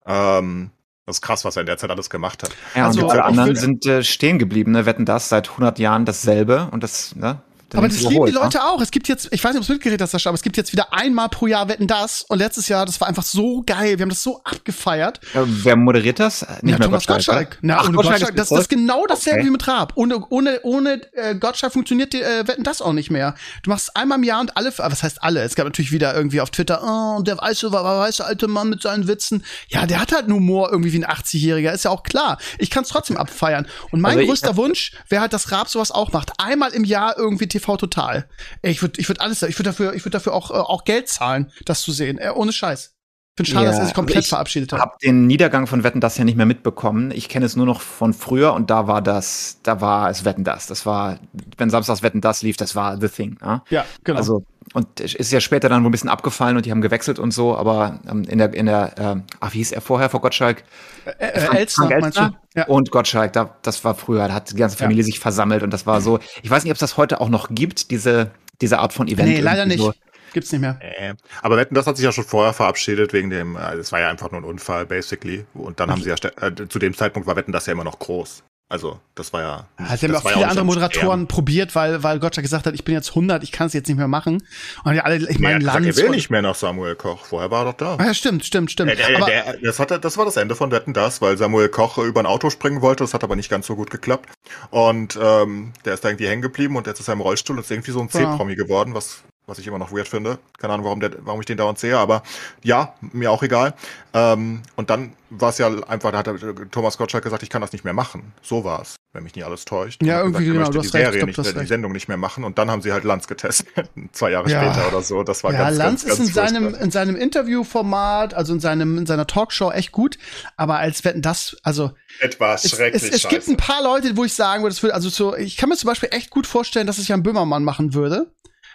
Ähm, das ist krass, was er in der Zeit alles gemacht hat. Ja, also, und alle anderen sind äh, stehen geblieben, ne? wetten das seit 100 Jahren dasselbe und das, ne? Aber das lieben die Leute ne? auch. Es gibt jetzt, ich weiß nicht, ob du mitgeredet hast, Sascha, aber es gibt jetzt wieder einmal pro Jahr Wetten das. Und letztes Jahr, das war einfach so geil. Wir haben das so abgefeiert. Ja, wer moderiert das? Nicht ja, mehr Thomas Gottschalk. Na, Ach, ohne Gottschalk, Gottschalk das, das ist genau dasselbe okay. wie mit Raab. Ohne, ohne, ohne äh, Gottschalk funktioniert die, äh, Wetten das auch nicht mehr. Du machst einmal im Jahr und alle, was heißt alle? Es gab natürlich wieder irgendwie auf Twitter, oh, und der weiße, weiße alte Mann mit seinen Witzen. Ja, der hat halt einen Humor irgendwie wie ein 80-Jähriger. Ist ja auch klar. Ich kann es trotzdem abfeiern. Und mein also größter Wunsch wäre halt, dass Raab sowas auch macht. Einmal im Jahr irgendwie TV TV total. Ey, ich würde ich würd alles, ich würde dafür, ich würde dafür auch, äh, auch Geld zahlen, das zu sehen. Äh, ohne Scheiß. Ich finde schade, Ja, dass er sich komplett ich verabschiedet hat. habe den Niedergang von Wetten das ja nicht mehr mitbekommen. Ich kenne es nur noch von früher und da war das, da war es Wetten das. Das war, wenn samstags Wetten das lief, das war the thing. Ne? Ja, genau. Also und es ist ja später dann wohl ein bisschen abgefallen und die haben gewechselt und so, aber ähm, in der in der ähm, ach wie hieß er vorher vor Gottschalk? äh, äh, Elstner, Frank? Elstner Ja. und Gottschalk, da, das war früher, da hat die ganze Ja. Familie sich versammelt und das war so. Ich weiß nicht, ob es das heute auch noch gibt, diese diese Art von Event. Nee, leider nicht. So. Gibt's nicht mehr. Äh, aber Wetten, das hat sich ja schon vorher verabschiedet wegen dem, äh, es war ja einfach nur ein Unfall, basically. Und dann haben sie ja, äh, zu dem Zeitpunkt war Wetten das ja immer noch groß. Also, das war ja. Also, sie haben das auch viele ja andere nicht Moderatoren probiert, weil, weil Gottschalk gesagt hat, ich bin jetzt 100, ich kann es jetzt nicht mehr machen. Und ja alle, ich Nee, meine, gesagt, Lanz. er will nicht mehr nach Samuel Koch. Vorher war er doch da. Ah, ja, stimmt, stimmt, stimmt. Der, aber, der, das, hatte, das war das Ende von Wetten das, weil Samuel Koch über ein Auto springen wollte, das hat aber nicht ganz so gut geklappt. Und ähm, der ist da irgendwie hängen geblieben und jetzt ist er im Rollstuhl und ist irgendwie so ein Ja. C-Promi geworden, was, was ich immer noch weird finde. Keine Ahnung, warum, der, warum ich den dauernd sehe, aber ja, mir auch egal. Ähm, und dann war es ja einfach, da hat Thomas Gottschalk gesagt, ich kann das nicht mehr machen. So war es, wenn mich nicht alles täuscht. Ja, irgendwie, er genau, möchte die recht, ich Serie glaub, nicht mehr, die. Sendung nicht mehr machen und dann haben sie halt Lanz getestet. Zwei Jahre Ja. später oder so. Das war ja, ganz, Lanz ganz, ganz ist in seinem, furchtbar. in seinem Interviewformat, also in seinem, in seiner Talkshow echt gut. Aber als Wetten das, also, Etwas es, schrecklich es, es gibt scheiße. ein paar Leute, wo ich sagen würde, das würde, also so, ich kann mir zum Beispiel echt gut vorstellen, dass es Jan Böhmermann machen würde.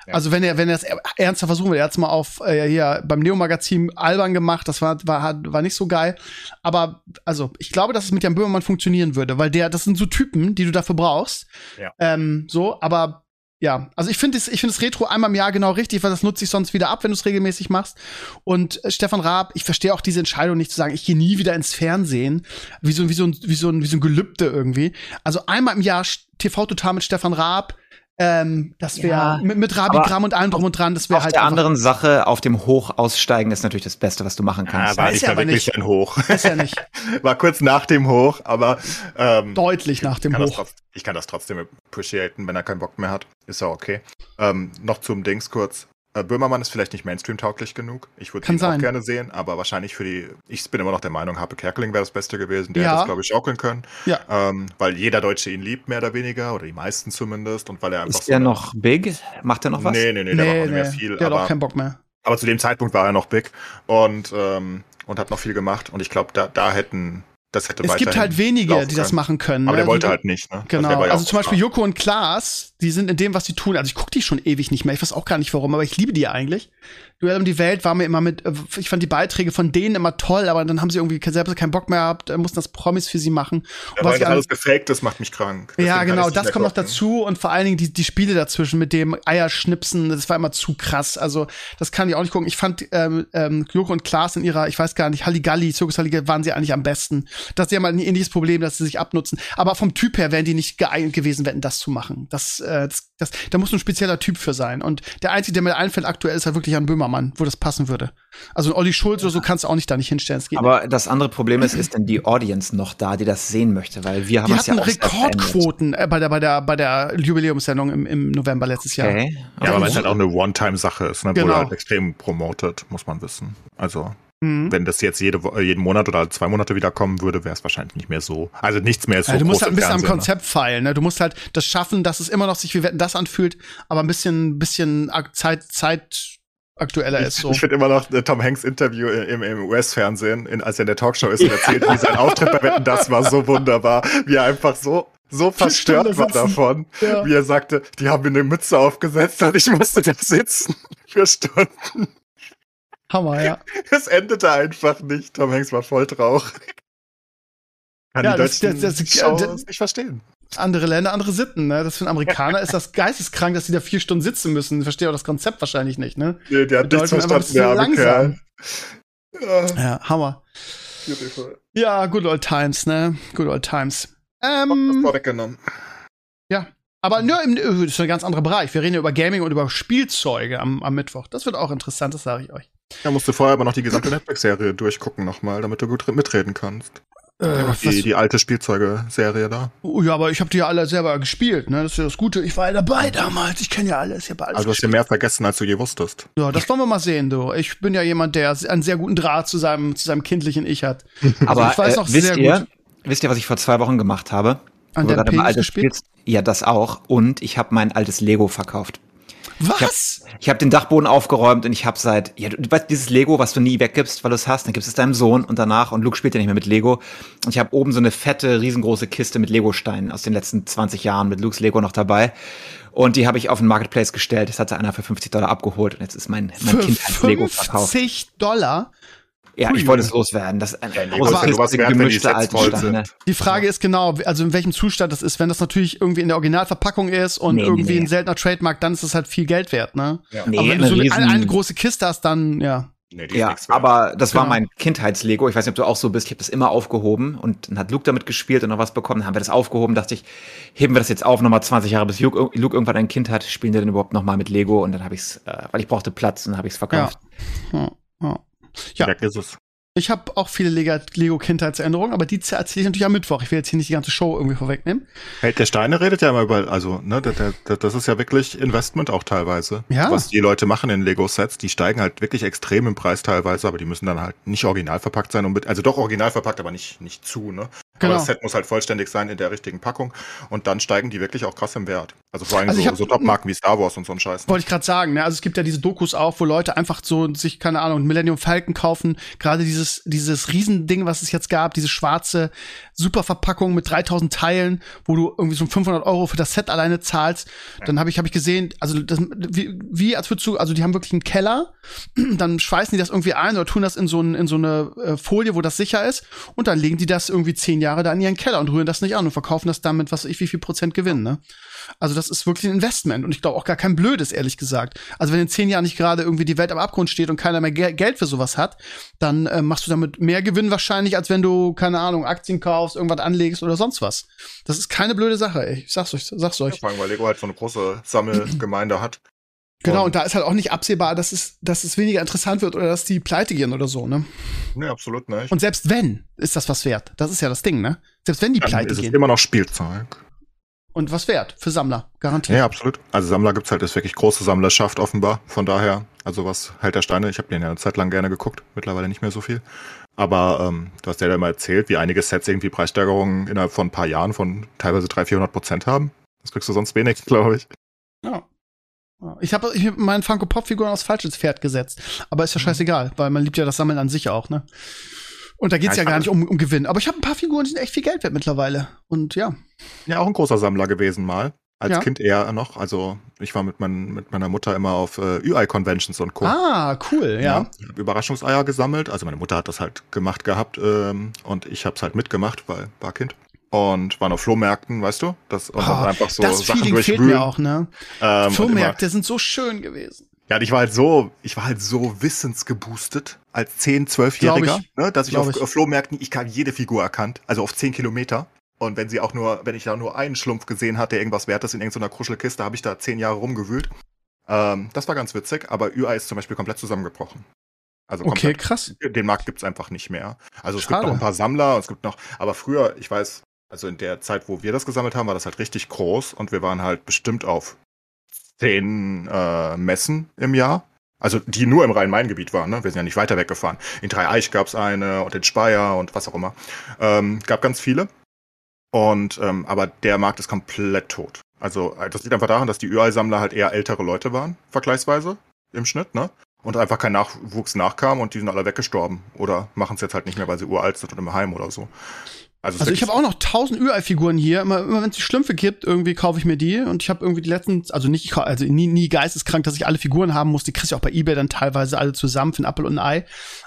Ja. Also wenn er, wenn er es ernster versuchen will, er hat's mal auf äh, hier beim Neo-Magazin albern gemacht, das war, war, hat- war nicht so geil. Aber also, ich glaube, dass es mit Jan Böhmermann funktionieren würde, weil der, das sind so Typen, die du dafür brauchst. Ja. Ähm, so, aber ja, also ich finde es, ich finde das Retro einmal im Jahr genau richtig, weil das nutze ich sonst wieder ab, wenn du es regelmäßig machst. Und äh, Stefan Raab, ich verstehe auch diese Entscheidung nicht zu sagen, ich gehe nie wieder ins Fernsehen, wie so, wie so, ein, wie so, ein, wie so ein Gelübde irgendwie. Also einmal im Jahr TV total mit Stefan Raab, ähm, das wäre Ja, mit, mit Rabi aber Gramm und allem drum und dran, das wäre Auf halt der einfach- anderen Sache, auf dem Hoch aussteigen ist natürlich das Beste, was du machen Ja, kannst. war ist nicht ja ja aber wirklich nicht. ein Hoch. ist ja nicht War kurz nach dem Hoch, aber ähm, deutlich nach dem Hoch. trotz, ich kann das trotzdem appreciaten, wenn er keinen Bock mehr hat. Ist ja okay. Ähm, noch zum Dings kurz. Äh, Böhmermann ist vielleicht nicht Mainstream-tauglich genug. Ich würde ihn sein. auch gerne sehen, aber wahrscheinlich für die. Ich bin immer noch der Meinung, Harpe Kerkeling wäre das Beste gewesen. Der Ja. hätte es, glaube ich, schaukeln können. Ja. Ähm, weil jeder Deutsche ihn liebt, mehr oder weniger, oder die meisten zumindest. Und weil er einfach Ist der eine- noch big? Macht er noch was? Nee, nee, nee, der macht auch nicht mehr viel. der hat auch aber, keinen Bock mehr. aber zu dem Zeitpunkt war er noch big und, ähm, und hat noch viel gemacht. Und ich glaube, da, da hätten. Das hätte Es gibt halt wenige, die das machen können. Aber ne? der wollte Also, halt nicht, ne? Das Genau, wäre ja also zum Beispiel. Joko und Klaas, die sind in dem, was sie tun. Also ich gucke die schon ewig nicht mehr. Ich weiß auch gar nicht warum, aber ich liebe die eigentlich. Duell um die Welt war mir immer mit, äh, ich fand die Beiträge von denen immer toll, aber dann haben sie irgendwie selbst keinen Bock mehr gehabt, äh, mussten das Promis für sie machen. Ja, weil das alles gefaked ist, macht mich krank. Deswegen ja, genau, das kommt noch dazu und vor allen Dingen die, die Spiele dazwischen mit dem Eierschnipsen, das war immer zu krass. Also, das kann ich auch nicht gucken. Ich fand ähm, ähm, Joko und Klaas in ihrer, ich weiß gar nicht, Halligalli, Zirkus Halligalli, waren sie eigentlich am besten. Das ist ja mal ein ähnliches Problem, dass sie sich abnutzen. Aber vom Typ her wären die nicht geeignet gewesen, wenn das zu machen. Das, äh, das, das, da muss ein spezieller Typ für sein. Und der Einzige, der mir einfällt aktuell, ist halt wirklich ein Böhmermann, wo das passen würde. Also ein Olli Schulz oder so kannst du auch nicht da nicht hinstellen. Es geht nicht. Aber das andere Problem ist, ist denn die Audience noch da, die das sehen möchte? Weil wir haben Die es ja hatten verändert. Rekordquoten äh, bei der, bei der, bei der Jubiläumssendung im, im November letztes Jahr. Okay. Ja, aber weil es halt auch eine One-Time-Sache ist, ne? Genau. Wurde halt extrem promoted, muss man wissen. Also, Mhm. wenn das jetzt jede, Wo- jeden Monat oder zwei Monate wiederkommen würde, wäre es wahrscheinlich nicht mehr so. Also nichts mehr so Ja, du musst halt ein bisschen am Fernsehen, Konzept feilen, ne? Du musst halt das schaffen, dass es immer noch sich wie Wetten das anfühlt, aber ein bisschen, bisschen Zeit, Zeit aktueller Ne? ist Ich, so. ich finde immer noch äh, Tom Hanks Interview im, im US-Fernsehen, als er in der Talkshow ist und erzählt, wie sein Auftritt bei Wetten, das war so wunderbar, wie er einfach so, so verstört war davon, Ja. wie er sagte, die haben mir eine Mütze aufgesetzt und ich musste da sitzen für Stunden. Hammer, ja. Es endete einfach nicht. Tom Hanks war voll traurig. Kann Ja, die das- das- das- das- nicht verstehen. Andere Länder, andere Sitten, ne? Das für einen Amerikaner ist das geisteskrank, dass die da vier Stunden sitzen müssen. Ich verstehe auch das Konzept wahrscheinlich nicht, ne? Nee, der hat nichts Bedeutet einfach, verstanden, der arme Kerl. Ja, Ja, Hammer. beautiful. Ja, good old times, ne? Good old times. Das Ähm, vorweggenommen. aber nur im, das ist ein ganz anderer Bereich. Wir reden ja über Gaming und über Spielzeuge am, am Mittwoch. Das wird auch interessant, das sage ich euch. Da musst du vorher aber noch die gesamte Netflix-Serie durchgucken nochmal, damit du gut mitreden kannst. Äh, Die, die alte Spielzeuge-Serie da. Oh, ja, aber ich habe die ja alle selber gespielt, ne? Das ist ja das Gute. Ich war ja dabei damals. Ich kenne ja alles. Ich habe alles. Also hast du gespielt. mehr vergessen, als du je wusstest. ja, das wollen wir mal sehen, du. Ich bin ja jemand, der einen sehr guten Draht zu seinem, zu seinem kindlichen Ich hat. Aber ich weiß noch äh, wisst sehr ihr, gut. wisst ihr, was ich vor zwei Wochen gemacht habe? An mal Penis altes gespielt? spielst. Ja, das auch. Und ich habe mein altes Lego verkauft. Was? Ich habe den Dachboden aufgeräumt und ich habe seit, ja, du, weißt, dieses Lego, was du nie weggibst, weil du es hast, dann gibst du es deinem Sohn und danach, und Luke spielt ja nicht mehr mit Lego. Und ich habe oben so eine fette, riesengroße Kiste mit Lego-Steinen aus den letzten 20 Jahren mit Lukes Lego noch dabei. Und die habe ich auf den Marketplace gestellt. Das hatte einer für 50 Dollar abgeholt und jetzt ist mein, mein Für Kindheits-Lego verkauft. 50 Dollar? Ja, ich wollte es loswerden. Das ist ein Ja, Lego große ist ja sowas Kiste, wert, wenn die gemischte Frage ist genau, also in welchem Zustand das ist. Wenn das natürlich irgendwie in der Originalverpackung ist und Nee, nee, irgendwie nee. ein seltener Trademark, dann ist es halt viel Geld wert, ne? Ja. Nee, aber wenn du eine so eine, riesen- eine, eine große Kiste hast, dann, ja. Nee, die ist Ja, aber das war Genau. mein Kindheits-Lego. Ich weiß nicht, ob du auch so bist. Ich habe das immer aufgehoben und dann hat Luke damit gespielt und noch was bekommen. Dann haben wir das aufgehoben. Dachte ich, heben wir das jetzt auf, nochmal 20 Jahre, bis Luke, Luke irgendwann ein Kind hat, spielen wir dann überhaupt nochmal mit Lego und dann habe ich es, äh, weil ich brauchte Platz und dann habe ich es verkauft. Ja. ja. ja. Weg ist es. Ich habe auch viele Lego-Kindheitserinnerungen, aber die erzähle ich natürlich am Mittwoch. Ich will jetzt hier nicht die ganze Show irgendwie vorwegnehmen. Held der Steine redet ja immer über, also, ne, das ist ja wirklich Investment auch teilweise. Ja. Was die Leute machen in Lego-Sets, die steigen halt wirklich extrem im Preis teilweise, aber die müssen dann halt nicht original verpackt sein, und mit, also doch original verpackt, aber nicht, nicht zu, ne? Genau. Aber das Set muss halt vollständig sein in der richtigen Packung und dann steigen die wirklich auch krass im Wert. Also vor allem Also so, hab- so Top-Marken wie Star Wars und so ein Scheiß. ne? Wollte ich gerade sagen, ne? Also es gibt ja diese Dokus auch, wo Leute einfach so sich, keine Ahnung, Millennium Falcon kaufen. Gerade dieses, dieses Riesending, was es jetzt gab, diese schwarze Superverpackung mit 3000 Teilen, wo du irgendwie so 500 Euro für das Set alleine zahlst. Dann habe ich, habe ich gesehen, also das, wie, wie als würdest du, also die haben wirklich einen Keller, dann schweißen die das irgendwie ein oder tun das in so, ein, in so eine äh, Folie, wo das sicher ist. Und dann legen die das irgendwie zehn Jahre da in ihren Keller und rühren das nicht an und verkaufen das damit, was ich, wie viel Prozent Gewinn, ne? Also das ist wirklich ein Investment und ich glaube auch gar kein blödes, ehrlich gesagt. Also wenn in zehn Jahren nicht gerade irgendwie die Welt am Abgrund steht und keiner mehr Ge Geld für sowas hat, dann äh, machst du damit mehr Gewinn wahrscheinlich, als wenn du, keine Ahnung, Aktien kaufst, irgendwas anlegst oder sonst was. Das ist keine blöde Sache, ey. Ich sag's euch, sag's euch. Vor allem, weil Lego halt so eine große Sammelgemeinde hat. Genau, und da ist halt auch nicht absehbar, dass es, dass es weniger interessant wird oder dass die pleite gehen oder so, ne? Nee, absolut nicht. Und selbst wenn, ist das was wert. Das ist ja das Ding, ne? Selbst wenn die dann pleite ist es gehen. immer noch Spielzeug. Und was wert für Sammler, garantiert. Ja, absolut. Also Sammler gibt's halt, ist wirklich große Sammlerschaft offenbar. Von daher, also was Held der Steine, ich habe den ja eine Zeit lang gerne geguckt, mittlerweile nicht mehr so viel. Aber ähm, du hast ja da mal erzählt, wie einige Sets irgendwie Preissteigerungen innerhalb von ein paar Jahren von teilweise 300, 400 Prozent haben. Das kriegst du sonst wenig, glaube ich. Ja. Ja. Ich habe ich hab meinen Funko Pop Figuren aufs falsches Pferd gesetzt, aber Mhm. ist ja scheißegal, weil man liebt ja das Sammeln an sich auch, ne? Und da geht's Ja, ja, gar nicht um, um Gewinn. Aber ich habe ein paar Figuren, die sind echt viel Geld wert mittlerweile. Und ja. Ja, auch ein großer Sammler gewesen mal. Als Ja. Kind eher noch. Also ich war mit, mein, mit meiner Mutter immer auf äh, UI-Conventions und Co. Ah, cool, ja. Ich hab Überraschungseier gesammelt. Also meine Mutter hat das halt gemacht gehabt ähm, und ich habe es halt mitgemacht, weil war Kind. Und waren auf Flohmärkten, weißt du? Das, und dann einfach so das Sachen Feeling fehlt mir auch, ne? Ähm, Flohmärkte sind so schön gewesen. Ja, ich war halt so, ich war halt so wissensgeboostet als 10, 12-Jähriger, Glaub ich. ne, dass ich auf, ich. auf Flohmärkten, ich habe jede Figur erkannt, also auf 10 Kilometer. Und wenn sie auch nur, wenn ich da nur einen Schlumpf gesehen hatte, der irgendwas wert ist in irgendeiner Kruschelkiste, habe ich da zehn Jahre rumgewühlt. Ähm, das war ganz witzig, aber UI ist zum Beispiel komplett zusammengebrochen. Also Okay, komplett. krass. Den Markt gibt's einfach nicht mehr. Also es Schade. gibt noch ein paar Sammler, es gibt noch, aber früher, ich weiß, also in der Zeit, wo wir das gesammelt haben, war das halt richtig groß und wir waren halt bestimmt auf zehn äh, Messen im Jahr. Also die nur im Rhein-Main-Gebiet waren, ne? Wir sind ja nicht weiter weggefahren. In Dreieich gab's eine und in Speyer und was auch immer. Ähm, gab ganz viele. Und ähm, aber der Markt ist komplett tot. Also äh, das liegt einfach daran, dass die UI-Sammler halt eher ältere Leute waren, vergleichsweise im Schnitt, ne? Und einfach kein Nachwuchs nachkam und die sind alle weggestorben. Oder machen es jetzt halt nicht mehr, weil sie uralt sind und im Heim oder so. Also, Also ich habe auch noch tausend Ü-Ei-Figuren hier. Immer, immer wenn es die Schlümpfe gibt, irgendwie kaufe ich mir die. Und ich habe irgendwie die letzten, also nicht, also nie, nie geisteskrank, dass ich alle Figuren haben muss. Die kriegst du auch bei Ebay dann teilweise alle zusammen für ein Apfel und ein Ei.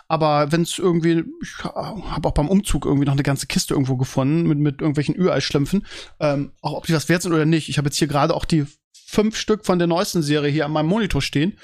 Aber wenn es irgendwie, ich habe auch beim Umzug irgendwie noch eine ganze Kiste irgendwo gefunden mit, mit irgendwelchen Ü-Ei-Schlümpfen. Ähm, auch ob die was wert sind oder nicht. Ich habe jetzt hier gerade auch die fünf Stück von der neuesten Serie hier an meinem Monitor stehen.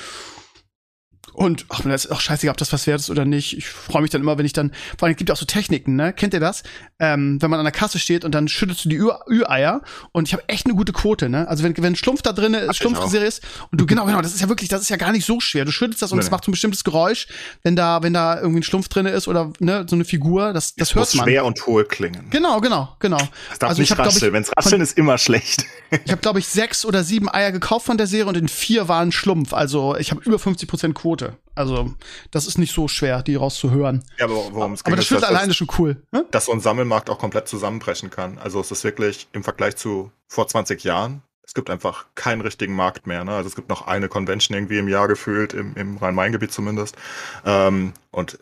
Und ach, mir ist auch scheißegal, ob das was wert ist oder nicht. Ich freue mich dann immer, wenn ich dann, vor allem es gibt auch so Techniken, ne? Kennt ihr das? Ähm, wenn man an der Kasse steht und dann schüttelst du die Ü-Eier und ich habe echt eine gute Quote, ne? Also wenn, wenn Schlumpf da drin ist, Schlumpfserie ist und du, genau, genau, das ist ja wirklich, das ist ja gar nicht so schwer. Du schüttelst das und es nee. macht so ein bestimmtes Geräusch, wenn da, wenn da irgendwie ein Schlumpf drin ist oder ne, so eine Figur, das, das es muss hört man. schwer und hohl klingen. Genau, genau, genau. Es darf Also ich nicht hab, ich, rascheln. Wenn's von- rascheln ist immer schlecht. Ich habe, glaube ich, sechs oder sieben Eier gekauft von der Serie und in vier waren Schlumpf. Also ich habe über 50% Quote. Punkte. Also, das ist nicht so schwer, die rauszuhören. Ja, aber worum es geht, Aber das Schild alleine schon cool. Ne? dass so ein Sammelmarkt auch komplett zusammenbrechen kann. Also es ist wirklich im Vergleich zu vor 20 Jahren, es gibt einfach keinen richtigen Markt mehr. Ne? Also es gibt noch eine Convention irgendwie im Jahr gefühlt, im, im Rhein-Main-Gebiet zumindest. Ähm, und es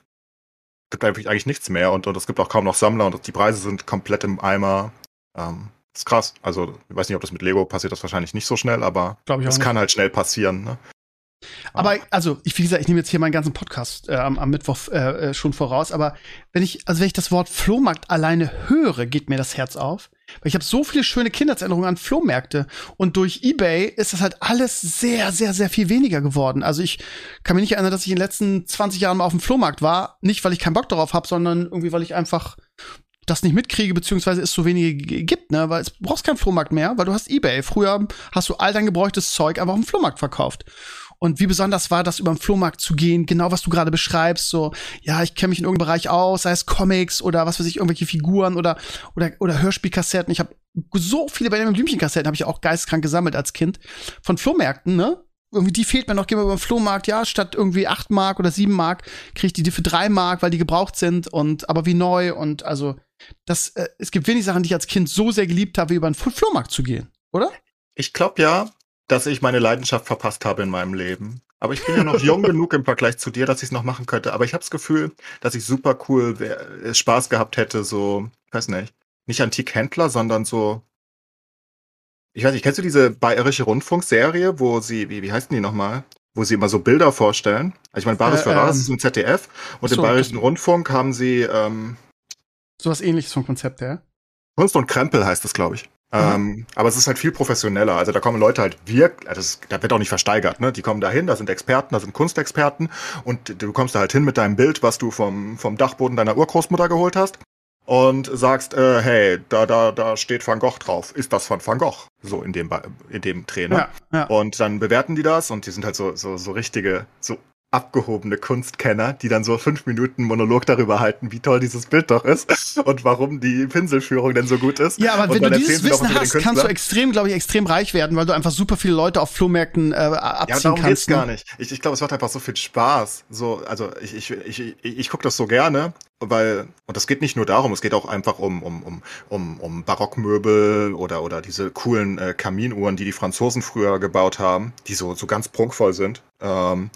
gibt eigentlich, eigentlich nichts mehr und, und es gibt auch kaum noch Sammler und die Preise sind komplett im Eimer. Ähm, das ist krass. Also ich weiß nicht, ob das mit Lego passiert, das wahrscheinlich nicht so schnell, aber es kann halt schnell passieren. Ne? Aber also, ich, wie gesagt, ich nehme jetzt hier meinen ganzen Podcast äh, am, am Mittwoch äh, äh, schon voraus. Aber wenn ich, also wenn ich das Wort Flohmarkt alleine höre, geht mir das Herz auf. Weil ich habe so viele schöne Kindheitserinnerungen an Flohmärkte. Und durch Ebay ist das halt alles sehr, sehr, sehr viel weniger geworden. Also ich kann mich nicht erinnern, dass ich in den letzten 20 Jahren mal auf dem Flohmarkt war. Nicht, weil ich keinen Bock darauf habe, sondern irgendwie, weil ich einfach das nicht mitkriege, beziehungsweise es so wenige gibt, ne? Weil es brauchst keinen Flohmarkt mehr, weil du hast Ebay. Früher hast du all dein gebräuchtes Zeug einfach auf dem Flohmarkt verkauft. Und wie besonders war das, über den Flohmarkt zu gehen, genau was du gerade beschreibst, so, ja, ich kenne mich in irgendeinem Bereich aus, sei es Comics oder was weiß ich, irgendwelche Figuren oder, oder, oder Hörspielkassetten. Ich habe so viele Benjamin Blümchen-Kassetten habe ich auch geistkrank gesammelt als Kind von Flohmärkten, ne? Irgendwie die fehlt mir noch, gehen wir über den Flohmarkt, ja, statt irgendwie 8 Mark oder 7 Mark, kriege ich die für 3 Mark, weil die gebraucht sind und aber wie neu und also das, äh, es gibt wenig Sachen, die ich als Kind so sehr geliebt habe, wie über den Flo- Flohmarkt zu gehen, oder? Ich glaube ja, dass ich meine Leidenschaft verpasst habe in meinem Leben. Aber ich bin ja noch jung genug im Vergleich zu dir, dass ich es noch machen könnte. Aber ich habe das Gefühl, dass ich super cool wär, äh, Spaß gehabt hätte, so, weiß nicht, nicht Antikhändler, sondern so. Ich weiß nicht, kennst du diese bayerische Rundfunkserie, wo sie, wie, wie heißt denn die nochmal? Wo sie immer so Bilder vorstellen. Also ich meine, Bares Äh, für Rares ähm, ist im ZDF und so, im bayerischen Rundfunk haben sie ähm, Sowas ähnliches vom Konzept her. Kunst und Krempel heißt es, glaube ich. Ähm, aber es ist halt viel professioneller. Also da kommen Leute halt wirklich, also da wird auch nicht versteigert, ne? Die kommen da hin, da sind Experten, da sind Kunstexperten und du kommst da halt hin mit deinem Bild, was du vom, vom Dachboden deiner Urgroßmutter geholt hast und sagst, äh, hey, da, da, da steht Van Gogh drauf. Ist das von Van Gogh? So in dem, in dem Trainer. Ja, ja. Und dann bewerten die das und die sind halt so, so, so richtige, so abgehobene Kunstkenner, die dann so fünf Minuten Monolog darüber halten, wie toll dieses Bild doch ist und warum die Pinselführung denn so gut ist. Ja, aber und wenn du dieses Wissen hast, kannst du extrem, glaube ich, extrem reich werden, weil du einfach super viele Leute auf Flohmärkten äh, Ja, abziehen darum geht's kannst. gar ne? nicht. Ich, ich glaube, es macht einfach so viel Spaß. So, also ich, ich, ich, ich, ich gucke das so gerne, weil, und das geht nicht nur darum, es geht auch einfach um, um, um, um, um Barockmöbel oder, oder diese coolen äh, Kaminuhren, die die Franzosen früher gebaut haben, die so, so ganz prunkvoll sind. Ähm,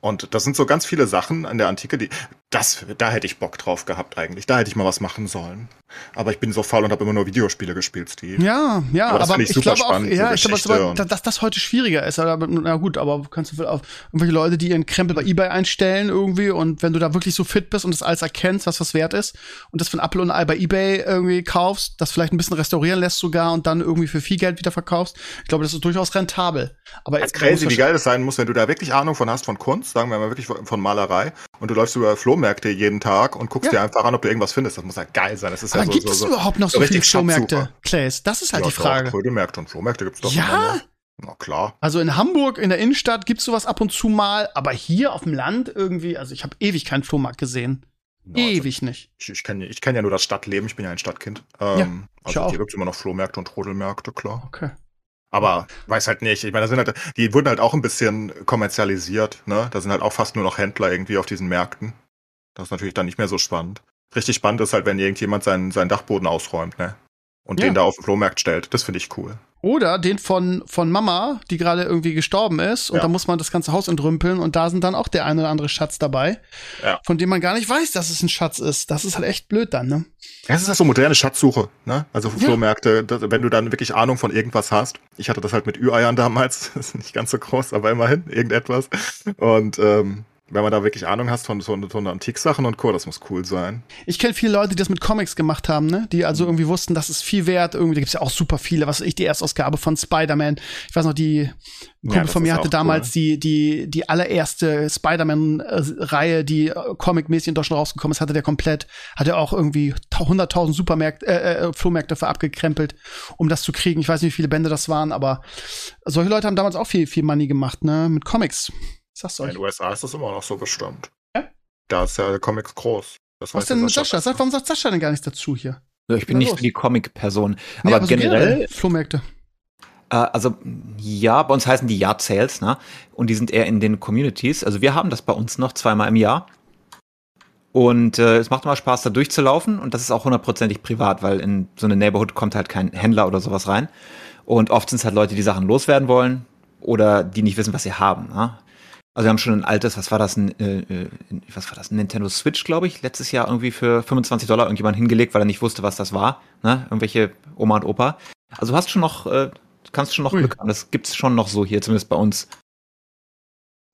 und das sind so ganz viele Sachen an der Antike, die, das, da hätte ich Bock drauf gehabt eigentlich. Da hätte ich mal was machen sollen. Aber ich bin so faul und habe immer nur Videospiele gespielt, Steve. Ja, ja, Aber aber, das finde ich ich, super glaube auch, ja, ich glaube, aber, dass, dass das heute schwieriger ist. Aber, na gut, aber kannst du vielleicht auf irgendwelche Leute, die ihren Krempel bei eBay einstellen irgendwie und wenn du da wirklich so fit bist und das alles erkennst, was was wert ist und das von Apple und Ei bei eBay irgendwie kaufst, das vielleicht ein bisschen restaurieren lässt sogar und dann irgendwie für viel Geld wieder verkaufst, ich glaube, das ist durchaus rentabel. Aber Das ist crazy, wie geil das sein muss, wenn du da wirklich Ahnung von hast, von Kunst, sagen wir mal wirklich von Malerei, und du läufst über Flohmärkte jeden Tag und guckst Ja. dir einfach an, ob du irgendwas findest. Das muss ja geil sein. Das ist Aber ja so, gibt so, es so. überhaupt noch so so, viele richtig Flohmärkte. Clays? Das ist halt Ja, die Frage. Trödelmärkte und Flohmärkte gibt's doch. Ja? immer. Na klar. Also in Hamburg, in der Innenstadt gibt's sowas ab und zu mal, aber hier auf dem Land irgendwie, also ich habe ewig keinen Flohmarkt gesehen. Ja, also ewig nicht. ich ich kenne ich kenn ja nur das Stadtleben, ich bin ja ein Stadtkind. Ja, Ähm, ich also auch. hier gibt's immer noch Flohmärkte und Trodelmärkte, klar. Okay. Aber weiß halt nicht. Ich meine, da sind halt, die wurden halt auch ein bisschen kommerzialisiert, ne? Da sind halt auch fast nur noch Händler irgendwie auf diesen Märkten. Das ist natürlich dann nicht mehr so spannend. Richtig spannend ist halt, wenn irgendjemand seinen, seinen Dachboden ausräumt, ne? Und Ja. den da auf den Flohmarkt stellt. Das finde ich cool. Oder den von, von Mama, die gerade irgendwie gestorben ist. Und Ja. da muss man das ganze Haus entrümpeln. Und da sind dann auch der eine oder andere Schatz dabei. Ja. Von dem man gar nicht weiß, dass es ein Schatz ist. Das ist halt echt blöd dann, ne? Das ist halt so moderne Schatzsuche, ne? Also. Flohmärkte, das, wenn du dann wirklich Ahnung von irgendwas hast. Ich hatte das halt mit Ü-Eiern damals, das ist nicht ganz so groß, aber immerhin irgendetwas. Und ähm, wenn man da wirklich Ahnung hast von so, so Antiksachen und Co., das muss cool sein. Ich kenne viele Leute, die das mit Comics gemacht haben, ne? Die also irgendwie wussten, das ist viel wert. Irgendwie da gibt's ja auch super viele. Was weiß ich, die Erstausgabe von Spider-Man. Ich weiß noch, die Kumpel das von mir hatte damals cool. die, die, die allererste Spider-Man-Reihe, die äh, comicmäßig in Deutschland rausgekommen ist, hatte der komplett, hat er auch irgendwie ta- 100.000 Supermärkte, äh, äh, Flohmärkte für abgekrempelt, um das zu kriegen. Ich weiß nicht, wie viele Bände das waren, aber solche Leute haben damals auch viel, viel Money gemacht, ne? Mit Comics. Sag's In euch. den USA ist das immer noch so bestimmt. Ja? Da ist ja Comics groß. Das Was denn Sascha? Sag, warum sagt Sascha denn gar nichts dazu hier? Ich bin Na nicht los. so die Comic-Person. Nee, Aber so generell, Flohmärkte. Äh, also ja, bei uns heißen die Yard Sales, ne? Und die sind eher in den Communities. Also wir haben das bei uns noch zweimal im Jahr. Und äh, es macht immer Spaß, da durchzulaufen. Und das ist auch hundertprozentig privat, weil in so eine Neighborhood kommt halt kein Händler oder sowas rein. Und oft sind es halt Leute, die Sachen loswerden wollen oder die nicht wissen, was sie haben. Ne? Also wir haben schon ein altes, was war das, ein, äh, äh was war das, ein Nintendo Switch, glaube ich, letztes Jahr irgendwie für 25 Dollar irgendjemand hingelegt, weil er nicht wusste, was das war. Ne? Irgendwelche Oma und Opa. Also du hast schon noch, äh, kannst schon noch Ui. Glück haben. Das gibt's schon noch so hier, zumindest bei uns.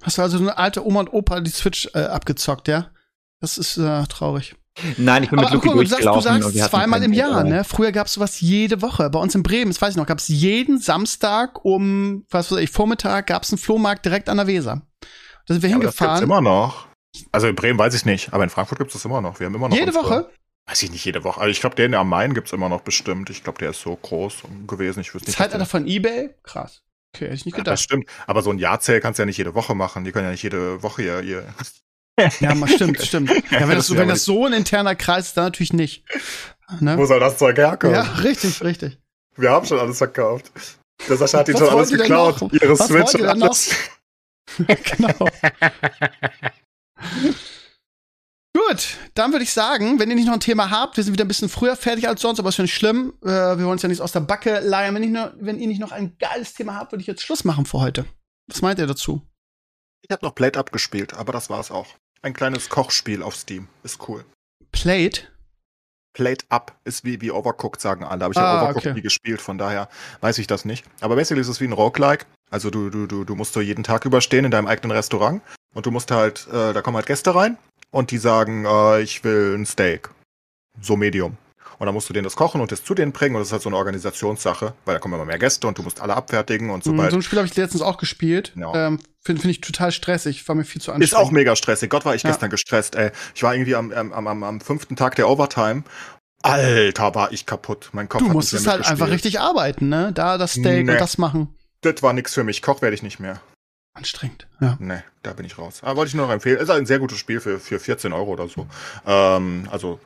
Hast du also eine alte Oma und Opa die Switch äh, abgezockt, ja? Das ist äh, traurig. Nein, ich bin mit Luki durchgelaufen. Du sagst, du sagst zweimal im Jahr, ne? Früher gab es sowas jede Woche. Bei uns in Bremen, das weiß ich noch, gab es jeden Samstag um, was weiß ich, Vormittag gab es einen Flohmarkt direkt an der Weser. Da sind wir ja, hingefahren. Das gibt's immer noch. Also in Bremen weiß ich nicht, aber in Frankfurt gibt es das immer noch. Wir haben immer noch. Jede Woche? Weiß ich nicht jede Woche. Also ich glaube, den am Main gibt es immer noch bestimmt. Ich glaube, der ist so groß gewesen. Ich wüsste nicht. Zeitalter von Ebay? Krass. Okay, hätte ich nicht gedacht. Ja, das stimmt. Aber so ein Jahrzähl kannst du ja nicht jede Woche machen. Die können ja nicht jede Woche ihr, ihr ja, stimmt, stimmt. Ja, wenn das, wenn das so ein interner Kreis ist, dann natürlich nicht. Ne? Wo soll das Zeug herkommen? Ja, richtig, richtig. Wir haben schon alles verkauft. Der Sascha hat ihn schon alles geklaut. Ihre Was Switch und alles. genau. Gut, dann würde ich sagen, wenn ihr nicht noch ein Thema habt, wir sind wieder ein bisschen früher fertig als sonst, aber ist ja nicht schlimm. Äh, wir wollen uns ja nichts aus der Backe leihen. Wenn, nur, wenn, ihr nicht noch ein geiles Thema habt, würde ich jetzt Schluss machen für heute. Was meint ihr dazu? Ich habe noch Plate abgespielt, aber das war's auch. Ein kleines Kochspiel auf Steam. Ist cool. Plate? Plate Up ist wie, wie Overcooked, sagen alle. Aber ich habe ah, Overcooked okay. nie gespielt, von daher weiß ich das nicht. Aber basically ist es wie ein Roguelike. Also du, du, du, du musst so jeden Tag überstehen in deinem eigenen Restaurant. Und du musst halt, äh, da kommen halt Gäste rein und die sagen, äh, ich will ein Steak. So Medium. Und dann musst du denen das kochen und das zu denen bringen. Und das ist halt so eine Organisationssache, weil da kommen immer mehr Gäste und du musst alle abfertigen und so weiter. So ein Spiel habe ich letztens auch gespielt. Ja. Ähm, Finde find ich total stressig, war mir viel zu anstrengend. Ist auch mega stressig. Gott, war ich ja. gestern gestresst, ey. Ich war irgendwie am, am, am, am fünften Tag der Overtime Alter, war ich kaputt. Mein Kopf Du musstest halt einfach richtig arbeiten, ne? Da das Steak nee. und das machen. Das war nix für mich. Koch werde ich nicht mehr. Anstrengend, ja. Nee, da bin ich raus. Aber wollte ich nur noch empfehlen. Ist ein sehr gutes Spiel für, für 14 Euro oder so. Ähm, also,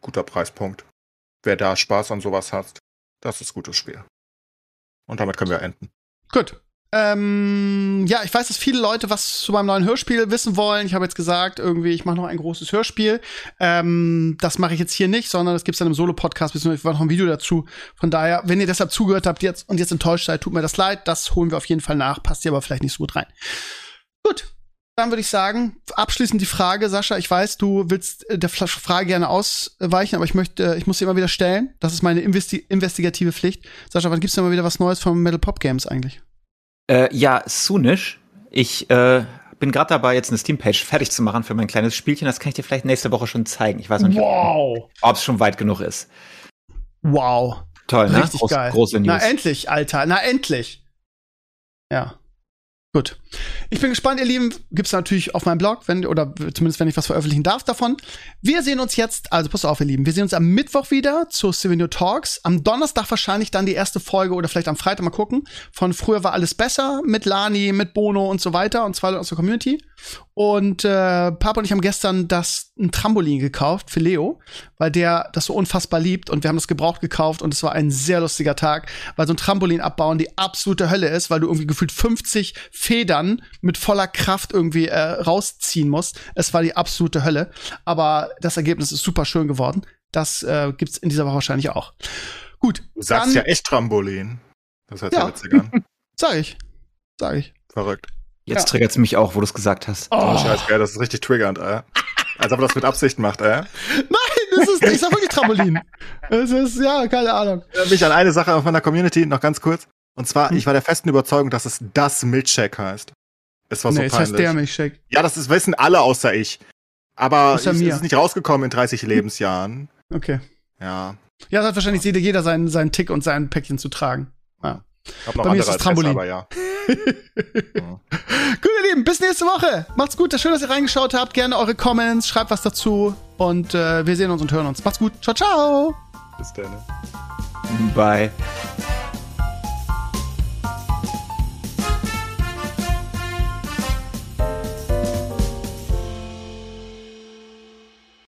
guter Preispunkt wer da Spaß an sowas hat, das ist gutes Spiel. Und damit können wir enden. Gut. Ähm, ja, ich weiß, dass viele Leute was zu meinem neuen Hörspiel wissen wollen. Ich habe jetzt gesagt, irgendwie, ich mache noch ein großes Hörspiel. Ähm, das mache ich jetzt hier nicht, sondern das gibt's dann im Solo-Podcast, beziehungsweise noch ein Video dazu. Von daher, wenn ihr deshalb zugehört habt jetzt und jetzt enttäuscht seid, tut mir das leid. Das holen wir auf jeden Fall nach. Passt ihr aber vielleicht nicht so gut rein. Gut, dann würde ich sagen, abschließend die Frage, Sascha, ich weiß, du willst äh, der Frage gerne ausweichen, aber ich möchte, ich muss sie immer wieder stellen. Das ist meine investi investigative Pflicht. Sascha, wann gibt's denn mal wieder was Neues von Metal Pop Games eigentlich? Äh, ja, soonish. Ich äh, bin gerade dabei, jetzt eine Steam-Page fertig zu machen für mein kleines Spielchen. Das kann ich dir vielleicht nächste Woche schon zeigen. Ich weiß noch nicht, wow. ob es schon weit genug ist. Wow. Toll, ne? Richtig Groß, geil. Große News. Na endlich, Alter. Na endlich. Ja. Gut. Ich bin gespannt, ihr Lieben. Gibt's natürlich auf meinem Blog, wenn, oder zumindest wenn ich was veröffentlichen darf davon. Wir sehen uns jetzt, also pass auf, ihr Lieben. Wir sehen uns am Mittwoch wieder zu Souvenir Talks. Am Donnerstag wahrscheinlich dann die erste Folge oder vielleicht am Freitag mal gucken. Von früher war alles besser mit Lani, mit Bono und so weiter und zwei Leute aus der Community. Und äh, Papa und ich haben gestern das ein Trampolin gekauft für Leo, weil der das so unfassbar liebt und wir haben das gebraucht gekauft und es war ein sehr lustiger Tag, weil so ein Trampolin abbauen die absolute Hölle ist, weil du irgendwie gefühlt 50 Federn mit voller Kraft irgendwie äh, rausziehen musst. Es war die absolute Hölle, aber das Ergebnis ist super schön geworden. Das äh, gibt's in dieser Woche wahrscheinlich auch. Gut. Du sagst dann, ja echt Trampolin. Das hört sich ja witzig an. Sag ich. Sag ich. Verrückt. Jetzt ja. triggert es mich auch, wo du es gesagt hast. Oh, oh Scheiße, das ist richtig triggernd, ey. Als ob er das mit Absicht macht, ey. Nein, das ist nicht, das wirklich Trampolin. Es ist, ja, keine Ahnung. Ich mich an eine Sache auf meiner Community noch ganz kurz. Und zwar, hm. ich war der festen Überzeugung, dass es das Milchshake heißt. Es war so nee, peinlich. Es heißt der Milchshake. Ja, das ist, wissen alle außer ich. Aber es ist nicht rausgekommen in 30 Lebensjahren. Okay. Ja. Ja, das hat wahrscheinlich jeder seinen, seinen Tick und sein Päckchen zu tragen. Ja. Bei mir ist das Trampolin. Aber ja. Gut, ihr Lieben, bis nächste Woche. Macht's gut. Schön, dass ihr reingeschaut habt. Gerne eure Comments, schreibt was dazu. Und äh, wir sehen uns und hören uns. Macht's gut. Ciao, ciao. Bis dann. Bye.